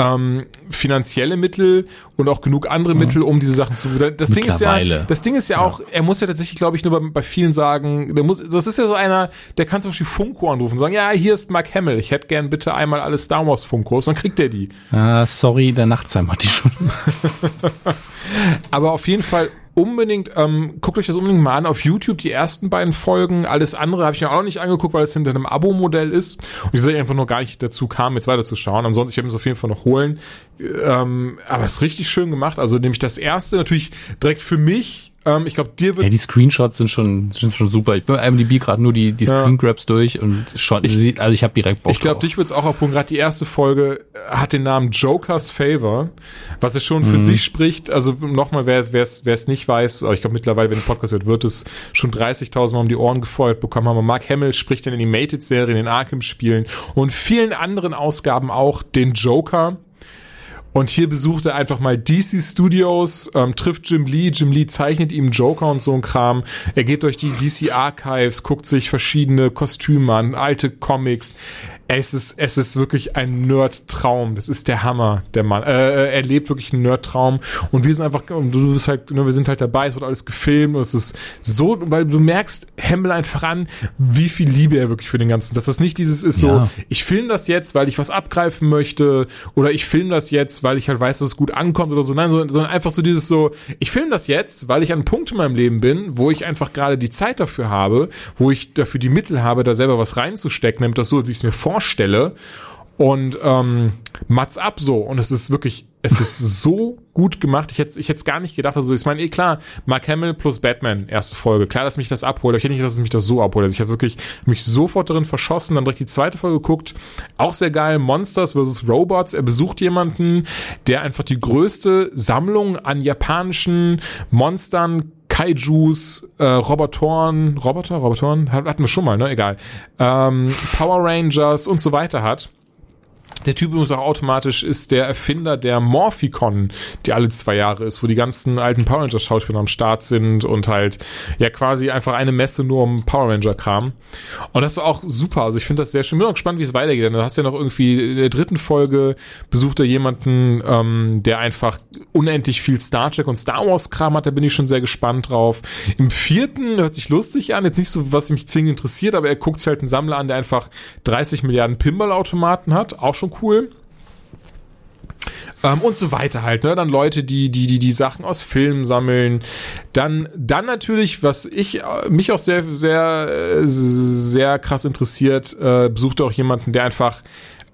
ähm, finanzielle Mittel und auch genug andere Mittel, um diese Sachen zu. Das Ding ist ja, das Ding ist ja, auch, er muss ja tatsächlich, glaube ich, nur bei, bei vielen sagen, der muss, das ist ja so einer, der kann zum Beispiel Funko anrufen und sagen, ja, hier ist Mark Hamill, ich hätte gern bitte einmal alle Star Wars Funkos, dann kriegt er die.
ah, sorry, der Nachtsheim hat die schon.
Aber auf jeden Fall unbedingt, ähm, guckt euch das unbedingt mal an auf YouTube, die ersten beiden Folgen. Alles andere habe ich mir auch noch nicht angeguckt, weil es hinter einem Abo-Modell ist. Und ich einfach nur gar nicht dazu kam, jetzt weiterzuschauen. Ansonsten, ich werde es auf jeden Fall noch holen. Ähm, aber es ist richtig schön gemacht. Also nämlich das erste natürlich direkt für mich. Ähm, ich glaube, dir
Ja,
wird
die Screenshots sind schon, sind schon super. Ich bin bei IMDb gerade nur die, die
Ja.
Screen Grabs durch und schon, sieht, also ich habe direkt Bock
Ich glaube, dich wird's auch abholen. Gerade die erste Folge äh, hat den Namen Joker's Favor, was es schon für
Mhm.
sich spricht. Also nochmal, wer es wer es wer es nicht weiß, aber ich glaube mittlerweile, wenn der Podcast wird, wird es schon 30.000 Mal um die Ohren gefeuert bekommen haben. Mark Hamill spricht in den Animated-Serien, in den Arkham-Spielen und vielen anderen Ausgaben auch den Joker. Und hier besucht er einfach mal DC Studios, ähm, trifft Jim Lee. Jim Lee zeichnet ihm Joker und so ein Kram. Er geht durch die DC Archives, guckt sich verschiedene Kostüme an, alte Comics. Es ist, es ist wirklich ein Nerd-Traum. Das ist der Hammer, der Mann. Äh, er lebt wirklich einen Nerd-Traum. Und wir sind einfach, du bist halt, ne, wir sind halt dabei, es wird alles gefilmt und es ist so, weil du merkst Hamill einfach an, wie viel Liebe er wirklich für den Ganzen. Dass das nicht dieses ist so,
Ja.
ich filme das jetzt, weil ich was abgreifen möchte, oder ich filme das jetzt, weil ich halt weiß, dass es gut ankommt oder so. Nein, so, sondern einfach so dieses so, ich filme das jetzt, weil ich an einem Punkt in meinem Leben bin, wo ich einfach gerade die Zeit dafür habe, wo ich dafür die Mittel habe, da selber was reinzustecken, nämlich das so, wie ich es mir vorstelle. Und ähm, Mats ab so. Und es ist wirklich, es ist so gut gemacht. Ich hätte ich hätte es gar nicht gedacht. Also ich meine, eh klar, Mark Hamill plus Batman, erste Folge. Klar, dass mich das abholt. aber Ich hätte nicht, dass mich das so abholt. Also ich habe wirklich mich sofort darin verschossen. Dann direkt die zweite Folge geguckt. Auch sehr geil. Monsters vs. Robots. Er besucht jemanden, der einfach die größte Sammlung an japanischen Monstern Kaijus, äh, Robotoren, Roboter, Robotoren, hat- hatten wir schon mal, ne? Egal. Ähm, Power Rangers und so weiter hat. Der Typ übrigens auch automatisch ist der Erfinder der Morphicon, die alle zwei Jahre ist, wo die ganzen alten Power Rangers Schauspieler am Start sind und halt ja quasi einfach eine Messe nur um Power Ranger Kram. Und das war auch super. Also ich finde das sehr schön. Bin auch gespannt, wie es weitergeht. Denn du hast ja noch irgendwie in der dritten Folge besucht er jemanden, ähm, der einfach unendlich viel Star Trek und Star Wars Kram hat. Da bin ich schon sehr gespannt drauf. Im vierten hört sich lustig an. Jetzt nicht so, was mich zwingend interessiert, aber er guckt sich halt einen Sammler an, der einfach 30 Milliarden Pinball-Automaten hat. Auch schon cool. Ähm, und so weiter halt, ne? Dann Leute, die, die, die, die Sachen aus Filmen sammeln. Dann, dann natürlich, was ich, äh, mich auch sehr, sehr, äh, sehr krass interessiert, äh, besuchte auch jemanden, der einfach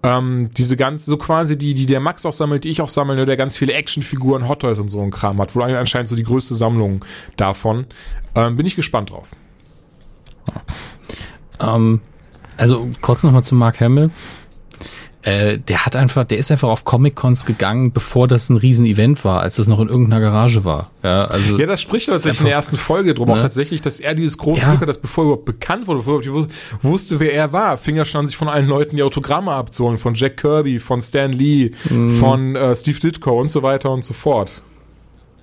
ähm, diese ganz, so quasi die, die der Max auch sammelt, die ich auch sammle, ne, der ganz viele Actionfiguren, Hot Toys und so ein Kram hat, wo anscheinend so die größte Sammlung davon. Ähm, bin ich gespannt drauf.
Ähm, also kurz nochmal zu Mark Hamill. Äh, der hat einfach, der ist einfach auf Comic-Cons gegangen, bevor das ein Riesen-Event war, als das noch in irgendeiner Garage war. Ja, also
Ja, das spricht tatsächlich in der ersten Folge drum. Auch
Ne?
tatsächlich, dass er dieses große
Ja.
Glück hat, dass bevor er überhaupt bekannt wurde, bevor er überhaupt wus- wusste, wer er war, fing er schon an, sich von allen Leuten die Autogramme abzuholen. Von Jack Kirby, von Stan Lee,
Mhm.
von äh, Steve Ditko und so weiter und so fort.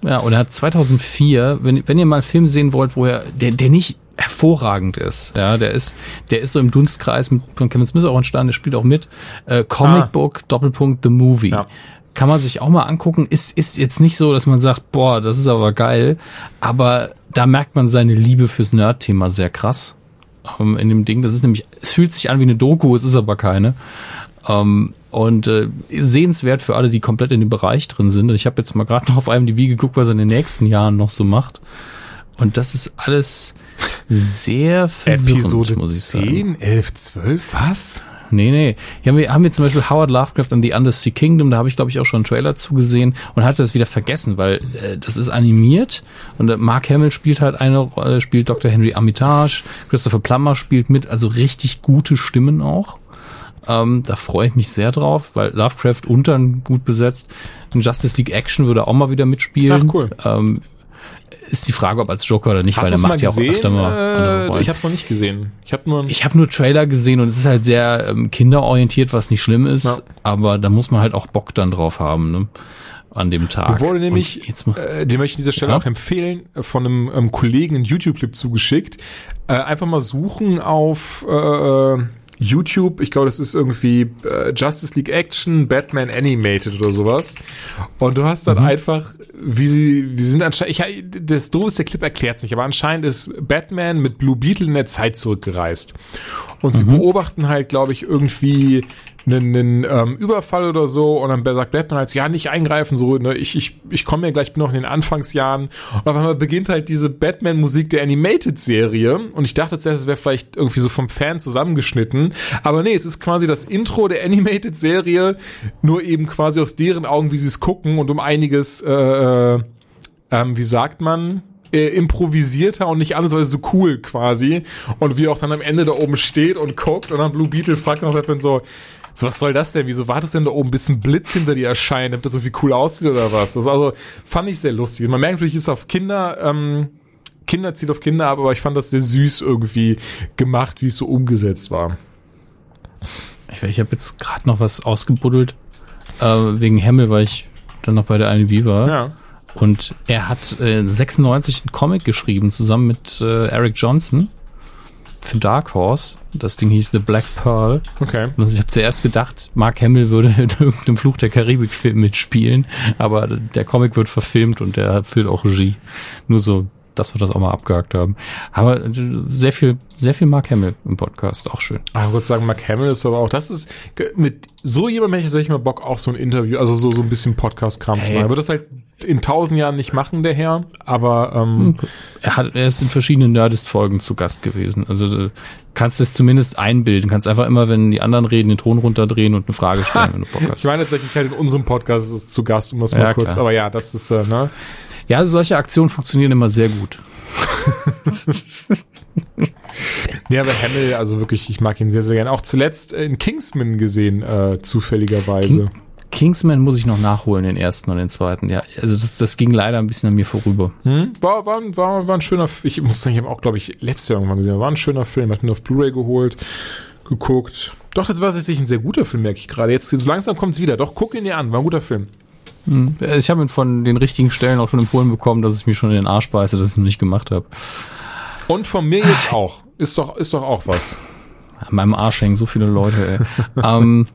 Ja, und er hat 2004, wenn, wenn ihr mal einen Film sehen wollt, wo er, der, der nicht hervorragend ist, ja, der ist, der ist so im Dunstkreis mit, von Kevin Smith auch entstanden, der spielt auch mit, äh, Comic
Ah.
Book, Doppelpunkt, The Movie.
Ja.
Kann man sich auch mal angucken, ist, ist jetzt nicht so, dass man sagt, boah, das ist aber geil, aber da merkt man seine Liebe fürs Nerd-Thema sehr krass, ähm, in dem Ding, das ist nämlich, es fühlt sich an wie eine Doku, es ist aber keine. Ähm, und äh, sehenswert für alle, die komplett in dem Bereich drin sind. Und ich habe jetzt mal gerade noch auf IMDb geguckt, was er in den nächsten Jahren noch so macht. Und das ist alles sehr verwirrend,
Episode
muss ich sagen.
10, 11, 12, was?
Nee, nee. Hier haben wir, haben wir zum Beispiel Howard Lovecraft and the Undersea Kingdom, da habe ich, glaube ich, auch schon einen Trailer zugesehen und hatte das wieder vergessen, weil äh, das ist animiert und äh, Mark Hamill spielt halt eine Rolle, spielt Dr. Henry Armitage, Christopher Plummer spielt mit, also richtig gute Stimmen auch. Ähm, da freue ich mich sehr drauf, weil Lovecraft untern gut besetzt. In Justice League Action würde auch mal wieder mitspielen.
Ach, cool.
Ähm, ist die Frage, ob als Joker oder nicht,
Hast
weil er macht ja auch öfter mal andere
Äh, ich habe es noch nicht gesehen. Ich habe nur
Ich habe nur Trailer gesehen und es ist halt sehr ähm, kinderorientiert, was nicht schlimm ist,
Ja.
aber da muss man halt auch Bock dann drauf haben, ne? An dem Tag.
Wurde nämlich, äh, den möchte ich an dieser Stelle
Ja?
auch empfehlen, äh, von einem ähm, Kollegen einen YouTube-Clip zugeschickt. Äh, einfach mal suchen auf äh, YouTube. Ich glaube, das ist irgendwie äh, Justice League Action, Batman Animated oder sowas. Und du hast dann
Mhm.
einfach, wie sie, wie sie sind anscheinend, ich, das doof ist, der Clip erklärt nicht, aber anscheinend ist Batman mit Blue Beetle in der Zeit zurückgereist. Und
Mhm.
sie beobachten halt, glaube ich, irgendwie einen, einen ähm, Überfall oder so und dann sagt Batman halt, ja, nicht eingreifen, so, ne, ich, ich, ich komme ja gleich, bin noch in den Anfangsjahren und auf einmal beginnt halt diese Batman-Musik der Animated-Serie und ich dachte zuerst, es wäre vielleicht irgendwie so vom Fan zusammengeschnitten, aber nee, es ist quasi das Intro der Animated-Serie, nur eben quasi aus deren Augen, wie sie es gucken und um einiges, äh, äh, ähm, wie sagt man, äh, improvisierter und nicht alles, weil so cool quasi. Und wie auch dann am Ende da oben steht und guckt und dann Blue Beetle fragt noch Batman so, so, was soll das denn? Wieso wartest du denn da oben, bis ein Blitz hinter dir erscheint, damit das so viel cool aussieht oder was? Das also, fand ich sehr lustig. Man merkt natürlich, es ist auf Kinder, ähm, Kinder zieht auf Kinder ab, aber ich fand das sehr süß irgendwie gemacht, wie es so umgesetzt war.
ich, ich habe jetzt gerade noch was ausgebuddelt, äh, wegen Hamill, weil ich dann noch bei der IMDb war.
Ja.
Und er hat äh, 96 einen Comic geschrieben, zusammen mit äh, Eric Johnson für Dark Horse. Das Ding hieß The Black Pearl.
Okay.
Und ich habe zuerst gedacht, Mark Hamill würde in irgendeinem Fluch der Karibik-Film mitspielen, aber der Comic wird verfilmt und der führt auch Regie. Nur so, dass wir das auch mal abgehakt haben. Aber äh, sehr viel, sehr viel Mark Hamill im Podcast, auch schön.
Ah, ich würde sagen, Mark Hamill ist aber auch, das ist, mit so jemandem hätte ich tatsächlich mal Bock auf so ein Interview, also so, so ein bisschen Podcast-Kram zu machen. Er wird das halt in tausend Jahren nicht machen, der Herr, aber, ähm,
Er, hat, er ist in verschiedenen Nerdist-Folgen zu Gast gewesen. Also du kannst es zumindest einbilden. Kannst einfach immer, wenn die anderen reden, den Ton runterdrehen und eine Frage stellen, wenn du Bock
ich
hast.
meine tatsächlich halt in unserem Podcast ist es zu Gast, um das mal
Ja,
kurz,
klar.
aber ja, das ist, äh, ne,
Ja, solche Aktionen funktionieren immer sehr gut.
Nee, aber Hamill, also wirklich, ich mag ihn sehr, sehr gerne. Auch zuletzt in Kingsman gesehen, äh, zufälligerweise.
Kingsman muss ich noch nachholen, den ersten und den zweiten. Ja, also das, das ging leider ein bisschen an mir vorüber.
Hm? War, war, war, war ein schöner, F- ich muss sagen, ich habe auch, glaube ich, letztes Jahr irgendwann gesehen, war ein schöner Film, hat mir auf Blu-ray geholt, geguckt. Doch, das war tatsächlich ein sehr guter Film, merke ich gerade. Jetzt so langsam kommt's wieder. Doch, guck ihn dir an, war ein guter Film.
Äh, Ich habe ihn von den richtigen Stellen auch schon empfohlen bekommen, dass es mir schon in den Arsch beiße, dass ich es noch nicht gemacht habe.
Und von mir jetzt auch. Ist doch, ist doch auch was.
An meinem Arsch hängen so viele Leute, ey. ähm,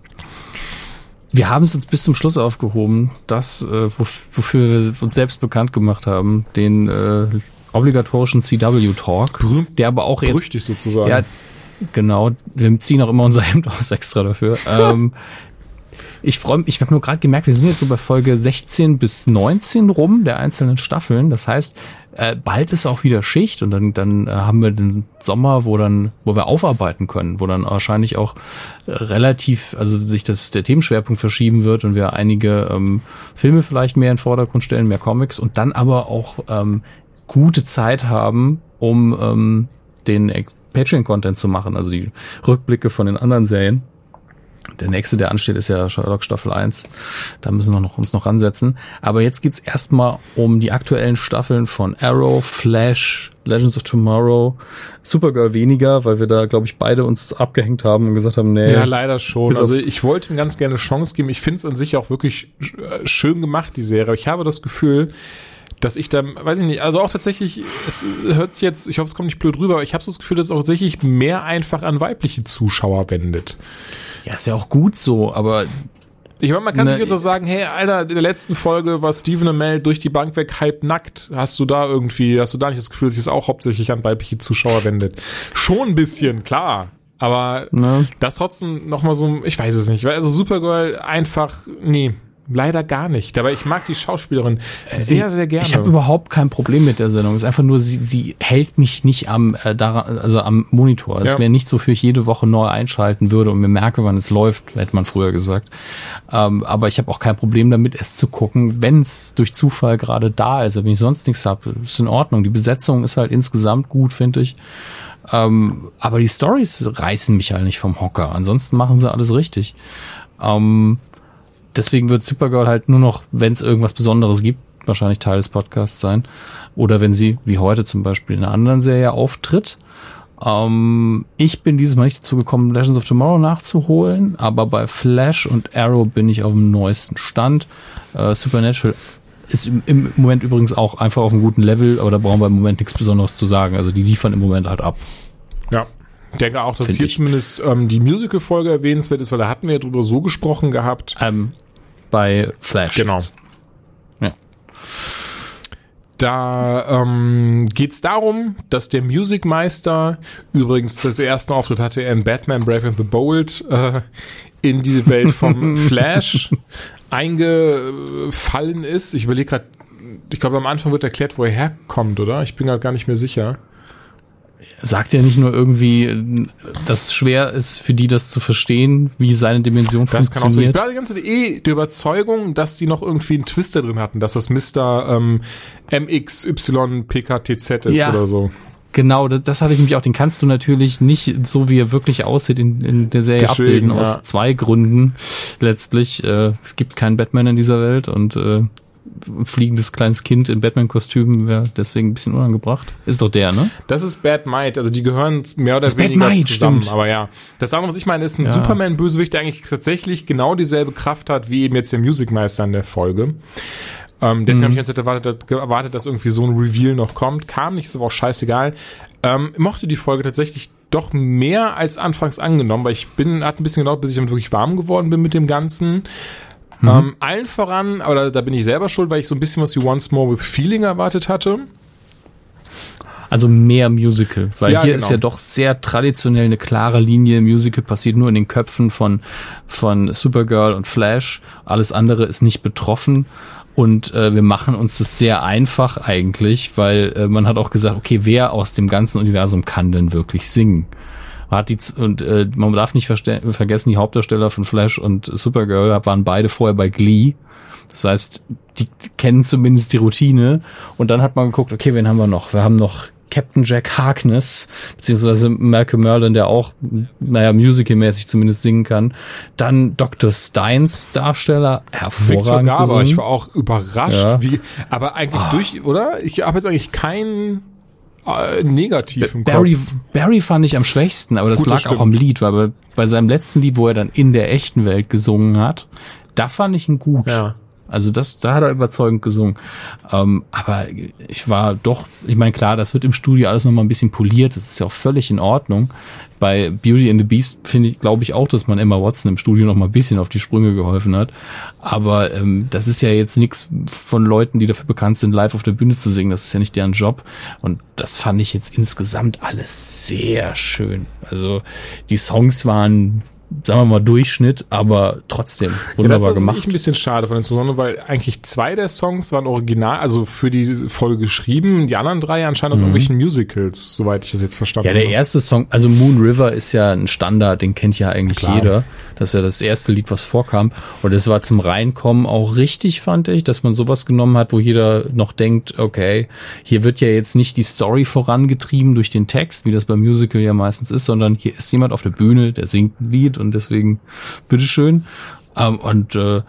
wir haben es jetzt bis zum Schluss aufgehoben, das, äh, wof- wofür wir uns selbst bekannt gemacht haben, den äh, obligatorischen CW-Talk,
Berühmt-
der aber auch jetzt
Berüchtigt sozusagen.
Ja, genau. Wir ziehen auch immer unser Hemd aus extra dafür. ähm, ich freue mich, ich habe nur gerade gemerkt, wir sind jetzt so bei Folge 16 bis 19 rum der einzelnen Staffeln. Das heißt, äh, bald ist auch wieder Schicht und dann, dann äh, haben wir den Sommer, wo dann, wo wir aufarbeiten können, wo dann wahrscheinlich auch äh, relativ, also sich das der Themenschwerpunkt verschieben wird und wir einige ähm, Filme vielleicht mehr in den Vordergrund stellen, mehr Comics und dann aber auch ähm, gute Zeit haben, um ähm, den Patreon-Content zu machen, also die Rückblicke von den anderen Serien. Der nächste, der ansteht, ist ja Sherlock Staffel 1. Da müssen wir noch, uns noch ransetzen. Aber jetzt geht's erstmal um die aktuellen Staffeln von Arrow, Flash, Legends of Tomorrow, Supergirl weniger, weil wir da, glaube ich, beide uns abgehängt haben und gesagt haben, nee.
Ja, leider schon. Also ich wollte ihm ganz gerne Chance geben. Ich finde es an sich auch wirklich äh, schön gemacht, die Serie. Ich habe das Gefühl, dass ich da, weiß ich nicht, also auch tatsächlich, es hört sich jetzt, ich hoffe, es kommt nicht blöd rüber, aber ich habe so das Gefühl, dass es auch tatsächlich mehr einfach an weibliche Zuschauer wendet.
Ja, ist ja auch gut so, aber
Ich meine, man kann
Ne,
nicht jetzt auch sagen, hey, Alter, in der letzten Folge war Stephen Amell durch die Bank weg halb nackt. Hast du da irgendwie, hast du da nicht das Gefühl, dass sich es auch hauptsächlich an weibliche Zuschauer wendet? Schon ein bisschen, klar. Aber
Ne?
das trotzdem noch mal so, ich weiß es nicht. weil Also Supergirl einfach, nee, leider gar nicht. Aber ich mag die Schauspielerin sehr, sehr gerne.
Ich habe überhaupt kein Problem mit der Sendung. Es ist einfach nur, sie, sie hält mich nicht am, äh, daran, also am Monitor. Es
Ja.
wäre nicht so, für ich jede Woche neu einschalten würde und mir merke, wann es läuft, hätte man früher gesagt. Ähm, aber ich habe auch kein Problem damit, es zu gucken, wenn es durch Zufall gerade da ist. Wenn ich sonst nichts habe, ist in Ordnung. Die Besetzung ist halt insgesamt gut, finde ich. Ähm, aber die Stories reißen mich halt nicht vom Hocker. Ansonsten machen sie alles richtig. Ähm, deswegen wird Supergirl halt nur noch, wenn es irgendwas Besonderes gibt, wahrscheinlich Teil des Podcasts sein. Oder wenn sie, wie heute zum Beispiel, in einer anderen Serie auftritt. Ähm, ich bin dieses Mal nicht dazu gekommen, Legends of Tomorrow nachzuholen, aber bei Flash und Arrow bin ich auf dem neuesten Stand. Äh, Supernatural ist im, im Moment übrigens auch einfach auf einem guten Level, aber da brauchen wir im Moment nichts Besonderes zu sagen. Also die liefern im Moment halt ab.
Ja. Ich denke auch, dass
Find
hier
ich.
zumindest ähm, die Musical-Folge erwähnenswert ist, weil da hatten wir ja drüber so gesprochen gehabt.
Ähm, bei Flash.
Genau.
Ja.
Da ähm, geht es darum, dass der Musikmeister, übrigens das ersten Auftritt hatte er in Batman Brave and the Bold, äh, in diese Welt vom Flash eingefallen ist. Ich überlege gerade, ich glaube am Anfang wird erklärt, wo er herkommt, oder? Ich bin gerade gar nicht mehr sicher.
Sagt ja nicht nur irgendwie, dass schwer ist für die das zu verstehen, wie seine Dimension
Das kann auch so. Ich
funktioniert.
war die ganze Zeit eh der Überzeugung, dass die noch irgendwie einen Twister drin hatten, dass das Mr. Ähm, MXYPKTZ ist
Ja.
oder so.
genau, das, das hatte ich nämlich auch. Den kannst du natürlich nicht so, wie er wirklich aussieht, in, in der Serie
Deswegen,
abbilden,
ja.
aus zwei Gründen letztlich. Äh, es gibt keinen Batman in dieser Welt und äh, fliegendes kleines Kind in Batman-Kostüm wäre deswegen ein bisschen unangebracht. Ist doch der, ne?
Das ist Bad Might, also die gehören mehr oder
Das
weniger
Might,
zusammen.
stimmt.
Aber ja, das andere, was ich meine, ist ein
Ja.
Superman-Bösewicht, der eigentlich tatsächlich genau dieselbe Kraft hat, wie eben jetzt der Musikmeister in der Folge. Ähm, deswegen habe ich jetzt erwartet, dass, gewartet, dass irgendwie so ein Reveal noch kommt. Kam nicht, ist aber auch scheißegal. Ähm, mochte die Folge tatsächlich doch mehr als anfangs angenommen, weil ich bin, hat ein bisschen gedauert, bis ich damit wirklich warm geworden bin mit dem Ganzen. Ähm, allen voran, aber da, da bin ich selber schuld, weil ich so ein bisschen was wie Once More with Feeling erwartet hatte.
Also mehr Musical, weil
Ja,
hier
genau.
ist ja doch sehr traditionell eine klare Linie. Musical passiert nur in den Köpfen von, von Supergirl und Flash. Alles andere ist nicht betroffen. Und äh, wir machen uns das sehr einfach eigentlich, weil äh, man hat auch gesagt, okay, wer aus dem ganzen Universum kann denn wirklich singen? Hat die, und äh, man darf nicht vergessen, die Hauptdarsteller von Flash und Supergirl waren beide vorher bei Glee. Das heißt, die kennen zumindest die Routine. Und dann hat man geguckt, okay, wen haben wir noch? Wir haben noch Captain Jack Harkness, beziehungsweise Malcolm Merlin, der auch, naja, musicalmäßig zumindest singen kann. Dann Dr. Steins Darsteller,
Victor
hervorragend
Garber,
gesungen.
ich war auch überrascht,
Ja.
wie, aber eigentlich
Ah.
durch, oder? Ich habe jetzt eigentlich kein äh, Negativ im
Barry,
Kopf.
Barry fand ich am schwächsten, aber das
Gut, das
lag auch
stimmt.
am Lied, weil bei, bei seinem letzten Lied, wo er dann in der echten Welt gesungen hat, da fand ich ihn gut.
Ja.
Also das, da hat er überzeugend gesungen. Ähm, aber ich war doch, ich meine, klar, das wird im Studio alles nochmal ein bisschen poliert, das ist ja auch völlig in Ordnung. Bei Beauty and the Beast finde ich, glaube ich auch, dass man Emma Watson im Studio noch mal ein bisschen auf die Sprünge geholfen hat. Aber ähm, das ist ja jetzt nichts von Leuten, die dafür bekannt sind, live auf der Bühne zu singen. Das ist ja nicht deren Job. Und das fand ich jetzt insgesamt alles sehr schön. Also die Songs waren, sagen wir mal, Durchschnitt, aber trotzdem
Ja,
wunderbar
das ist
gemacht.
ich ein bisschen schade von insbesondere, weil eigentlich zwei der Songs waren original, also für diese Folge geschrieben, die anderen drei anscheinend aus irgendwelchen Musicals, soweit ich das jetzt verstanden
Mhm. Ja, der
habe.
erste Song, also Moon River ist ja ein Standard, den kennt ja eigentlich
Klar.
jeder. Das ist ja das erste Lied, was vorkam. Und es war zum Reinkommen auch richtig, fand ich, dass man sowas genommen hat, wo jeder noch denkt, okay, hier wird ja jetzt nicht die Story vorangetrieben durch den Text, wie das beim Musical ja meistens ist, sondern hier ist jemand auf der Bühne, der singt ein Lied und deswegen, bitteschön. Ähm, und äh,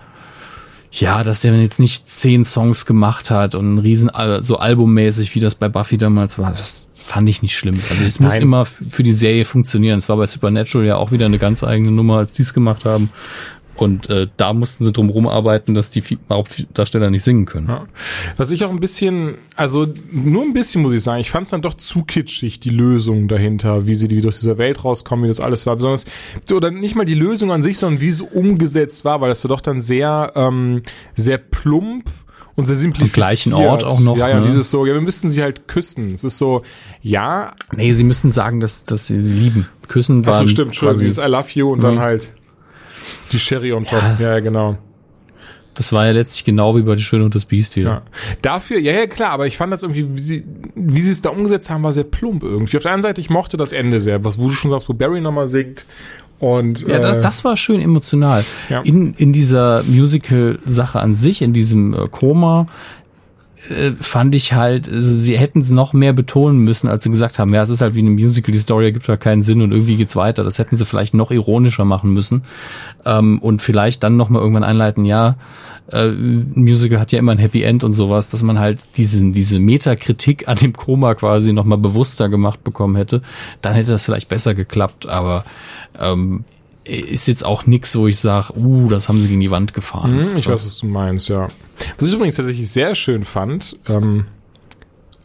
ja, dass der jetzt nicht zehn Songs gemacht hat und ein riesen, Al- so albummäßig, wie das bei Buffy damals war, das fand ich nicht schlimm. Also es muss
Nein.
immer f- für die Serie funktionieren. Es war bei Supernatural ja auch wieder eine ganz eigene Nummer, als die es gemacht haben. Und äh, da mussten sie drum rumarbeiten, dass die Hauptdarsteller nicht singen können.
Ja. Was ich auch ein bisschen, also nur ein bisschen muss ich sagen, ich fand es dann doch zu kitschig, die Lösung dahinter, wie sie die aus dieser Welt rauskommen, wie das alles war. Besonders, oder nicht mal die Lösung an sich, sondern wie es umgesetzt war, weil das war doch dann sehr, ähm, sehr plump und sehr simplifiziert.
gleichen Ort auch noch,
Ja, ja,
ne?
dieses so, ja, wir müssten sie halt küssen. Es ist so, ja,
Nee, sie müssen sagen, dass, dass sie sie lieben. Küssen
ach
waren
so stimmt, schon,
quasi,
dieses I love you und dann
Mhm.
halt die Sherry on top.
Ja.
Ja, genau.
Das war ja letztlich genau wie bei Die Schöne und das Biest wieder.
Ja. Dafür, ja, ja, klar, aber ich fand das irgendwie, wie sie, wie sie es da umgesetzt haben, war sehr plump irgendwie. Auf der einen Seite, ich mochte das Ende sehr, was, wo du schon sagst, wo Barry nochmal singt. Und,
Ja, das,
äh,
das war schön emotional.
Ja.
In, in dieser Musical-Sache an sich, in diesem äh, Koma, äh, fand ich halt, also sie hätten es noch mehr betonen müssen, als sie gesagt haben, ja, es ist halt wie ein Musical, die Story ergibt halt keinen Sinn und irgendwie geht's weiter. Das hätten sie vielleicht noch ironischer machen müssen ähm, und vielleicht dann noch mal irgendwann einleiten, ja, äh, Musical hat ja immer ein Happy End und sowas, dass man halt diesen, diese Metakritik an dem Koma quasi noch mal bewusster gemacht bekommen hätte. Dann hätte das vielleicht besser geklappt, aber ähm, ist jetzt auch nix, wo ich sage, uh, das haben sie gegen die Wand gefahren.
Hm, ich weiß, was du meinst, ja. Was ich übrigens tatsächlich sehr schön fand, ähm,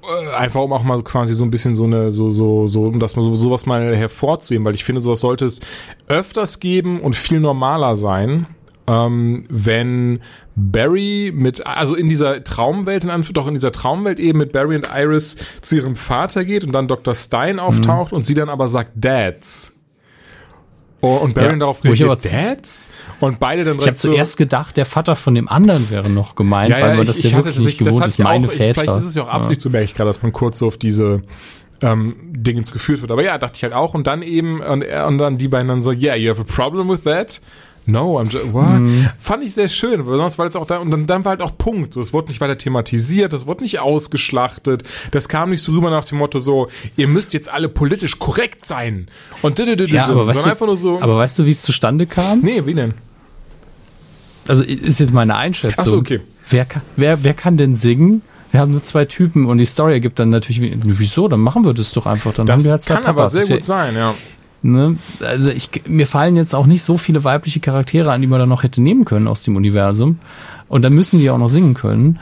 äh, einfach um auch mal quasi so ein bisschen so eine, so, so, so, um das mal so, sowas mal hervorzuheben, weil ich finde, sowas sollte es öfters geben und viel normaler sein. Ähm, wenn Barry mit, also in dieser Traumwelt, in Anführungszeichen, doch in dieser Traumwelt eben mit Barry und Iris zu ihrem Vater geht und dann Dr. Stein auftaucht und sie dann aber sagt Dads. Oh, und Barry
Ja,
darauf
ich
reagiert, Dads? Und beide dann
Ich habe
so,
zuerst gedacht, der Vater von dem anderen wäre noch gemeint,
ja,
weil
ja,
man
ich,
das
ich
ja
hatte
wirklich nicht gewohnt ist,
ja
meine
auch,
Väter.
Vielleicht ist es ja auch Absicht, so merke ich gerade, dass man kurz so auf diese ähm, Dingens geführt wird. Aber ja, dachte ich halt auch. Und dann eben, und, und dann die beiden dann so, yeah, you have a problem with that? No, I'm just, what?
Mhm.
Fand ich sehr schön, besonders weil es auch da, und dann, dann war halt auch Punkt. So, es wurde nicht weiter thematisiert, es wurde nicht ausgeschlachtet, das kam nicht so rüber nach dem Motto so, ihr müsst jetzt alle politisch korrekt sein. Und dü- dü- dü-
Ja, aber weißt,
nur so,
du, aber weißt du, wie es zustande kam?
nee, wie denn?
Also ist jetzt meine Einschätzung.
Ach so, okay.
Wer, kann, wer, wer kann denn singen? Wir haben nur zwei Typen und die Story ergibt dann natürlich, wie- wieso? Dann machen wir das doch einfach. Dann haben wir
Das
halt zwei
kann aber
Papas.
sehr
Ist ja-
gut sein, ja.
Ne? Also ich, mir fallen jetzt auch nicht so viele weibliche Charaktere an, die man da noch hätte nehmen können aus dem Universum. Und dann müssen die auch noch singen können.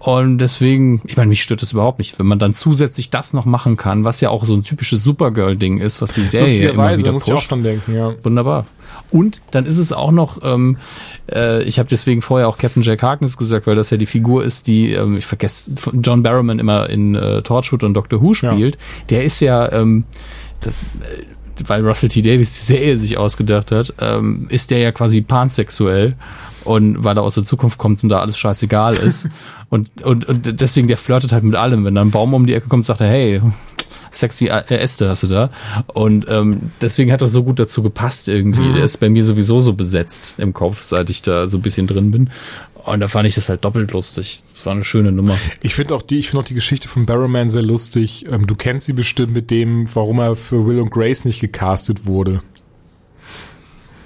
Und deswegen, ich meine, mich stört das überhaupt nicht, wenn man dann zusätzlich das noch machen kann, was ja auch so ein typisches Supergirl-Ding ist, was die Serie ja immer wieder
muss ich auch dran denken, ja.
Wunderbar. Und dann ist es auch noch, ähm, äh, ich habe deswegen vorher auch Captain Jack Harkness gesagt, weil das ja die Figur ist, die, ähm, ich vergesse, von John Barrowman immer in äh, Torchwood und Doctor Who spielt. Der ist ja, ähm, das, äh, weil Russell T. Davis die Serie sich ausgedacht hat, ähm, ist der ja quasi pansexuell und weil er aus der Zukunft kommt und da alles scheißegal ist. und, und, und deswegen, der flirtet halt mit allem. Wenn da ein Baum um die Ecke kommt, sagt er, hey, sexy äh, Äste hast du da. Und ähm, deswegen hat das so gut dazu gepasst irgendwie. Der ist bei mir sowieso so besetzt im Kopf, seit ich da so ein bisschen drin bin. Und da fand ich das halt doppelt lustig. Das war eine schöne Nummer.
Ich finde auch die, ich finde auch die Geschichte von Barrowman sehr lustig. Ähm, du kennst sie bestimmt mit dem, warum er für Will und Grace nicht gecastet wurde.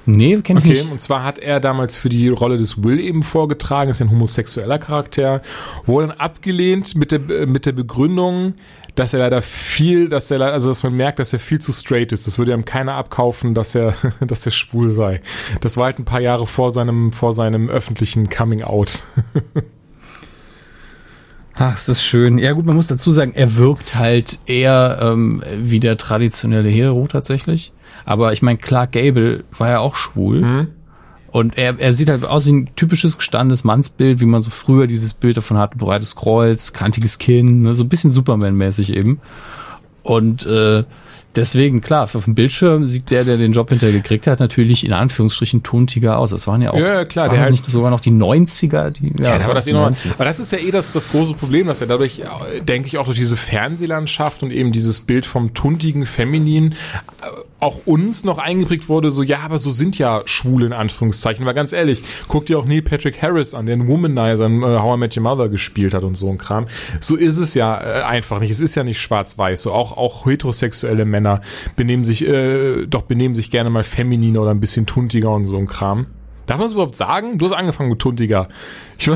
Nee, kenn ich
Okay,
nicht.
und zwar hat er damals für die Rolle des Will eben vorgetragen, ist ja ein homosexueller Charakter, wurde dann abgelehnt mit der, äh, mit der Begründung, dass er leider viel, dass er leider, also dass man merkt, dass er viel zu straight ist. Das würde ihm keiner abkaufen, dass er, dass er schwul sei. Das war halt ein paar Jahre vor seinem, vor seinem öffentlichen Coming Out.
Ach, ist das schön. Ja gut, man muss dazu sagen, er wirkt halt eher ähm, wie der traditionelle Hetero tatsächlich. Aber ich meine, Clark Gable war ja auch schwul. Und er, er sieht halt aus wie ein typisches gestandenes Mannsbild, wie man so früher dieses Bild davon hat, breites Kreuz, kantiges Kinn, ne, so ein bisschen Superman-mäßig eben. Und äh, deswegen, klar, auf dem Bildschirm sieht der, der den Job hinterher gekriegt hat, natürlich in Anführungsstrichen tuntiger aus. Das waren ja auch,
Ja, ja, klar,
waren
der
das
halt-
nicht sogar noch die 90er? Die,
Ja,
das
aber das, eh noch,
90er.
aber das ist ja eh das, das große Problem, dass er dadurch, äh, denke ich, auch durch diese Fernsehlandschaft und eben dieses Bild vom tuntigen Feminin äh, auch uns noch eingeprägt wurde, so, ja, aber so sind ja Schwule in Anführungszeichen. Weil ganz ehrlich, guck dir auch Neil Patrick Harris an, der einen Womanizer in äh, How I Met Your Mother gespielt hat und so ein Kram. So ist es ja äh, einfach nicht. Es ist ja nicht schwarz-weiß. So auch, auch heterosexuelle Männer benehmen sich, äh, doch benehmen sich gerne mal femininer oder ein bisschen tuntiger und so ein Kram. Darf man das überhaupt sagen? Du hast angefangen mit tuntiger. Ich,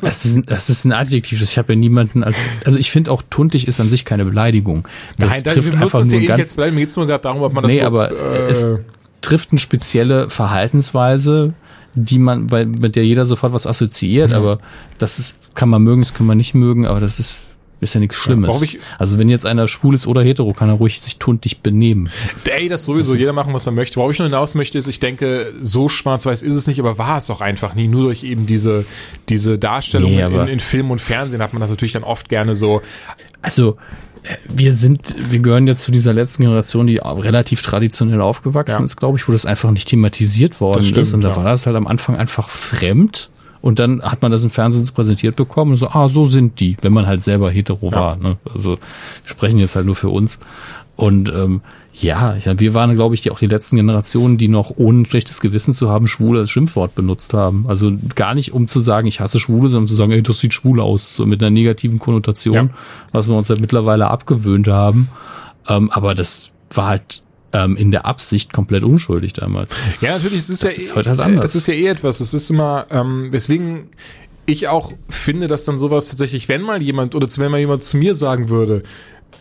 Das ist, ein- das ist ein Adjektiv. Ich habe ja niemanden als. Also ich finde auch tuntig ist an sich keine Beleidigung. Das
Nein,
trifft einfach
das
nur
eh
ganz.
jetzt, weil mir geht's nur gerade darum, ob man das
nee, aber es
äh,
trifft eine spezielle Verhaltensweise, die man, bei, mit der jeder sofort was assoziiert. Aber das ist, kann man mögen, das kann man nicht mögen. Aber das ist ist ja nichts Schlimmes.
ich-
also wenn jetzt einer schwul ist oder hetero, kann er ruhig sich tuntig benehmen.
Ey, das sowieso, jeder machen, was er möchte. Worauf ich nur hinaus möchte, ist, ich denke, so schwarz-weiß ist es nicht, aber war es auch einfach nie. Nur durch eben diese, diese Darstellung
Nee,
in, in Film und Fernsehen hat man das natürlich dann oft gerne so.
Also äh, wir sind, wir gehören ja zu dieser letzten Generation, die relativ traditionell aufgewachsen
Ja.
ist, glaube ich, wo das einfach nicht thematisiert worden
stimmt,
ist. Und da
ja.
war das halt am Anfang einfach fremd Und dann hat man das im Fernsehen so präsentiert bekommen und so, ah, so sind die, wenn man halt selber hetero war. Ne? Also sprechen jetzt halt nur für uns. Und ähm, ja, ich, wir waren, glaube ich, die, auch die letzten Generationen, die noch ohne schlechtes Gewissen zu haben, schwul als Schimpfwort benutzt haben. Also gar nicht, um zu sagen, ich hasse Schwule, sondern um zu sagen, ey, das sieht schwul aus, so mit einer negativen Konnotation,
Ja.
was wir uns halt mittlerweile abgewöhnt haben. Ähm, aber das war halt ähm, in der Absicht komplett unschuldig damals.
Ja, natürlich, es ist
Das
ja
ist
eh,
heute halt anders.
Das ist ja eh etwas. Es ist immer, ähm, weswegen ich auch finde, dass dann sowas tatsächlich, wenn mal jemand oder wenn mal jemand zu mir sagen würde,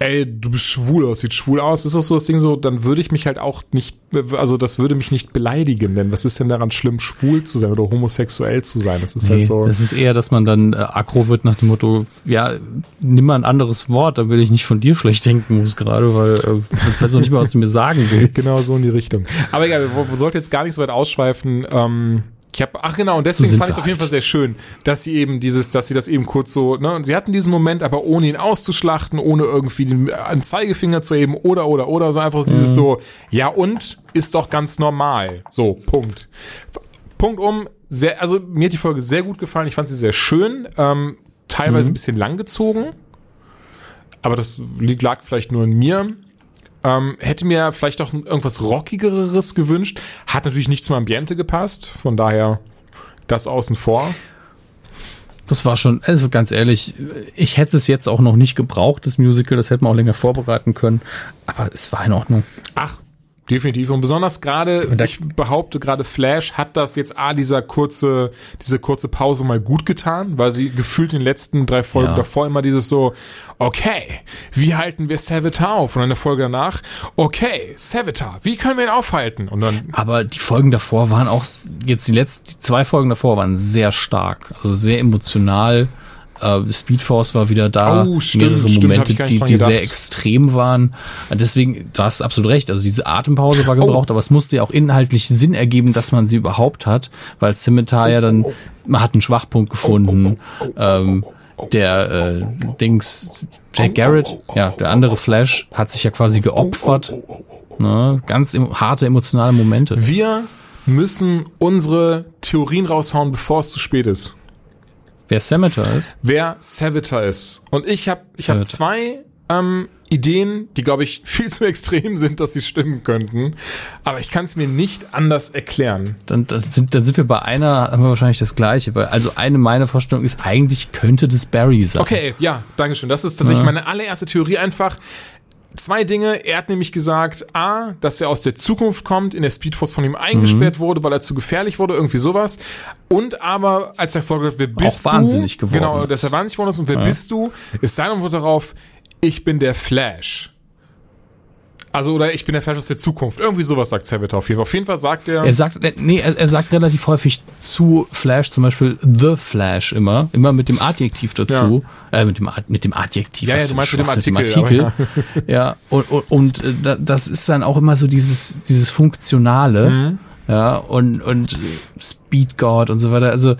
ey, du bist schwul aus, sieht schwul aus, ist das so das Ding so, dann würde ich mich halt auch nicht, also das würde mich nicht beleidigen, denn was ist denn daran schlimm, schwul zu sein oder homosexuell zu sein? Das ist
Nee,
halt so.
Es ist eher, dass man dann äh, aggro wird nach dem Motto, ja, nimm mal ein anderes Wort, damit ich nicht von dir schlecht denken muss gerade, weil äh, ich weiß noch nicht mal, was du mir sagen willst.
Genau so in die Richtung. Aber egal, wir, wir sollten jetzt gar nicht so weit ausschweifen. Ähm, ich habe, ach genau, und deswegen
sind
fand ich es auf jeden. Fall sehr schön, dass sie eben dieses, dass sie das eben kurz so, ne, und sie hatten diesen Moment, aber ohne ihn auszuschlachten, ohne irgendwie den einen Zeigefinger zu heben oder oder oder so einfach dieses so, ja und ist doch ganz normal. So Punkt. Punkt um. Sehr, also mir hat die Folge sehr gut gefallen. Ich fand sie sehr schön, ähm, teilweise ein bisschen langgezogen, aber das liegt- lag vielleicht nur in mir. Ähm, hätte mir vielleicht auch irgendwas Rockigeres gewünscht. Hat natürlich nicht zum Ambiente gepasst. Von daher das außen vor.
Das war schon, also ganz ehrlich, ich hätte es jetzt auch noch nicht gebraucht, das Musical, das hätten wir auch länger vorbereiten können, aber es war in Ordnung.
Ach, definitiv. Und besonders gerade, ich behaupte gerade Flash hat das jetzt A, dieser kurze, diese kurze Pause mal gut getan, weil sie gefühlt in den letzten drei Folgen
Ja.
davor immer dieses so, okay, wie halten wir Savitar auf? Und dann der Folge danach, okay, Savitar, wie können wir ihn aufhalten? Und dann,
Aber die Folgen davor waren auch, jetzt die letzten, die zwei Folgen davor waren sehr stark, also sehr emotional. Äh, Speedforce war wieder da,
Oh, stimmt,
mehrere Momente, die, die sehr extrem waren. Deswegen, du hast absolut recht, also diese Atempause war gebraucht,
Oh.
aber es musste ja auch inhaltlich Sinn ergeben, dass man sie überhaupt hat, weil Scimitar ja dann, man hat einen Schwachpunkt gefunden. Ähm, der äh, Dings, Jack Garrett, ja, der andere Flash, hat sich ja quasi geopfert. Ne? Ganz em harte emotionale Momente.
wir müssen unsere Theorien raushauen, bevor es zu spät ist.
Wer Scimitar ist?
wer Savitar ist. Und ich habe ich hab zwei ähm, Ideen, die, glaube ich, viel zu extrem sind, dass sie stimmen könnten. Aber ich kann es mir nicht anders erklären.
Dann, dann, sind, dann sind wir bei einer, haben wir wahrscheinlich das gleiche, weil also eine meiner Vorstellungen ist, eigentlich könnte das Barry sein.
Okay, ja, Dankeschön. Das ist tatsächlich meine allererste Theorie einfach. Zwei Dinge. Er hat nämlich gesagt, A, dass er aus der Zukunft kommt, in der Speedforce von ihm eingesperrt wurde, weil er zu gefährlich wurde, irgendwie sowas. Und aber, als er vorgestellt wird, wer bist
wahnsinnig
du?
geworden
Genau,
ist.
dass er wahnsinnig geworden ist und wer bist du? Ist sein Antwort darauf, ich bin der Flash. Also, oder ich bin der Flash aus der Zukunft. Irgendwie sowas sagt Savitar auf jeden Fall. Auf jeden Fall sagt er,
Er sagt, äh, nee, er, er sagt relativ häufig zu Flash zum Beispiel The Flash immer, immer mit dem Adjektiv dazu, äh, mit dem, mit dem Adjektiv.
Ja, ja, du meinst
ein
mit dem Artikel,
Artikel. Ja, und, und, und äh, da- das ist dann auch immer so dieses, dieses Funktionale,
Mhm.
ja, und, und Speed God und so weiter. Also,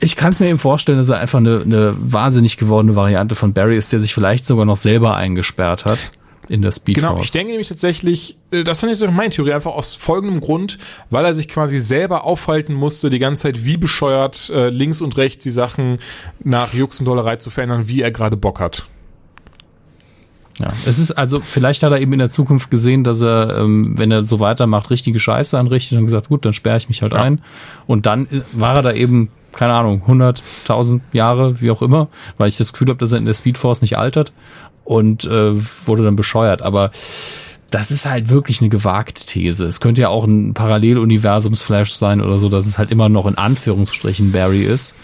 ich kann es mir eben vorstellen, dass er einfach eine, eine wahnsinnig gewordene Variante von Barry ist, der sich vielleicht sogar noch selber eingesperrt hat in der Speed
Genau,
Force.
ich denke nämlich tatsächlich, äh, das ist jetzt meine Theorie, einfach aus folgendem Grund, weil er sich quasi selber aufhalten musste, die ganze Zeit wie bescheuert äh, links und rechts die Sachen nach Jux und Dollerei zu verändern, wie er gerade Bock hat.
Ja, es ist also, vielleicht hat er eben in der Zukunft gesehen, dass er, ähm, wenn er so weitermacht, richtige Scheiße anrichtet und gesagt, gut, dann sperre ich mich halt
Ja.
ein. Und dann äh, war er da eben, keine Ahnung, 100, 1000 Jahre, wie auch immer, weil ich das Gefühl habe, dass er in der Speedforce nicht altert und äh, wurde dann bescheuert. Aber das ist halt wirklich eine gewagte These. Es könnte ja auch ein Paralleluniversums-Flash sein oder so, dass es halt immer noch in Anführungsstrichen Barry ist.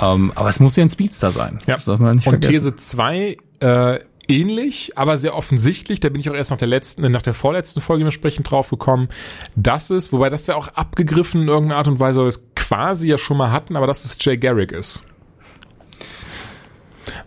Ähm, aber es muss ja ein Speedster sein.
Ja.
Das darf man nicht
Und
vergessen.
These 2, äh, ähnlich, aber sehr offensichtlich, da bin ich auch erst nach der letzten, nach der vorletzten Folge entsprechend drauf gekommen, dass es, wobei das wäre auch abgegriffen in irgendeiner Art und Weise, wir es quasi ja schon mal hatten, aber dass es Jay Garrick ist.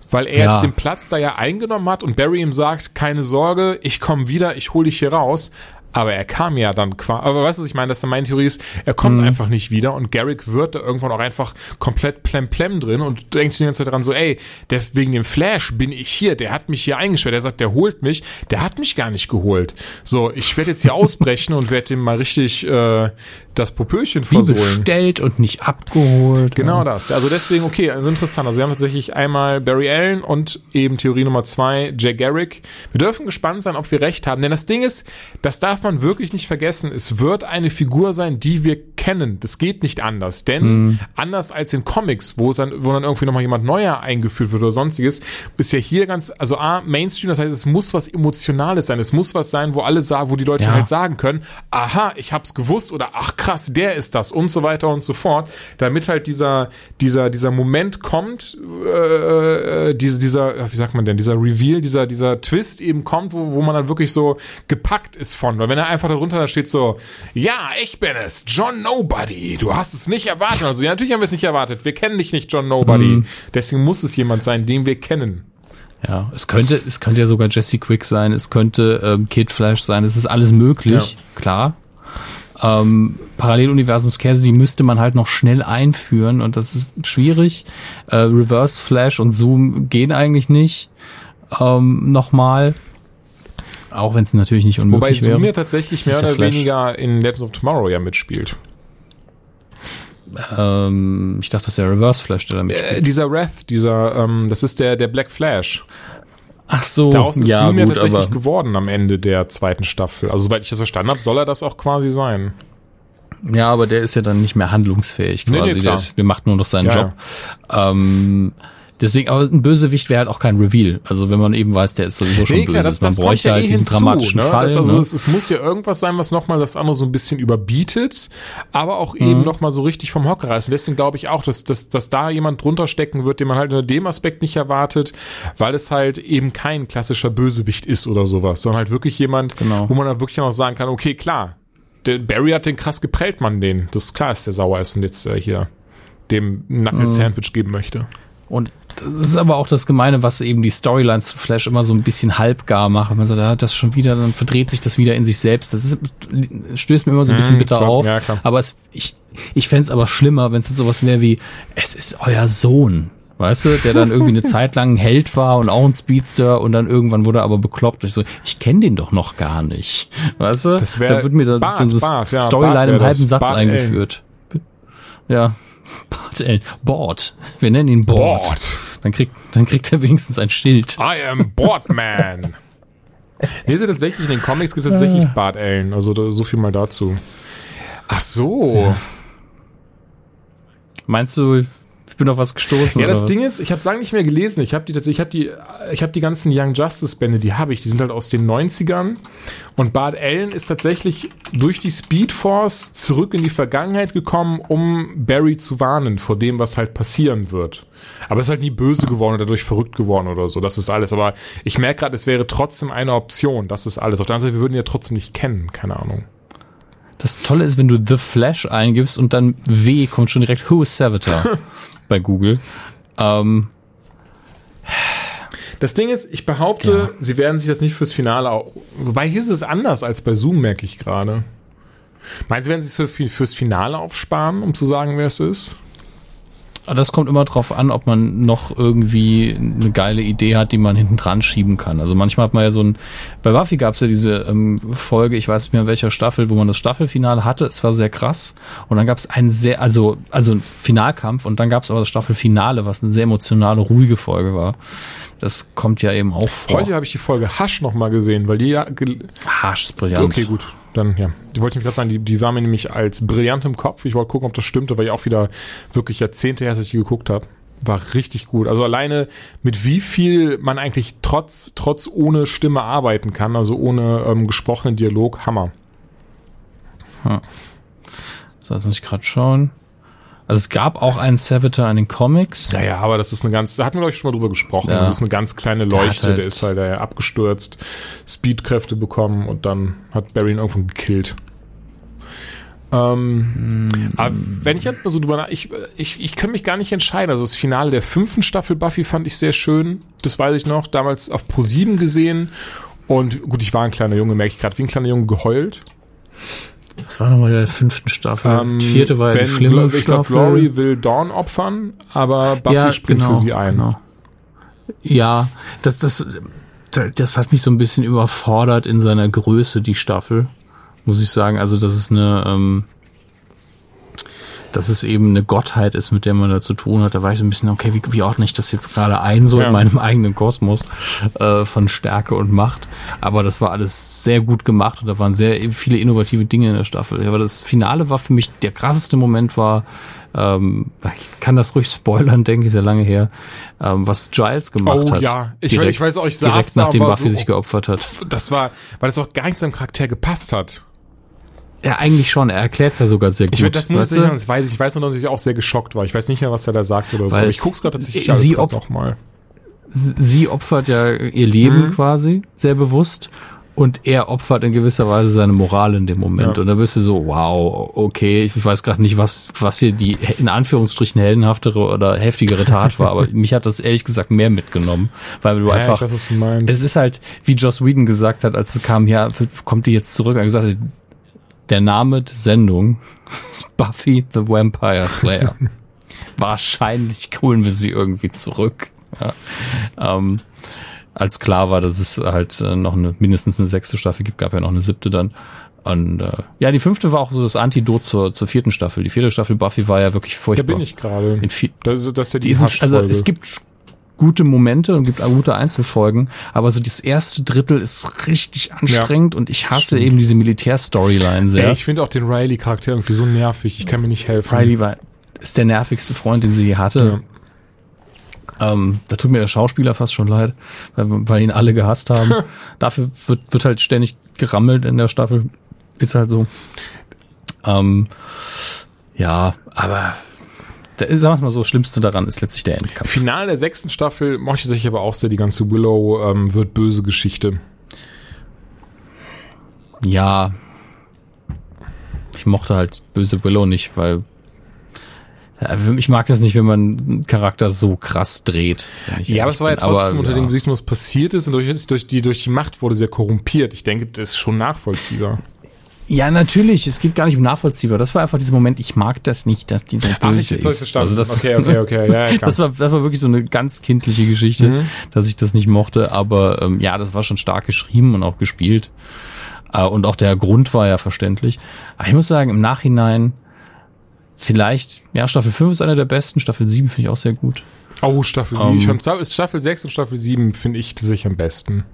Weil er
Ja.
jetzt den Platz da ja eingenommen hat und Barry ihm sagt, keine Sorge, ich komme wieder, ich hole dich hier raus. aber er kam ja dann quasi, aber weißt du, was ich meine, dass meine Theorie ist, er kommt
Mhm.
einfach nicht wieder und Garrick wird da irgendwann auch einfach komplett plemplem drin und du denkst die ganze Zeit dran so, ey, der, wegen dem Flash bin ich hier, der hat mich hier eingesperrt, der sagt, der holt mich, der hat mich gar nicht geholt. So, ich werde jetzt hier ausbrechen und werde ihm mal richtig äh, das Popöchen
Wie
versohlen.
bestellt und nicht abgeholt.
Genau das. Also deswegen, okay, also interessant. Also wir haben tatsächlich einmal Barry Allen und eben Theorie Nummer zwei, Jay Garrick. Wir dürfen gespannt sein, ob wir recht haben. Denn das Ding ist, das darf man wirklich nicht vergessen. Es wird eine Figur sein, die wir kennen. Das geht nicht anders. Denn anders als in Comics, wo es dann, wo dann irgendwie nochmal jemand neuer eingeführt wird oder sonstiges, ist ja hier ganz, also A, Mainstream, das heißt, es muss was Emotionales sein. Es muss was sein, wo alle sagen, wo die Leute
Ja.
halt sagen können, aha, ich hab's gewusst oder ach krass, der ist das und so weiter und so fort, damit halt dieser, dieser, dieser Moment kommt, äh, äh, diese, dieser, wie sagt man denn, dieser Reveal, dieser, dieser Twist eben kommt, wo, wo man dann wirklich so gepackt ist von, weil wenn er einfach darunter da steht so, ja, ich bin es, John Nobody, du hast es nicht erwartet, also ja, natürlich haben wir es nicht erwartet, wir kennen dich nicht, John Nobody, deswegen muss es jemand sein, den wir kennen.
Ja, es könnte, es könnte ja sogar Jesse Quick sein, es könnte ähm, Kid Flash sein, es ist alles möglich, klar. Ähm, Paralleluniversumskäse, die müsste man halt noch schnell einführen und das ist schwierig. Äh, Reverse Flash und Zoom gehen eigentlich nicht. Ähm, Nochmal. Auch wenn es natürlich nicht
Wobei
unmöglich
Zoom ja
wäre.
tatsächlich mehr
ist
oder
Flash.
weniger in Legends of Tomorrow ja mitspielt.
Ähm, ich dachte, das wäre Reverse Flash, der da
Äh,
mitspielt.
dieser Wrath, dieser, ähm, das ist der, der Black Flash.
Ach so,
Daraus ist
ja
ja
gut,
tatsächlich
aber
geworden am Ende der zweiten Staffel. Also soweit ich das verstanden habe, soll er das auch quasi sein.
Ja, aber der ist ja dann nicht mehr handlungsfähig
Nee, nee,
quasi.
klar.
der, ist, der macht nur noch seinen
Ja,
Job. Ähm, deswegen, aber ein Bösewicht wäre halt auch kein Reveal. Also wenn man eben weiß, der ist sowieso schon böse. man bräuchte halt diesen dramatischen
ne?
Fall.
Das, also
ne?
es, es muss ja irgendwas sein, was nochmal das andere so ein bisschen überbietet, aber auch eben
Mhm.
nochmal so richtig vom Hocker reißt. Und deswegen glaube ich auch, dass, dass, dass da jemand drunter stecken wird, den man halt unter dem Aspekt nicht erwartet, weil es halt eben kein klassischer Bösewicht ist oder sowas, sondern halt wirklich jemand,
Genau.
wo man dann wirklich noch sagen kann, okay, klar, der Barry hat den krass geprellt, man den. Das ist klar, dass der sauer ist und jetzt äh, hier dem
Mhm.
Knuckle Sandwich geben möchte.
Und das ist aber auch das Gemeine, was eben die Storylines von Flash immer so ein bisschen halbgar macht. Man sagt, er hat das schon wieder, dann verdreht sich das wieder in sich selbst. Das ist, stößt mir immer so ein bisschen
Mhm,
bitter
klar.
auf.
Ja.
Aber es, ich, ich fänd's aber schlimmer, wenn es jetzt sowas wäre wie, es ist euer Sohn. Weißt du, der dann irgendwie eine Zeit lang ein Held war und auch ein Speedster und dann irgendwann wurde er aber bekloppt. Und ich so, ich kenne den doch noch gar nicht. Weißt du?
Das wär
da wird mir da
Bart,
so
Bart, ja, Bart
Storyline
wär
im halben. Satz
Bart
eingeführt. Ja. Bart Allen. Bord. Wir nennen ihn Bord.
Bord.
Dann kriegt, dann kriegt er wenigstens ein Schild.
I am Boardman. ist tatsächlich, in den Comics gibt es tatsächlich Bart Allen. Also da, so viel mal dazu. Ach so.
Meinst du, bin auf was gestoßen?
Ja, das
was?
Ding ist, ich habe es lange nicht mehr gelesen. Ich habe die tatsächlich, ich habe die, ich habe die ganzen Young Justice Bände, die habe ich. Die sind halt aus den 90ern. Und Bart Allen ist tatsächlich durch die Speed Force zurück in die Vergangenheit gekommen, um Barry zu warnen vor dem, was halt passieren wird. Aber er ist halt nie böse geworden oder dadurch verrückt geworden oder so. Das ist alles. Aber ich merke gerade, es wäre trotzdem eine Option. Das ist alles. Auf der anderen Seite, wir würden ihn ja trotzdem nicht kennen. Keine Ahnung.
Das Tolle ist, wenn du The Flash eingibst und dann W kommt schon direkt Who is Savitar bei Google. Ähm,
Das Ding ist, ich behaupte, sie werden sich das nicht fürs Finale. Wobei hier ist es anders als bei Zoom, merke ich gerade. Meinst du, werden sie es für, fürs Finale aufsparen, um zu sagen, wer es ist?
Das kommt immer drauf an, ob man noch irgendwie eine geile Idee hat, die man hinten dran schieben kann. Also manchmal hat man ja so ein, bei Buffy gab es ja diese ähm, Folge, ich weiß nicht mehr in welcher Staffel, wo man das Staffelfinale hatte. Es war sehr krass. Und dann gab es einen sehr, also, also ein Finalkampf und dann gab es aber das Staffelfinale, was eine sehr emotionale, ruhige Folge war. Das kommt ja eben auch vor.
Heute habe ich die Folge Hasch nochmal gesehen, weil die ja.
Harsch ist brillant.
Okay, gut. Dann, ja. Die wollte ich gerade sagen, die, die war mir nämlich als brillant im Kopf. Ich wollte gucken, ob das stimmte, weil ich auch wieder wirklich Jahrzehnte her, dass ich die geguckt habe. War richtig gut. Also alleine mit wie viel man eigentlich trotz, trotz ohne Stimme arbeiten kann, also ohne ähm, gesprochenen Dialog, Hammer.
So, jetzt muss ich gerade schauen. Also es gab auch einen Savitar in den Comics.
Ja, ja, aber das ist eine ganz, da hatten wir, glaube ich, schon mal drüber gesprochen.
Ja.
Das ist eine ganz kleine
Der
Leuchte,
halt-
der ist halt äh, abgestürzt, Speedkräfte bekommen und dann hat Barry ihn irgendwann gekillt. Ähm, aber wenn ich halt mal so drüber nach, ich, ich, ich kann mich gar nicht entscheiden. Also das Finale der fünften Staffel Buffy fand ich sehr schön. Das weiß ich noch. Damals auf Pro 7 gesehen. Und gut, ich war ein kleiner Junge, merke ich gerade, wie ein kleiner Junge geheult.
Das war nochmal der fünften Staffel.
Ähm,
die vierte war ja die
wenn
schlimme
Glo- Ich glaube,
Staffel.
Glory will Dawn opfern, aber Buffy springt für sie ein.
Genau. Ja, das, das, das hat mich so ein bisschen überfordert in seiner Größe, die Staffel, muss ich sagen. Also, das ist eine, ähm, dass es eben eine Gottheit ist, mit der man da zu tun hat. Da war ich so ein bisschen, okay, wie, wie ordne ich das jetzt gerade ein, so
Ja.
in meinem eigenen Kosmos äh, von Stärke und Macht. Aber das war alles sehr gut gemacht und da waren sehr viele innovative Dinge in der Staffel. Aber das Finale war für mich, der krasseste Moment war, ähm, ich kann das ruhig spoilern, denke ich, sehr lange her, ähm, was Giles gemacht
Oh
hat.
ja, ich,
Direkt-
ich weiß auch, ich saß
Direkt nachdem Buffy
so,
sich geopfert hat.
das war, weil das auch gar nicht seinem Charakter gepasst hat.
Ja, eigentlich schon. Er erklärt es ja sogar sehr gut.
Ich weiß, das muss ich sagen, das weiß ich. Ich weiß nur, dass ich auch sehr geschockt war. Ich weiß nicht mehr, was er da sagt oder so.
Weil
Aber ich guck's gerade tatsächlich
sie
alles grad
op-
noch mal.
Sie opfert ja ihr Leben
Mhm.
quasi, sehr bewusst. Und er opfert in gewisser Weise seine Moral in dem Moment.
Ja.
Und da bist du so, wow, okay, ich weiß gerade nicht, was, was hier die in Anführungsstrichen heldenhaftere oder heftigere Tat war, aber mich hat das ehrlich gesagt mehr mitgenommen, weil du
Ja,
einfach,
ich weiß, was du meinst.
es ist halt, wie Joss Whedon gesagt hat, als es kam, ja, kommt die jetzt zurück, er hat gesagt, der Name der Sendung ist Buffy the Vampire Slayer. Wahrscheinlich holen wir sie irgendwie zurück. Ja. Ähm, als klar war, dass es halt äh, noch eine mindestens eine sechste Staffel gibt, gab ja noch eine siebte dann. Und äh, ja, die fünfte war auch so das Antidot zur, zur vierten Staffel. Die vierte Staffel Buffy war ja wirklich
da
furchtbar.
bin ich gerade. Das, das ist ja die,
die ist, also es gibt gute Momente und gibt auch gute Einzelfolgen, aber so das erste Drittel ist richtig anstrengend und ich hasse eben diese Militär-Storyline sehr.
Ey, ich finde auch den Riley-Charakter irgendwie so nervig. Ich kann mir nicht helfen.
Riley war, ist der nervigste Freund, den sie je hatte. Ähm, da tut mir der Schauspieler fast schon leid, weil, weil ihn alle gehasst haben. Dafür wird, wird halt ständig gerammelt in der Staffel. Ist halt so. Ähm, ja, aber sagen wir es mal so, das Schlimmste daran ist letztlich der Endkampf.
Finale der sechsten Staffel mochte sich aber auch sehr die ganze Willow ähm, wird böse Geschichte.
Ja, ich mochte halt böse Willow nicht, weil ja, ich mag das nicht, wenn man einen Charakter so krass dreht.
Ja, aber es war ja trotzdem unter
ja.
dem Gesichtspunkt, was passiert ist und durch, durch, die, durch die Macht wurde sehr korrumpiert. Ich denke, das ist schon nachvollziehbar.
Ja, natürlich. Es geht gar nicht um nachvollziehbar. Das war einfach dieser Moment, ich mag das nicht, dass die so böse
Ach, ich jetzt
ist.
verstanden.
Also das,
okay, okay, okay. Ja, ja,
das, war, das war wirklich so eine ganz kindliche Geschichte,
Mhm.
dass ich das nicht mochte. Aber ähm, ja, das war schon stark geschrieben und auch gespielt. Äh, und auch der Grund war ja verständlich. Aber ich muss sagen, im Nachhinein vielleicht, ja, Staffel 5 ist eine der besten. Staffel 7 finde ich auch sehr gut.
oh, Staffel 7.
Ähm,
ich fand, ist Staffel 6 und Staffel 7 finde ich tatsächlich am besten.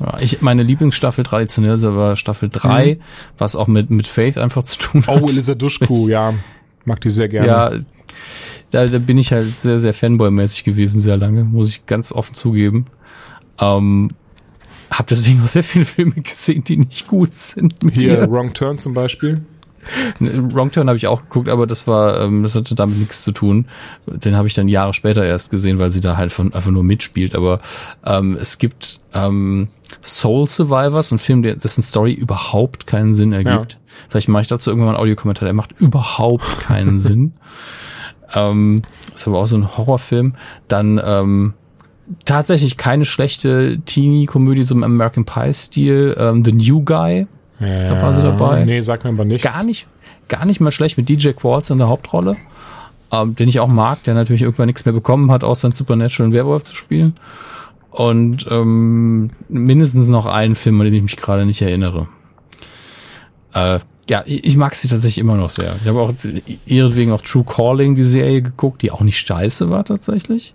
Ja, ich, meine Lieblingsstaffel traditionell ist aber Staffel 3, was auch mit, mit Faith einfach zu tun hat.
Mhm. Oh, Elisa Duschku, ja. Mag die sehr gerne.
Ja, da, da bin ich halt sehr, sehr Fanboy-mäßig gewesen, sehr lange, muss ich ganz offen zugeben. Ähm, hab deswegen auch sehr viele Filme gesehen, die nicht gut sind mit
Hier,
ihr.
Wrong Turn zum Beispiel.
Wrong Turn habe ich auch geguckt, aber das war, ähm, das hatte damit nichts zu tun. Den habe ich dann Jahre später erst gesehen, weil sie da halt von, einfach nur mitspielt. Aber ähm, es gibt ähm, Soul Survivors, ein Film, der, dessen Story überhaupt keinen Sinn ergibt. Vielleicht mache ich dazu irgendwann mal einen Audiokommentar, der macht überhaupt keinen Sinn. Ähm, ist aber auch so ein Horrorfilm. Dann ähm, tatsächlich keine schlechte Teenie-Komödie, so im American Pie-Stil. Ähm, The New Guy,
Ja,
war sie dabei.
Nee, sagt mir aber nichts.
gar nicht, gar nicht mal schlecht mit DJ Qualls in der Hauptrolle, ähm, den ich auch mag, der natürlich irgendwann nichts mehr bekommen hat, außer in Supernatural und Werwolf zu spielen. Und ähm, mindestens noch einen Film, an den ich mich gerade nicht erinnere. Äh, ja, ich, mag sie tatsächlich immer noch sehr. Ich habe auch ihretwegen auch True Calling, die Serie, geguckt, die auch nicht scheiße war tatsächlich.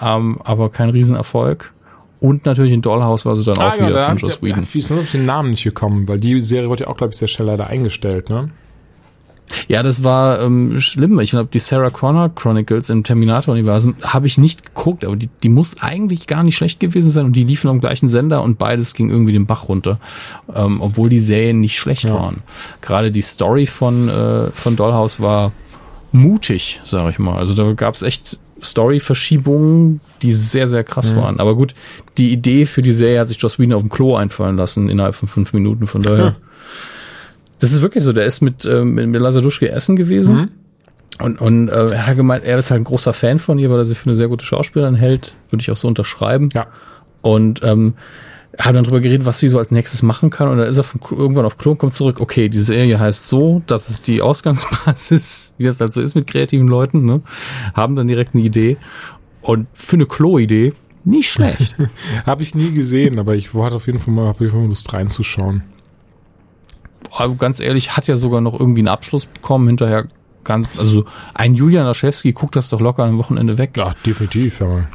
Ähm, aber kein Riesenerfolg. Und natürlich in Dollhouse war sie dann
Ah,
auch
genau,
wieder
da
von Joss
ja,
Whedon.
ich weiß nur auf den Namen nicht gekommen, weil die Serie wurde ja auch, glaube ich, sehr schnell leider eingestellt, ne?
Ja, das war ähm, schlimm. Ich glaube, die Sarah Connor Chronicles im Terminator-Universum habe ich nicht geguckt, aber die, die muss eigentlich gar nicht schlecht gewesen sein und die liefen am gleichen Sender und beides ging irgendwie den Bach runter, ähm, obwohl die Serien nicht schlecht
Ja.
waren. Gerade die Story von, äh, von Dollhouse war mutig, sage ich mal. Also da gab es echt Story-Verschiebungen, die sehr, sehr krass
Mhm.
waren. Aber gut, die Idee für die Serie hat sich Joss Whedon auf dem Klo einfallen lassen innerhalb von fünf Minuten, von daher... Das ist wirklich so. Der ist mit, ähm, mit Lasaduschke essen gewesen.
Mhm.
Und, und äh, er hat gemeint, er ist halt ein großer Fan von ihr, weil er sie für eine sehr gute Schauspielerin hält. Würde ich auch so unterschreiben.
Ja.
Und ähm, haben dann drüber geredet, was sie so als nächstes machen kann. Und dann ist er vom, irgendwann auf Klo und kommt zurück. Okay, diese Serie heißt so, das ist die Ausgangsbasis, wie das halt so ist mit kreativen Leuten, ne? Haben dann direkt eine Idee. Und für eine Klo-Idee nicht schlecht.
Habe ich nie gesehen, aber ich hatte auf jeden Fall mal, hab ich mal Lust reinzuschauen.
Aber ganz ehrlich, hat ja sogar noch irgendwie einen Abschluss bekommen hinterher. Ganz, also ein Julian Laschewski guckt das doch locker am Wochenende weg.
Ja, definitiv, ja.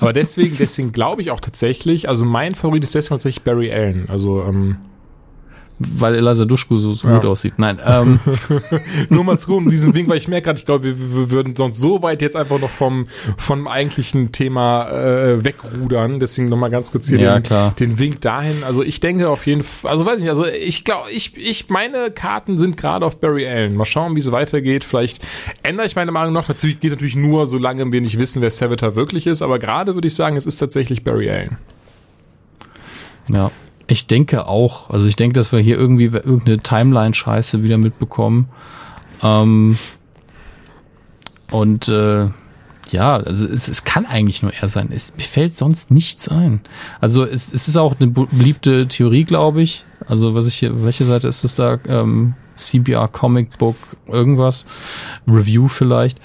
Aber deswegen, deswegen glaube ich auch tatsächlich, also mein Favorit ist deswegen tatsächlich Barry Allen. Also, ähm,
Weil Eliza Duschku so, so
Ja.
gut aussieht. Nein, ähm,
nur mal zu um diesen Wink, weil ich merke gerade, ich glaube, wir, wir würden sonst so weit jetzt einfach noch vom, vom eigentlichen Thema äh, wegrudern. Deswegen nochmal ganz kurz hier
Ja,
den,
klar.
den Wink dahin. Also ich denke auf jeden Fall, also weiß ich nicht, also ich glaube, ich, ich, meine Karten sind gerade auf Barry Allen. Mal schauen, wie es weitergeht. Vielleicht ändere ich meine Meinung noch. Dazu geht natürlich nur, solange wir nicht wissen, wer Savitar wirklich ist. Aber gerade würde ich sagen, es ist tatsächlich Barry Allen.
ja. Ich denke auch. Also ich denke, dass wir hier irgendwie irgendeine Timeline-Scheiße wieder mitbekommen. Ähm, und äh, ja, also es, es kann eigentlich nur er sein. Es, fällt sonst nichts ein. Also es, es ist auch eine beliebte Theorie, glaube ich. Also was ich hier, welche Seite ist es da? Ähm, CBR Comic Book irgendwas, Review vielleicht,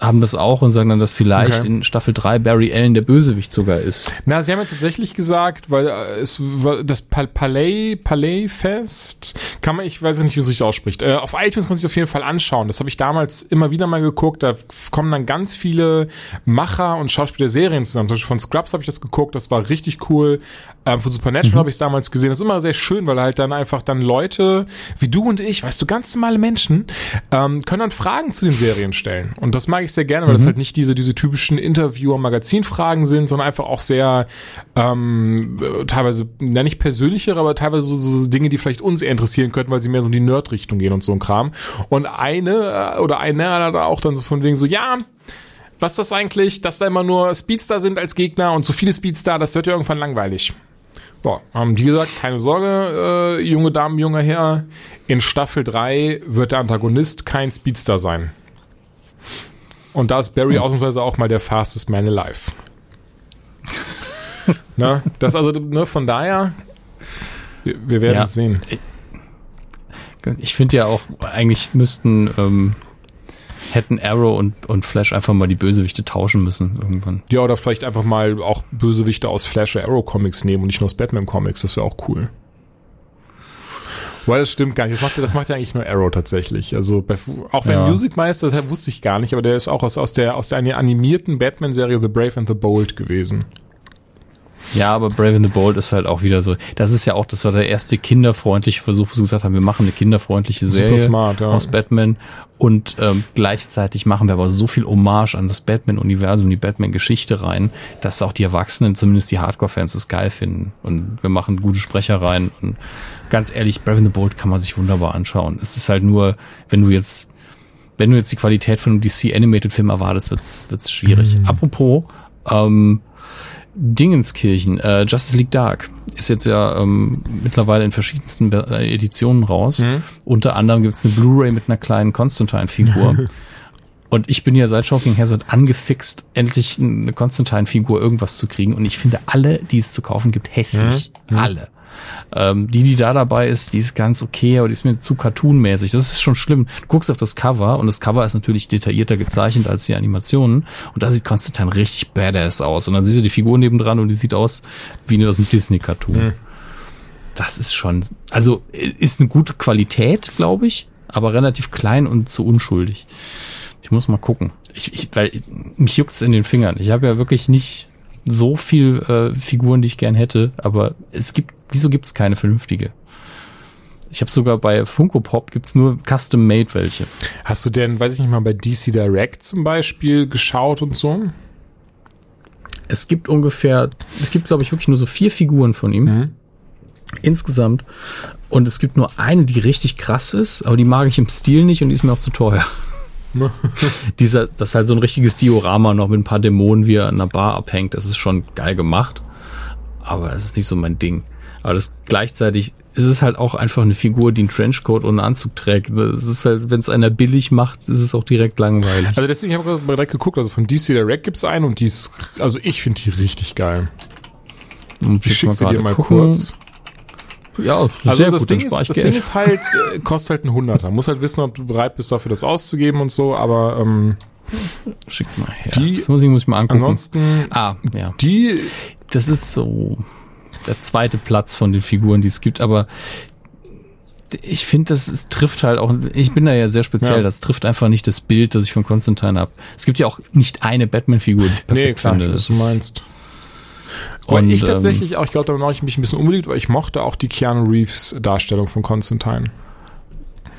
haben das auch und sagen dann, dass vielleicht
Okay.
in Staffel 3 Barry Allen der Bösewicht sogar ist.
Na, sie haben jetzt tatsächlich gesagt, weil äh, es das Pal Palais Palais Fest kann man, ich weiß nicht, wie es sich ausspricht. Äh, auf iTunes muss ich auf jeden Fall anschauen. Das habe ich damals immer wieder mal geguckt. Da kommen dann ganz viele Macher und Schauspieler Serien zusammen. Zum Beispiel von Scrubs habe ich das geguckt. Das war richtig cool. Ähm, von Supernatural habe ich es damals gesehen. Das ist immer sehr schön, weil halt dann einfach dann Leute wie du und ich, weißt du, ganz normale Menschen ähm, können dann Fragen zu den Serien stellen. Und das mag ich sehr gerne, weil das halt nicht diese diese typischen Interviewer-Magazin-Fragen sind, sondern einfach auch sehr ähm, äh, teilweise, ja nicht persönlichere, aber teilweise so, so Dinge, die vielleicht uns eher interessieren könnten, weil sie mehr so in die Nerd-Richtung gehen und so ein Kram. Und eine äh, oder einer hat auch dann so von wegen so, ja, was ist das eigentlich, dass da immer nur Speedster sind als Gegner und so viele Speedster, das wird ja irgendwann langweilig. Ja, haben die gesagt, keine Sorge, äh, junge Damen, junger Herr, in Staffel 3 wird der Antagonist kein Speedster sein. Und da ist Barry ausnahmsweise auch mal der fastest man alive. ne? Das also, ne, von daher, wir, wir werden
Ja.
es sehen.
Ich finde ja auch, eigentlich müssten, ähm, hätten Arrow und, und Flash einfach mal die Bösewichte tauschen müssen irgendwann.
Ja, oder vielleicht einfach mal auch Bösewichte aus Flash oder Arrow Comics nehmen und nicht nur aus Batman Comics, das wäre auch cool. Weil das stimmt gar nicht. Das macht, ja- das macht ja eigentlich nur Arrow tatsächlich. Also bei, auch wenn
Ja.
Music Meister, das wusste ich gar nicht, aber der ist auch aus, aus der aus der animierten Batman-Serie The Brave and the Bold gewesen.
Ja, aber Brave and the Bold ist halt auch wieder so. Das ist ja auch, das war der erste kinderfreundliche Versuch, wo sie gesagt haben, wir machen eine kinderfreundliche Serie
smart, ja.
aus Batman und ähm, gleichzeitig machen wir aber so viel Hommage an das Batman-Universum, die Batman-Geschichte rein, dass auch die Erwachsenen, zumindest die Hardcore-Fans, es geil finden. Und wir machen gute Sprecher rein. Und ganz ehrlich, Brave and the Bold kann man sich wunderbar anschauen. Es ist halt nur, wenn du jetzt wenn du jetzt die Qualität von einem DC Animated Film erwartest, wird's wird's schwierig. Apropos ähm, Dingenskirchen, äh, Justice League Dark ist jetzt ja ähm, mittlerweile in verschiedensten Be- äh, Editionen raus. Unter anderem gibt's eine Blu-ray mit einer kleinen Constantine-Figur. Und ich bin ja seit Shocking Hazard angefixt, endlich eine Constantine-Figur irgendwas zu kriegen. Und ich finde alle, die es zu kaufen gibt, hässlich. Alle. Ähm, die, die da dabei ist, die ist ganz okay, aber die ist mir zu cartoonmäßig. Das ist schon schlimm. Du guckst auf das Cover und das Cover ist natürlich detaillierter gezeichnet als die Animationen. Und da sieht Konstantin richtig badass aus. Und dann siehst du die Figur nebendran und die sieht aus wie aus dem Disney-Cartoon. Das ist schon, also ist eine gute Qualität, glaube ich, aber relativ klein und zu unschuldig. Ich muss mal gucken. Ich, ich, weil mich juckt's in den Fingern. Ich habe ja wirklich nicht so viel äh, Figuren, die ich gern hätte, aber es gibt, wieso gibt's keine vernünftige? Ich habe sogar bei Funko Pop gibt's nur custom made welche.
Hast du denn, weiß ich nicht mal, bei DC Direct zum Beispiel geschaut und so?
Es gibt ungefähr, es gibt glaube ich wirklich nur so vier Figuren von ihm insgesamt und es gibt nur eine, die richtig krass ist, aber die mag ich im Stil nicht und die ist mir auch zu teuer. Dieser, das ist halt so ein richtiges Diorama noch mit ein paar Dämonen, wie er an einer Bar abhängt. Das ist schon geil gemacht. Aber es ist nicht so mein Ding. Aber das gleichzeitig ist es halt auch einfach eine Figur, die einen Trenchcoat und einen Anzug trägt. Es ist halt, wenn es einer billig macht, ist es auch direkt langweilig.
Also deswegen habe ich gerade direkt geguckt, also von DC Direct gibt's einen und die ist, also ich finde die richtig geil.
Und
Ich schicke sie dir mal
gucken.
kurz.
Ja,
Also
sehr
das,
gut,
Ding ist, das Ding ist halt, äh, kostet halt ein Hunderter. Muss halt wissen, ob du bereit bist, dafür das auszugeben und so, aber ähm,
Schick mal her.
Die-
das muss ich, muss ich mal angucken.
ansonsten,
ah, ja.
die,
Das ist so der zweite Platz von den Figuren, die es gibt, aber ich finde, das es trifft halt auch, ich bin da ja sehr speziell,
Ja.
das trifft einfach nicht das Bild, das ich von Constantine habe. Es gibt ja auch nicht eine Batman-Figur, die ich perfekt
nee, klar,
finde.
was
Das
du meinst.
Und,
ich
ähm,
tatsächlich auch, ich glaube, da mache ich mich ein bisschen unbeliebt, aber ich mochte auch die Keanu Reeves Darstellung von Constantine.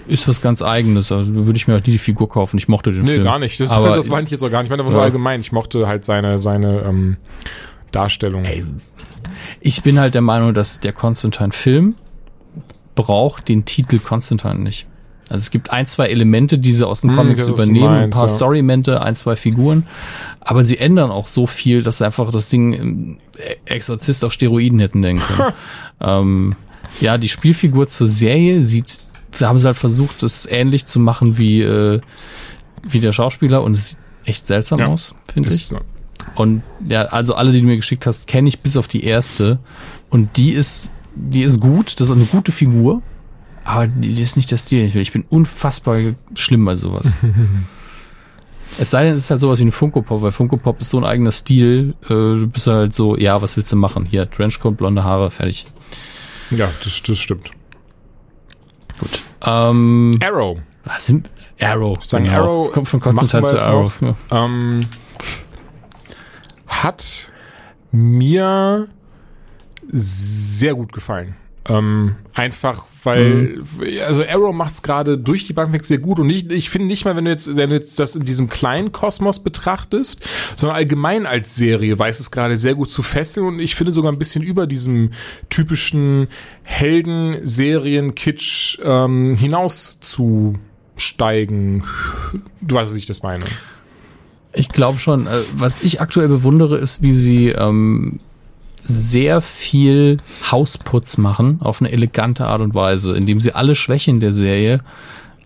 ist was ganz eigenes, also würde ich mir halt nie die Figur kaufen. Ich mochte den
Nee,
Film.
gar nicht. Das,
Aber
das meinte ich jetzt auch gar nicht. Ich meine aber nur
Ja.
allgemein. Ich mochte halt seine, seine ähm, Darstellung.
Ey, ich bin halt der Meinung, dass der Constantine-Film braucht den Titel Constantine nicht. Also es gibt ein, zwei Elemente, die sie aus den
Hm,
Comics
du
übernehmen, ein
meinst,
paar
ja.
Story-Elemente, ein, zwei Figuren, aber sie ändern auch so viel, dass sie einfach das Ding Exorzist auf Steroiden hätten nennen können. ähm, ja, die Spielfigur zur Serie sieht, da haben sie halt versucht, das ähnlich zu machen wie, äh, wie der Schauspieler und es sieht echt seltsam
Ja.
aus, finde ich. Und ja, also alle, die du mir geschickt hast, kenne ich bis auf die erste. Und die ist, die ist gut, das ist eine gute Figur. Aber die, die ist nicht der Stil, den ich will. Ich bin unfassbar schlimm bei sowas. es sei denn, es ist halt sowas wie ein Funko Pop, weil Funko Pop ist so ein eigener Stil. Äh, du bist halt so, ja, was willst du machen? Hier, Trenchcoat, blonde Haare, fertig.
ja, das, das stimmt.
Gut. Ähm,
Arrow.
sind Arrow.
Sagen Arrow,
Kommt von
wir
zu Arrow. Ja.
Ähm, hat mir sehr gut gefallen. Ähm, einfach, weil, also Arrow macht es gerade durch die Bank weg sehr gut und nicht, ich finde nicht mal, wenn du jetzt, wenn du jetzt das in diesem kleinen Kosmos betrachtest, sondern allgemein als Serie weiß es gerade sehr gut zu fesseln und ich finde sogar ein bisschen über diesem typischen Helden-Serien-Kitsch ähm, hinaus zu steigen. Du weißt, was ich das meine.
Ich glaube schon. Äh, was ich aktuell bewundere, ist, wie sie ähm, sehr viel Hausputz machen auf eine elegante Art und Weise, indem sie alle Schwächen der Serie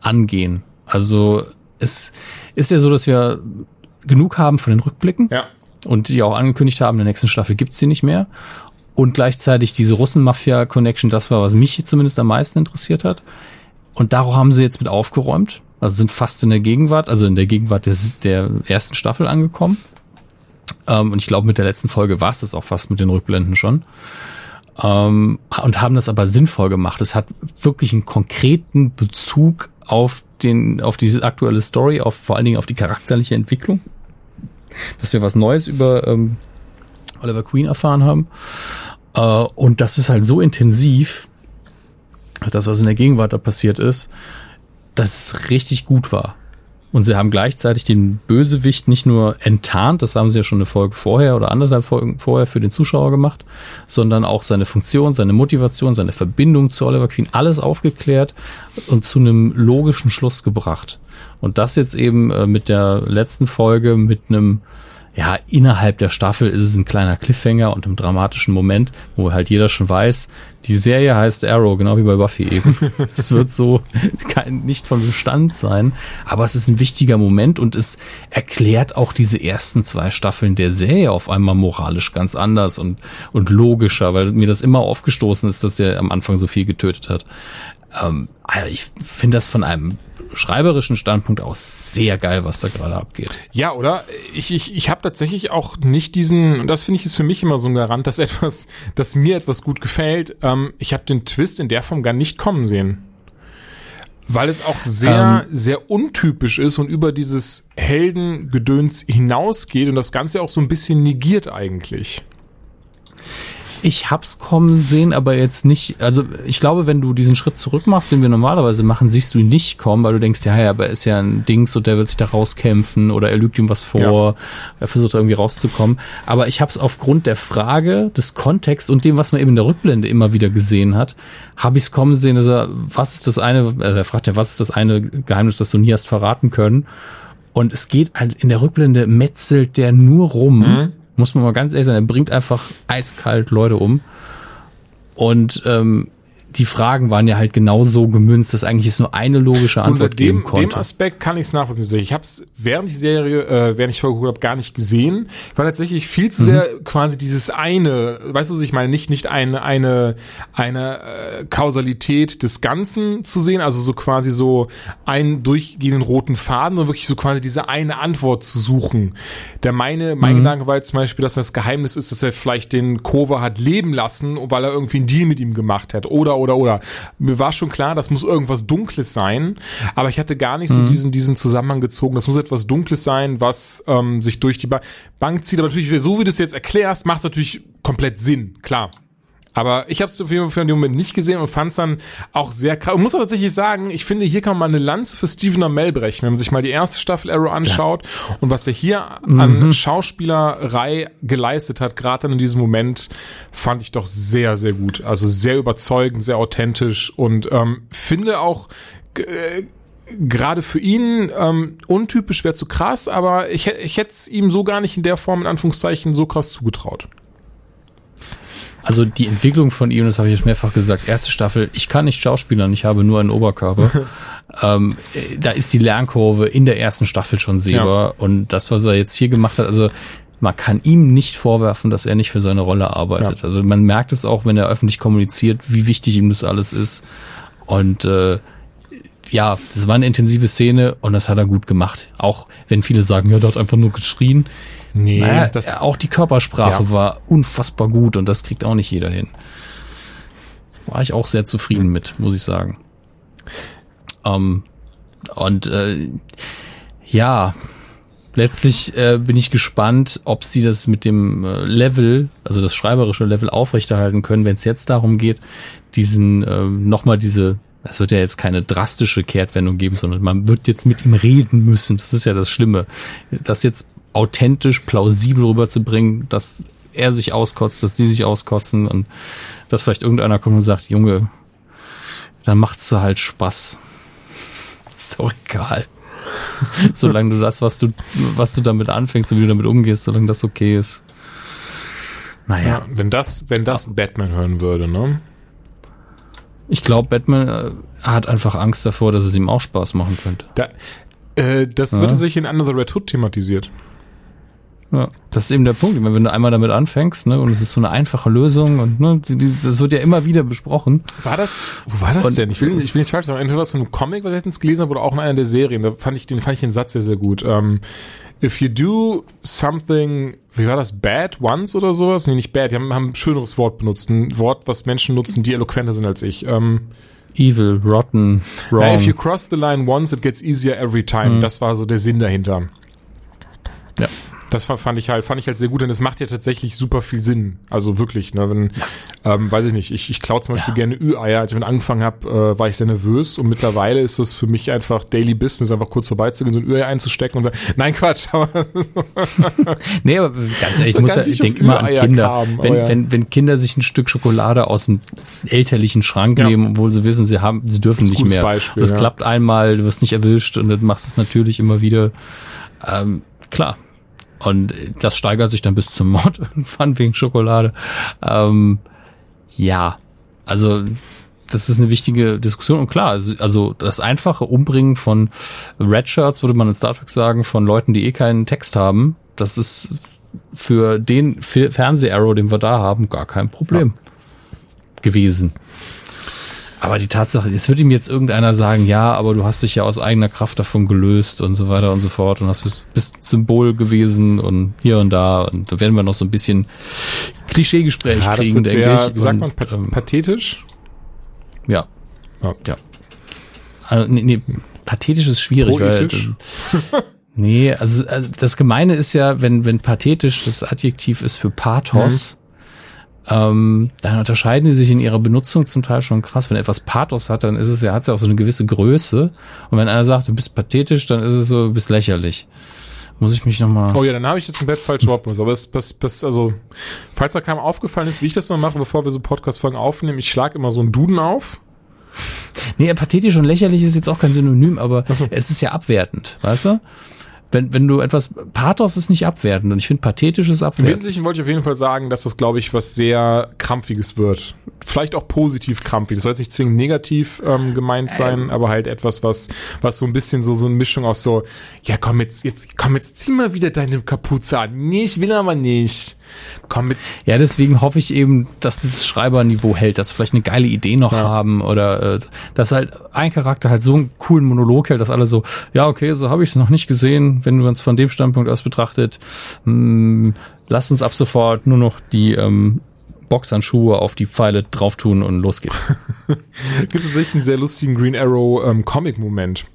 angehen. Also es ist ja so, dass wir genug haben von den Rückblicken
Ja.
und die auch angekündigt haben, in der nächsten Staffel gibt's sie nicht mehr. Und gleichzeitig diese Russen-Mafia-Connection, das war, was mich zumindest am meisten interessiert hat. Und darauf haben sie jetzt mit aufgeräumt. Also sind fast in der Gegenwart, also in der Gegenwart des, der ersten Staffel angekommen. Ähm, und ich glaube, mit der letzten Folge war es das auch fast mit den Rückblenden schon. Ähm, und haben das aber sinnvoll gemacht. Es hat wirklich einen konkreten Bezug auf den, auf diese aktuelle Story, auf vor allen Dingen auf die charakterliche Entwicklung. Dass wir was Neues über ähm, Oliver Queen erfahren haben. Äh, und das ist halt so intensiv, das, was in der Gegenwart da passiert ist, dass es richtig gut war. Und sie haben gleichzeitig den Bösewicht nicht nur enttarnt, das haben sie ja schon eine Folge vorher oder anderthalb Folgen vorher für den Zuschauer gemacht, sondern auch seine Funktion, seine Motivation, seine Verbindung zu Oliver Queen, alles aufgeklärt und zu einem logischen Schluss gebracht. Und das jetzt eben äh, mit der letzten Folge, mit einem ja, innerhalb der Staffel ist es ein kleiner Cliffhanger und einem dramatischen Moment, wo halt jeder schon weiß, die Serie heißt Arrow, genau wie bei Buffy eben. Es wird so kein, nicht von Bestand sein, aber es ist ein wichtiger Moment und es erklärt auch diese ersten zwei Staffeln der Serie auf einmal moralisch ganz anders und, und logischer, weil mir das immer aufgestoßen ist, dass er am Anfang so viel getötet hat. Ähm, also ich finde das von einem schreiberischen Standpunkt aus sehr geil, was da gerade abgeht.
Ja, oder? Ich, ich, ich habe tatsächlich auch nicht diesen, und das finde ich ist für mich immer so ein Garant, dass etwas, dass mir etwas gut gefällt. Ähm, ich habe den Twist in der Form gar nicht kommen sehen. Weil es auch sehr, sehr untypisch ist und über dieses Heldengedöns hinausgeht und das Ganze auch so ein bisschen negiert eigentlich.
Ich hab's kommen sehen, aber jetzt nicht, also ich glaube, wenn du diesen Schritt zurück machst, den wir normalerweise machen, siehst du ihn nicht kommen, weil du denkst, ja, ja, aber er ist ja ein Dings und der wird sich da rauskämpfen oder er lügt ihm was vor, er versucht irgendwie rauszukommen. Aber ich hab's aufgrund der Frage, des Kontexts und dem, was man eben in der Rückblende immer wieder gesehen hat, habe ich's kommen sehen, dass er, was ist das eine, also er fragt ja, was ist das eine Geheimnis, das du nie hast verraten können? Und es geht halt in der Rückblende metzelt der nur rum. Muss man mal ganz ehrlich sein, er bringt einfach eiskalt Leute um. Und ähm, die Fragen waren ja halt genau so gemünzt, dass eigentlich es nur eine logische Antwort
Unter dem,
geben
dem
konnte.
Aspekt kann ich es nachvollziehen. Ich habe es während die Serie, äh, während ich vorgeguckt habe, gar nicht gesehen. Ich war tatsächlich viel
Mhm.
zu sehr quasi dieses eine, weißt du, was ich meine, nicht nicht eine eine eine äh, Kausalität des Ganzen zu sehen, also so quasi so einen durchgehenden roten Faden, sondern wirklich so quasi diese eine Antwort zu suchen. Der meine mein
Mhm.
Gedanke war jetzt zum Beispiel, dass das Geheimnis ist, dass er vielleicht den Kova hat leben lassen, weil er irgendwie einen Deal mit ihm gemacht hat. Oder, oder, oder. Mir war schon klar, das muss irgendwas Dunkles sein, aber ich hatte gar nicht so diesen, diesen Zusammenhang gezogen. Das muss etwas Dunkles sein, was ähm, sich durch die ba Bank zieht. Aber natürlich, so wie du es jetzt erklärst, macht es natürlich komplett Sinn, klar. Aber ich habe es auf jeden Fall für den Moment nicht gesehen und fand es dann auch sehr krass. Und muss auch tatsächlich sagen, ich finde, hier kann man mal eine Lanze für Stephen Amell brechen, wenn man sich mal die erste Staffel Arrow anschaut und was er hier an Schauspielerei geleistet hat, gerade dann in diesem Moment, fand ich doch sehr, sehr gut. Also sehr überzeugend, sehr authentisch und ähm, finde auch äh, gerade für ihn ähm, untypisch wäre zu krass, aber ich, ich hätte es ihm so gar nicht in der Form in Anführungszeichen so krass zugetraut.
Also die Entwicklung von ihm, das habe ich jetzt mehrfach gesagt, erste Staffel, ich kann nicht schauspielern, ich habe nur einen Oberkörper. ähm, äh, da ist die Lernkurve in der ersten Staffel schon sehbar. Und das, was er jetzt hier gemacht hat, also man kann ihm nicht vorwerfen, dass er nicht für seine Rolle arbeitet.
Ja.
Also man merkt es auch, wenn er öffentlich kommuniziert, wie wichtig ihm das alles ist. Und äh, ja, das war eine intensive Szene und das hat er gut gemacht. Auch wenn viele sagen, ja, der hat einfach nur geschrien.
Nee,
Naja,
das,
auch die Körpersprache
Ja.
war unfassbar gut und das kriegt auch nicht jeder hin. War ich auch sehr zufrieden mit, muss ich sagen. Ähm, und äh, ja, letztlich äh, bin ich gespannt, ob sie das mit dem äh, Level, also das schreiberische Level aufrechterhalten können, wenn es jetzt darum geht, diesen äh, nochmal diese es wird ja jetzt keine drastische Kehrtwendung geben, sondern man wird jetzt mit ihm reden müssen. Das ist ja das Schlimme. Das jetzt authentisch, plausibel rüberzubringen, dass er sich auskotzt, dass die sich auskotzen und dass vielleicht irgendeiner kommt und sagt, Junge, dann macht's halt Spaß. Ist doch egal. solange du das, was du, was du damit anfängst und wie du damit umgehst, solange das okay ist. Naja,
ja, wenn das, wenn das Batman hören würde, ne?
Ich glaube, Batman äh, hat einfach Angst davor, dass es ihm auch Spaß machen könnte.
Da, äh, das
Ja.
wird tatsächlich in the Red Hood thematisiert.
Ja, das ist eben der Punkt. Ich meine, wenn du einmal damit anfängst, ne, und es ist so eine einfache Lösung und ne, die, das wird ja immer wieder besprochen.
War das, wo war das
Und-
denn? Ich will, ich will nicht falsch sagen, entweder war es so ein Comic, was ich letztens gelesen habe, oder auch in einer der Serien. Da fand ich den, fand ich den Satz sehr, sehr gut. Ähm, if you do something, wie war das, bad once oder sowas? Nee, nicht bad, die haben, haben ein schöneres Wort benutzt. Ein Wort, was Menschen nutzen, die eloquenter sind als ich. Ähm,
Evil, rotten, wrong.
na, if you cross the line once, it gets easier every time.
Mhm.
Das war so der Sinn dahinter.
Ja.
Das fa- fand ich halt, fand ich halt sehr gut, denn es macht ja tatsächlich super viel Sinn. Also wirklich, ne, wenn, ähm, weiß ich nicht, ich, ich klaue zum Beispiel gerne Ü-Eier. Als ich damit angefangen habe, äh, war ich sehr nervös und mittlerweile ist es für mich einfach Daily Business, einfach kurz vorbeizugehen, so ein Ü-Ei einzustecken und dann, nein, Quatsch, aber
Nee, aber ganz ehrlich,
So
ich muss ja, ich denke immer an Kinder.
kam,
wenn,
ja.
wenn, wenn Kinder sich ein Stück Schokolade aus dem elterlichen Schrank
Ja.
nehmen, obwohl sie wissen, sie haben, sie dürfen
Das
nicht mehr.
Beispiel,
das
ja.
klappt einmal, du wirst nicht erwischt und dann machst du es natürlich immer wieder. Ähm, klar. Und das steigert sich dann bis zum Mord irgendwann wegen Schokolade. Ähm, ja, also das ist eine wichtige Diskussion und klar, also- also das einfache Umbringen von Red Shirts, würde man in Star Trek sagen, von Leuten, die eh keinen Text haben, das ist für den Fernseh-Arrow, den wir da haben, gar kein Problem gewesen. Aber die Tatsache, jetzt wird ihm jetzt irgendeiner sagen, ja, aber du hast dich ja aus eigener Kraft davon gelöst und so weiter und so fort und hast bist, Symbol gewesen und hier und da und da werden wir noch so ein bisschen Klischeegespräch
ja, das
kriegen,
wird
denke
sehr,
ich.
wie sagt man,
ähm,
pathetisch?
ja.
Ja.
Ja. Also, nee, nee, pathetisch ist schwierig, weil
Poetisch?
das, Nee, also äh, das Gemeine ist ja, wenn, wenn pathetisch das Adjektiv ist für Pathos, ähm, dann unterscheiden die sich in ihrer Benutzung zum Teil schon krass. Wenn etwas Pathos hat, dann ist es ja, hat es ja auch so eine gewisse Größe. Und wenn einer sagt, du bist pathetisch, dann ist es so, du bist lächerlich. Muss ich mich nochmal.
Oh ja, dann habe ich jetzt ein Bett falsch Wort benutzt. Aber es, es, es, also, falls da keinem aufgefallen ist, wie ich das mal mache, bevor wir so Podcast-Folgen aufnehmen, ich schlage immer so einen Duden auf.
Nee, pathetisch und lächerlich ist jetzt auch kein Synonym, aber
so.
es ist ja abwertend, weißt du? Wenn, wenn du etwas, Pathos ist nicht abwertend und ich finde pathetisch ist
Im
abwertend.
Wesentlichen wollte ich auf jeden Fall sagen, dass das, glaube ich, was sehr Krampfiges wird. Vielleicht auch positiv krampfig. Das soll jetzt nicht zwingend negativ ähm, gemeint sein, aber halt etwas, was, was so ein bisschen so, so eine Mischung aus so, ja komm jetzt, jetzt, komm jetzt zieh mal wieder deine Kapuze an. Nee, ich will aber nicht. Komm mit.
Ja, deswegen hoffe ich eben, dass dieses Schreiberniveau hält, dass sie vielleicht eine geile Idee noch haben oder äh, dass halt ein Charakter halt so einen coolen Monolog hält, dass alle so, ja, okay, so habe ich es noch nicht gesehen, wenn man es von dem Standpunkt aus betrachtet. Mh, lasst uns ab sofort nur noch die ähm, Boxhandschuhe auf die Pfeile drauf tun und los geht's.
gibt es sicher einen sehr lustigen Green Arrow ähm, Comic-Moment.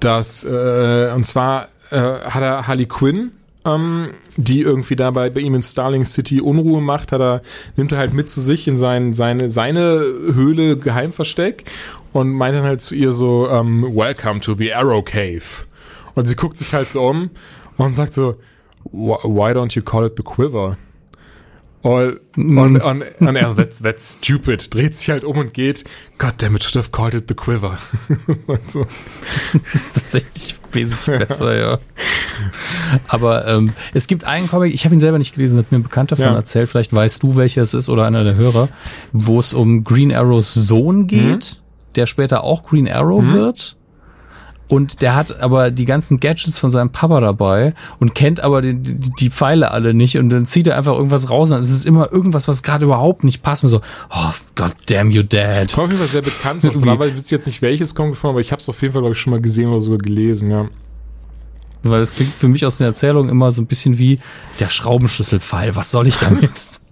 Das, äh, und zwar äh, hat er Harley Quinn, ähm, die irgendwie dabei bei ihm in Starling City Unruhe macht, hat er, nimmt er halt mit zu sich in sein, seine, seine Höhle Geheimversteck und meint dann halt zu ihr so, ähm, Welcome to the Arrow Cave. Und sie guckt sich halt so um und sagt so, "Why why don't you call it the Quiver? Und, und, und, und er, that's, that's stupid, dreht sich halt um und geht, God damn it, should have called it the Quiver. und so.
Das ist tatsächlich wesentlich besser, ja. Aber ähm, es gibt einen Comic, ich habe ihn selber nicht gelesen, hat mir ein Bekannter davon
Ja.
erzählt, vielleicht weißt du, welcher es ist oder einer der Hörer, wo es um Green Arrows Sohn geht, der später auch Green Arrow wird. Und der hat aber die ganzen Gadgets von seinem Papa dabei und kennt aber die, die, die Pfeile alle nicht und dann zieht er einfach irgendwas raus und es ist immer irgendwas, was gerade überhaupt nicht passt. Und so, oh, God damn you, Dad.
Kommt auf jeden Fall sehr bekannt ich weiß jetzt nicht, welches kommt vor, aber ich habe es auf jeden Fall, glaube ich, schon mal gesehen oder sogar gelesen, ja.
Weil das klingt für mich aus den Erzählungen immer so ein bisschen wie der Schraubenschlüsselpfeil. Was soll ich damit?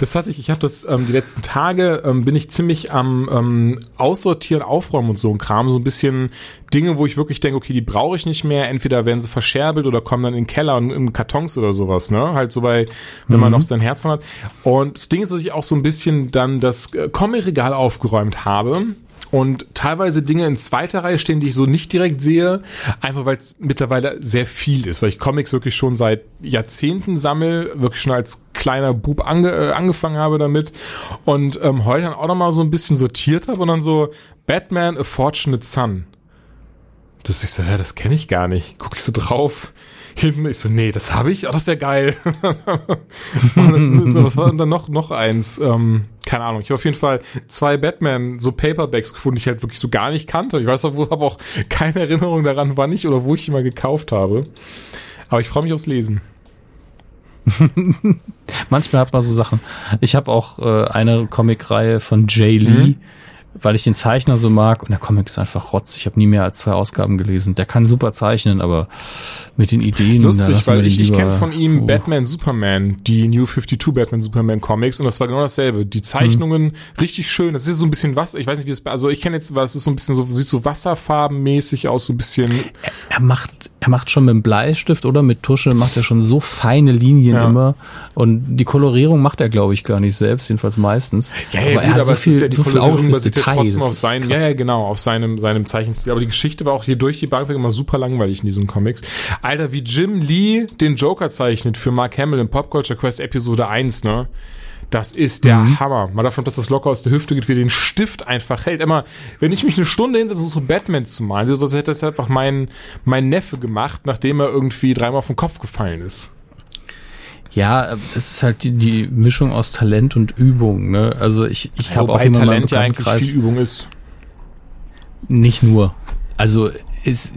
Das hatte ich, ich habe das ähm, die letzten Tage, ähm, bin ich ziemlich am ähm, Aussortieren, Aufräumen und so ein Kram. So ein bisschen Dinge, wo ich wirklich denke, okay, die brauche ich nicht mehr. Entweder werden sie verscherbelt oder kommen dann in den Keller und in Kartons oder sowas, ne? Halt so bei, wenn man noch sein Herz hat. Und das Ding ist, dass ich auch so ein bisschen dann das äh, Comic-Regal aufgeräumt habe. Und teilweise Dinge in zweiter Reihe stehen, die ich so nicht direkt sehe, einfach weil es mittlerweile sehr viel ist, weil ich Comics wirklich schon seit Jahrzehnten sammel, wirklich schon als kleiner Bub ange, äh, angefangen habe damit und ähm, heute dann auch nochmal so ein bisschen sortiert habe und dann so Batman A Fortunate Son. Das ist so, ja, das kenne ich gar nicht. Guck ich so drauf. Hinten, ich so, nee, das habe ich, oh, das ist ja geil. und das ist so, was war denn dann noch, noch eins? Ähm, keine Ahnung. Ich habe auf jeden Fall zwei Batman, so Paperbacks gefunden, die ich halt wirklich so gar nicht kannte. Ich weiß auch, habe auch keine Erinnerung daran, wann ich oder wo ich die mal gekauft habe. Aber ich freue mich aufs Lesen.
Manchmal hat man so Sachen. Ich habe auch äh, eine Comicreihe von Jay Lee, weil ich den Zeichner so mag und der Comic ist einfach rotz. Ich habe nie mehr als zwei Ausgaben gelesen. Der kann super zeichnen, aber mit den Ideen.
Lustig, weil ich, ich kenne von ihm
Oh.
Batman Superman, die New 52 Batman Superman Comics und das war genau dasselbe. Die Zeichnungen richtig schön. Das ist so ein bisschen was, ich weiß nicht, wie es also ich kenne jetzt was, es ist so ein bisschen so sieht so wasserfarbenmäßig aus, so ein bisschen
Er macht, er macht schon mit dem Bleistift oder mit Tusche macht er schon so feine Linien
Ja.
immer und die Kolorierung macht er glaube ich gar nicht selbst, jedenfalls meistens.
Ja,
aber
ja,
er
gut,
hat so viel,
ja
so viel
Kolorierung
Augen ins
basiert ja
Detail.
trotzdem auf seinen, ja, ja, genau, auf seinem, seinem Zeichenstil. Aber die Geschichte war auch hier durch die Bank weg immer super langweilig in diesen Comics. Alter, wie Jim Lee den Joker zeichnet für Mark Hamill in Pop Culture Quest Episode 1, ne? Das ist der
Mhm.
Hammer. Mal davon, dass das locker aus der Hüfte geht, wie den Stift einfach hält. Immer, wenn ich mich eine Stunde hinsetze, um so Batman zu malen, so hätte das einfach mein, mein Neffe gemacht, nachdem er irgendwie dreimal auf den Kopf gefallen ist.
Ja, das ist halt die, die Mischung aus Talent und Übung. Ne? Also ich, ich habe auch immer
Talent ja eigentlich
Bekanntenkreis-
viel Übung ist.
Nicht nur. Also ist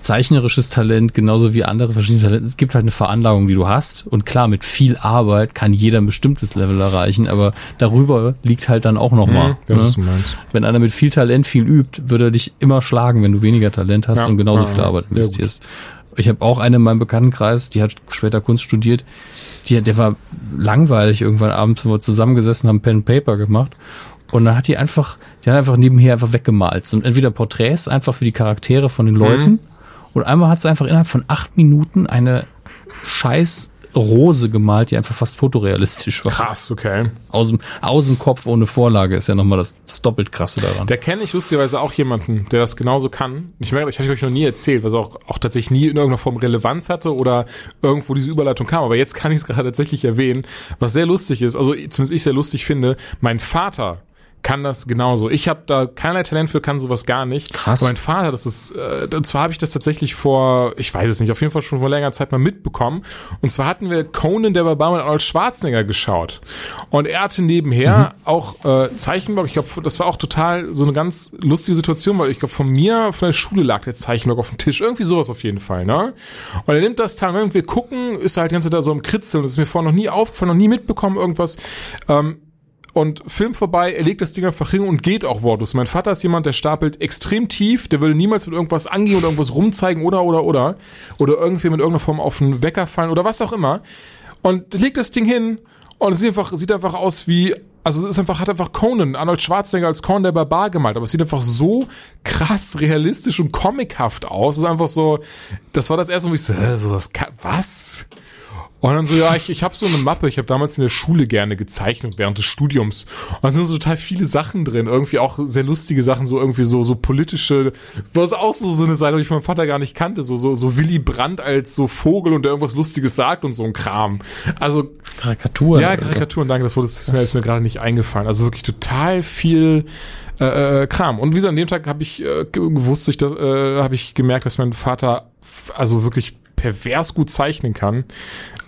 zeichnerisches Talent genauso wie andere verschiedene Talente. Es gibt halt eine Veranlagung, die du hast. Und klar, mit viel Arbeit kann jeder ein bestimmtes Level erreichen, aber darüber liegt halt dann auch nochmal.
Mhm,
ne? Wenn einer mit viel Talent viel übt, wird er dich immer schlagen, wenn du weniger Talent hast
Ja,
und genauso
ja,
viel
ja.
Arbeit investierst. Ich habe auch eine in meinem Bekanntenkreis, die hat später Kunst studiert. Die, der war langweilig irgendwann abends, wo wir zusammengesessen haben, Pen and Paper gemacht. Und dann hat die einfach, die hat einfach nebenher einfach weggemalt. Und entweder Porträts einfach für die Charaktere von den Leuten. Und einmal hat sie einfach innerhalb von acht Minuten eine scheiß Rose gemalt, die einfach fast fotorealistisch war.
Krass, okay.
Aus dem, aus dem Kopf ohne Vorlage ist ja nochmal das, das doppelt krasse daran.
Da kenne ich lustigerweise auch jemanden, der das genauso kann. Ich merke, ich habe euch noch nie erzählt, was auch, auch tatsächlich nie in irgendeiner Form Relevanz hatte oder irgendwo diese Überleitung kam. Aber jetzt kann ich es gerade tatsächlich erwähnen, was sehr lustig ist, also zumindest ich sehr lustig finde. Mein Vater kann das genauso. Ich habe da keinerlei Talent für, kann sowas gar nicht.
Krass.
Aber mein Vater, das ist, äh, und zwar habe ich das tatsächlich vor, ich weiß es nicht, auf jeden Fall schon vor längerer Zeit mal mitbekommen. Und zwar hatten wir Conan der Barbar mit Arnold Schwarzenegger geschaut. Und er hatte nebenher auch äh, Zeichenblock. Ich glaube, das war auch total so eine ganz lustige Situation, weil ich glaube, von mir, von der Schule lag der Zeichenblock auf dem Tisch. Irgendwie sowas auf jeden Fall, ne? Und er nimmt das Teil, und wir gucken, ist halt die ganze Zeit da so im Kritzeln. Das ist mir vorher noch nie aufgefallen, noch nie mitbekommen, irgendwas. Ähm, und Film vorbei, er legt das Ding einfach hin und geht auch wortlos. Mein Vater ist jemand, der stapelt extrem tief, der würde niemals mit irgendwas angehen oder irgendwas rumzeigen oder, oder, oder. Oder irgendwie mit irgendeiner Form auf den Wecker fallen oder was auch immer. Und legt das Ding hin und es sieht einfach, sieht einfach aus wie, also es ist einfach, hat einfach Conan, Arnold Schwarzenegger als Conan der Barbar gemalt, aber es sieht einfach so krass realistisch und comichaft aus. Es ist einfach so, das war das erste, wo ich so, so was, was? Und dann so, ja, ich, ich habe so eine Mappe, ich habe damals in der Schule gerne gezeichnet während des Studiums. Und dann sind so total viele Sachen drin, irgendwie auch sehr lustige Sachen, so irgendwie so so politische, was auch so so eine Seite, die ich meinem Vater gar nicht kannte, so so so Willy Brandt als so Vogel und der irgendwas lustiges sagt und so ein Kram. Also
Karikaturen.
ja. Karikaturen, danke, das wurde das ist mir, mir gerade nicht eingefallen. Also wirklich total viel äh, äh, Kram. Und wie gesagt, an dem Tag habe ich äh, ge- gewusst, ich äh, habe ich gemerkt, dass mein Vater also wirklich pervers gut zeichnen kann.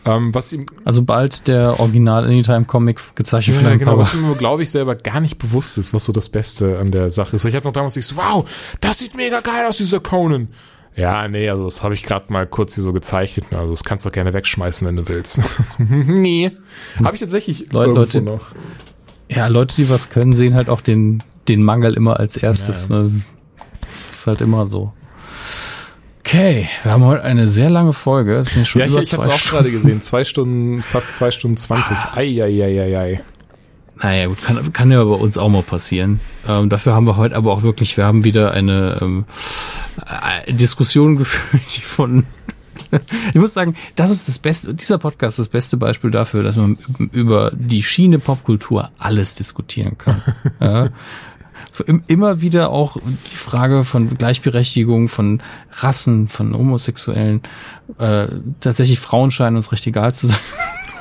Ähm, was ihm
Also bald der Original Anytime Comic gezeichnet
ja, genau,
Papa.
was ihm, glaube ich, selber gar nicht bewusst ist, was so das Beste an der Sache ist. Weil ich hatte noch damals nicht so, wow, das sieht mega geil aus, dieser Conan. Ja, nee, also das habe ich gerade mal kurz hier so gezeichnet. Also das kannst du doch gerne wegschmeißen, wenn du willst. nee. Habe ich tatsächlich
Leute- Leute-
noch.
Ja, Leute, die was können, sehen halt auch den, den Mangel immer als erstes. Ne? Das ist halt immer so. Okay, wir haben heute eine sehr lange Folge. Es sind schon
Ja, ich,
über
ich habe
zwei
es auch gerade gesehen. Zwei Stunden, fast zwei Stunden zwanzig. Eieieiei.
Naja, gut, kann, kann ja bei uns auch mal passieren. Ähm, dafür haben wir heute aber auch wirklich, wir haben wieder eine ähm, äh, Diskussion geführt, von ich muss sagen, das ist das beste, dieser Podcast ist das beste Beispiel dafür, dass man über die Schiene Popkultur alles diskutieren kann. ja. Im- Immer wieder auch die Frage von Gleichberechtigung, von Rassen, von Homosexuellen. Äh, tatsächlich Frauen scheinen uns recht egal zu sein.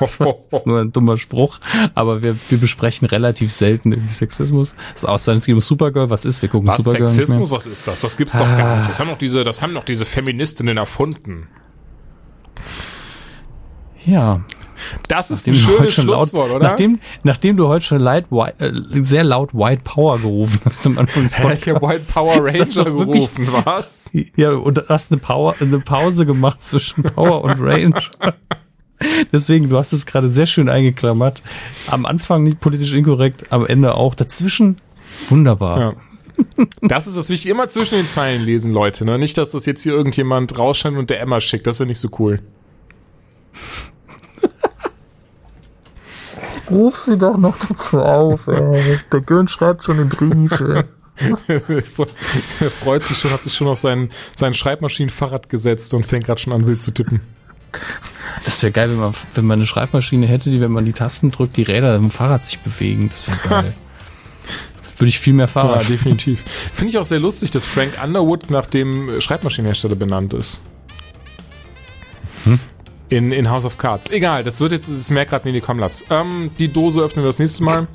Das war jetzt nur ein dummer Spruch, aber wir, wir besprechen relativ selten irgendwie Sexismus. Das ist auch sein, es geht um Supergirl, was ist? Wir gucken
Was,
Supergirl
Sexismus, was ist das? Das gibt's doch gar nicht. Das haben doch diese, das haben doch diese Feministinnen erfunden.
Ja,
Das ist ein
nachdem heute
schönes
schon laut,
Schlusswort, oder?
Nachdem, nachdem du heute schon light, äh, sehr laut White Power gerufen hast am Anfang des
Hä, ich White Power Ranger gerufen, was?
Ja, und hast eine Power, eine Pause gemacht zwischen Power und Range. Deswegen, du hast es gerade sehr schön eingeklammert. Am Anfang nicht politisch inkorrekt, am Ende auch. Dazwischen wunderbar.
Ja. Das ist das Wichtige. Immer zwischen den Zeilen lesen, Leute. Ne? Nicht, dass das jetzt hier irgendjemand rausscheint und der Emma schickt. Das wäre nicht so cool.
Ruf sie doch noch dazu auf, ey. Der Gön schreibt schon den Brief, ey.
Der freut sich schon, hat sich schon auf sein, sein Schreibmaschinenfahrrad gesetzt und fängt gerade schon an, wild zu tippen.
Das wäre geil, wenn man, wenn man eine Schreibmaschine hätte, die, wenn man die Tasten drückt, die Räder im Fahrrad sich bewegen. Das wäre geil. Würde ich viel mehr
Ja,
Fahrrad.
definitiv. Finde ich auch sehr lustig, dass Frank Underwood nach dem Schreibmaschinenhersteller benannt ist. In, in House of Cards. Egal, das wird jetzt, das merkt gerade, nee, nee, komm, lass. Ähm, die Dose öffnen wir das nächste Mal.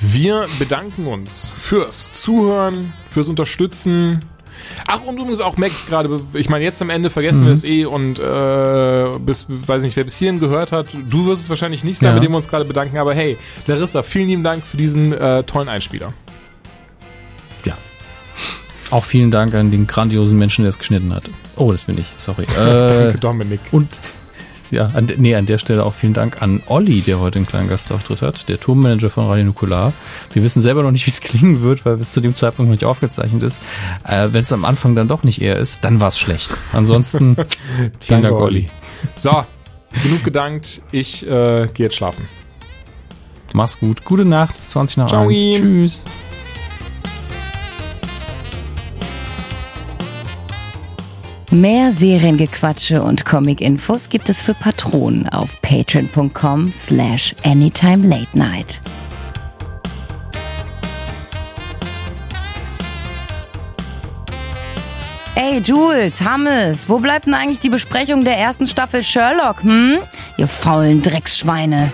Wir bedanken uns fürs Zuhören, fürs Unterstützen. Ach, und übrigens auch ich gerade, ich meine, jetzt am Ende vergessen wir es eh und äh, bis, weiß nicht, wer bis hierhin gehört hat, du wirst es wahrscheinlich nicht sein,
Ja.
mit dem wir uns gerade bedanken, aber hey, Larissa, vielen lieben Dank für diesen äh, tollen Einspieler.
Auch vielen Dank an den grandiosen Menschen, der es geschnitten hat. Oh, das bin ich, sorry. Äh,
Danke, Dominik.
und ja, an, nee, an der Stelle auch vielen Dank an Olli, der heute einen kleinen Gastauftritt hat, der Turmmanager von Radio Nukular. Wir wissen selber noch nicht, wie es klingen wird, weil es zu dem Zeitpunkt noch nicht aufgezeichnet ist. Äh, Wenn es am Anfang dann doch nicht er ist, dann war es schlecht. Ansonsten vielen Dank, Olli.
So, genug gedankt. Ich äh, gehe jetzt schlafen.
Mach's gut. Gute Nacht, es ist 20 nach
Ciao.
1. Tschüss.
Mehr Seriengequatsche und Comic-Infos gibt es für Patronen auf patreon.com slash anytime late night. Ey, Jules, Hammes, wo bleibt denn eigentlich die Besprechung der ersten Staffel Sherlock, hm? Ihr faulen Drecksschweine.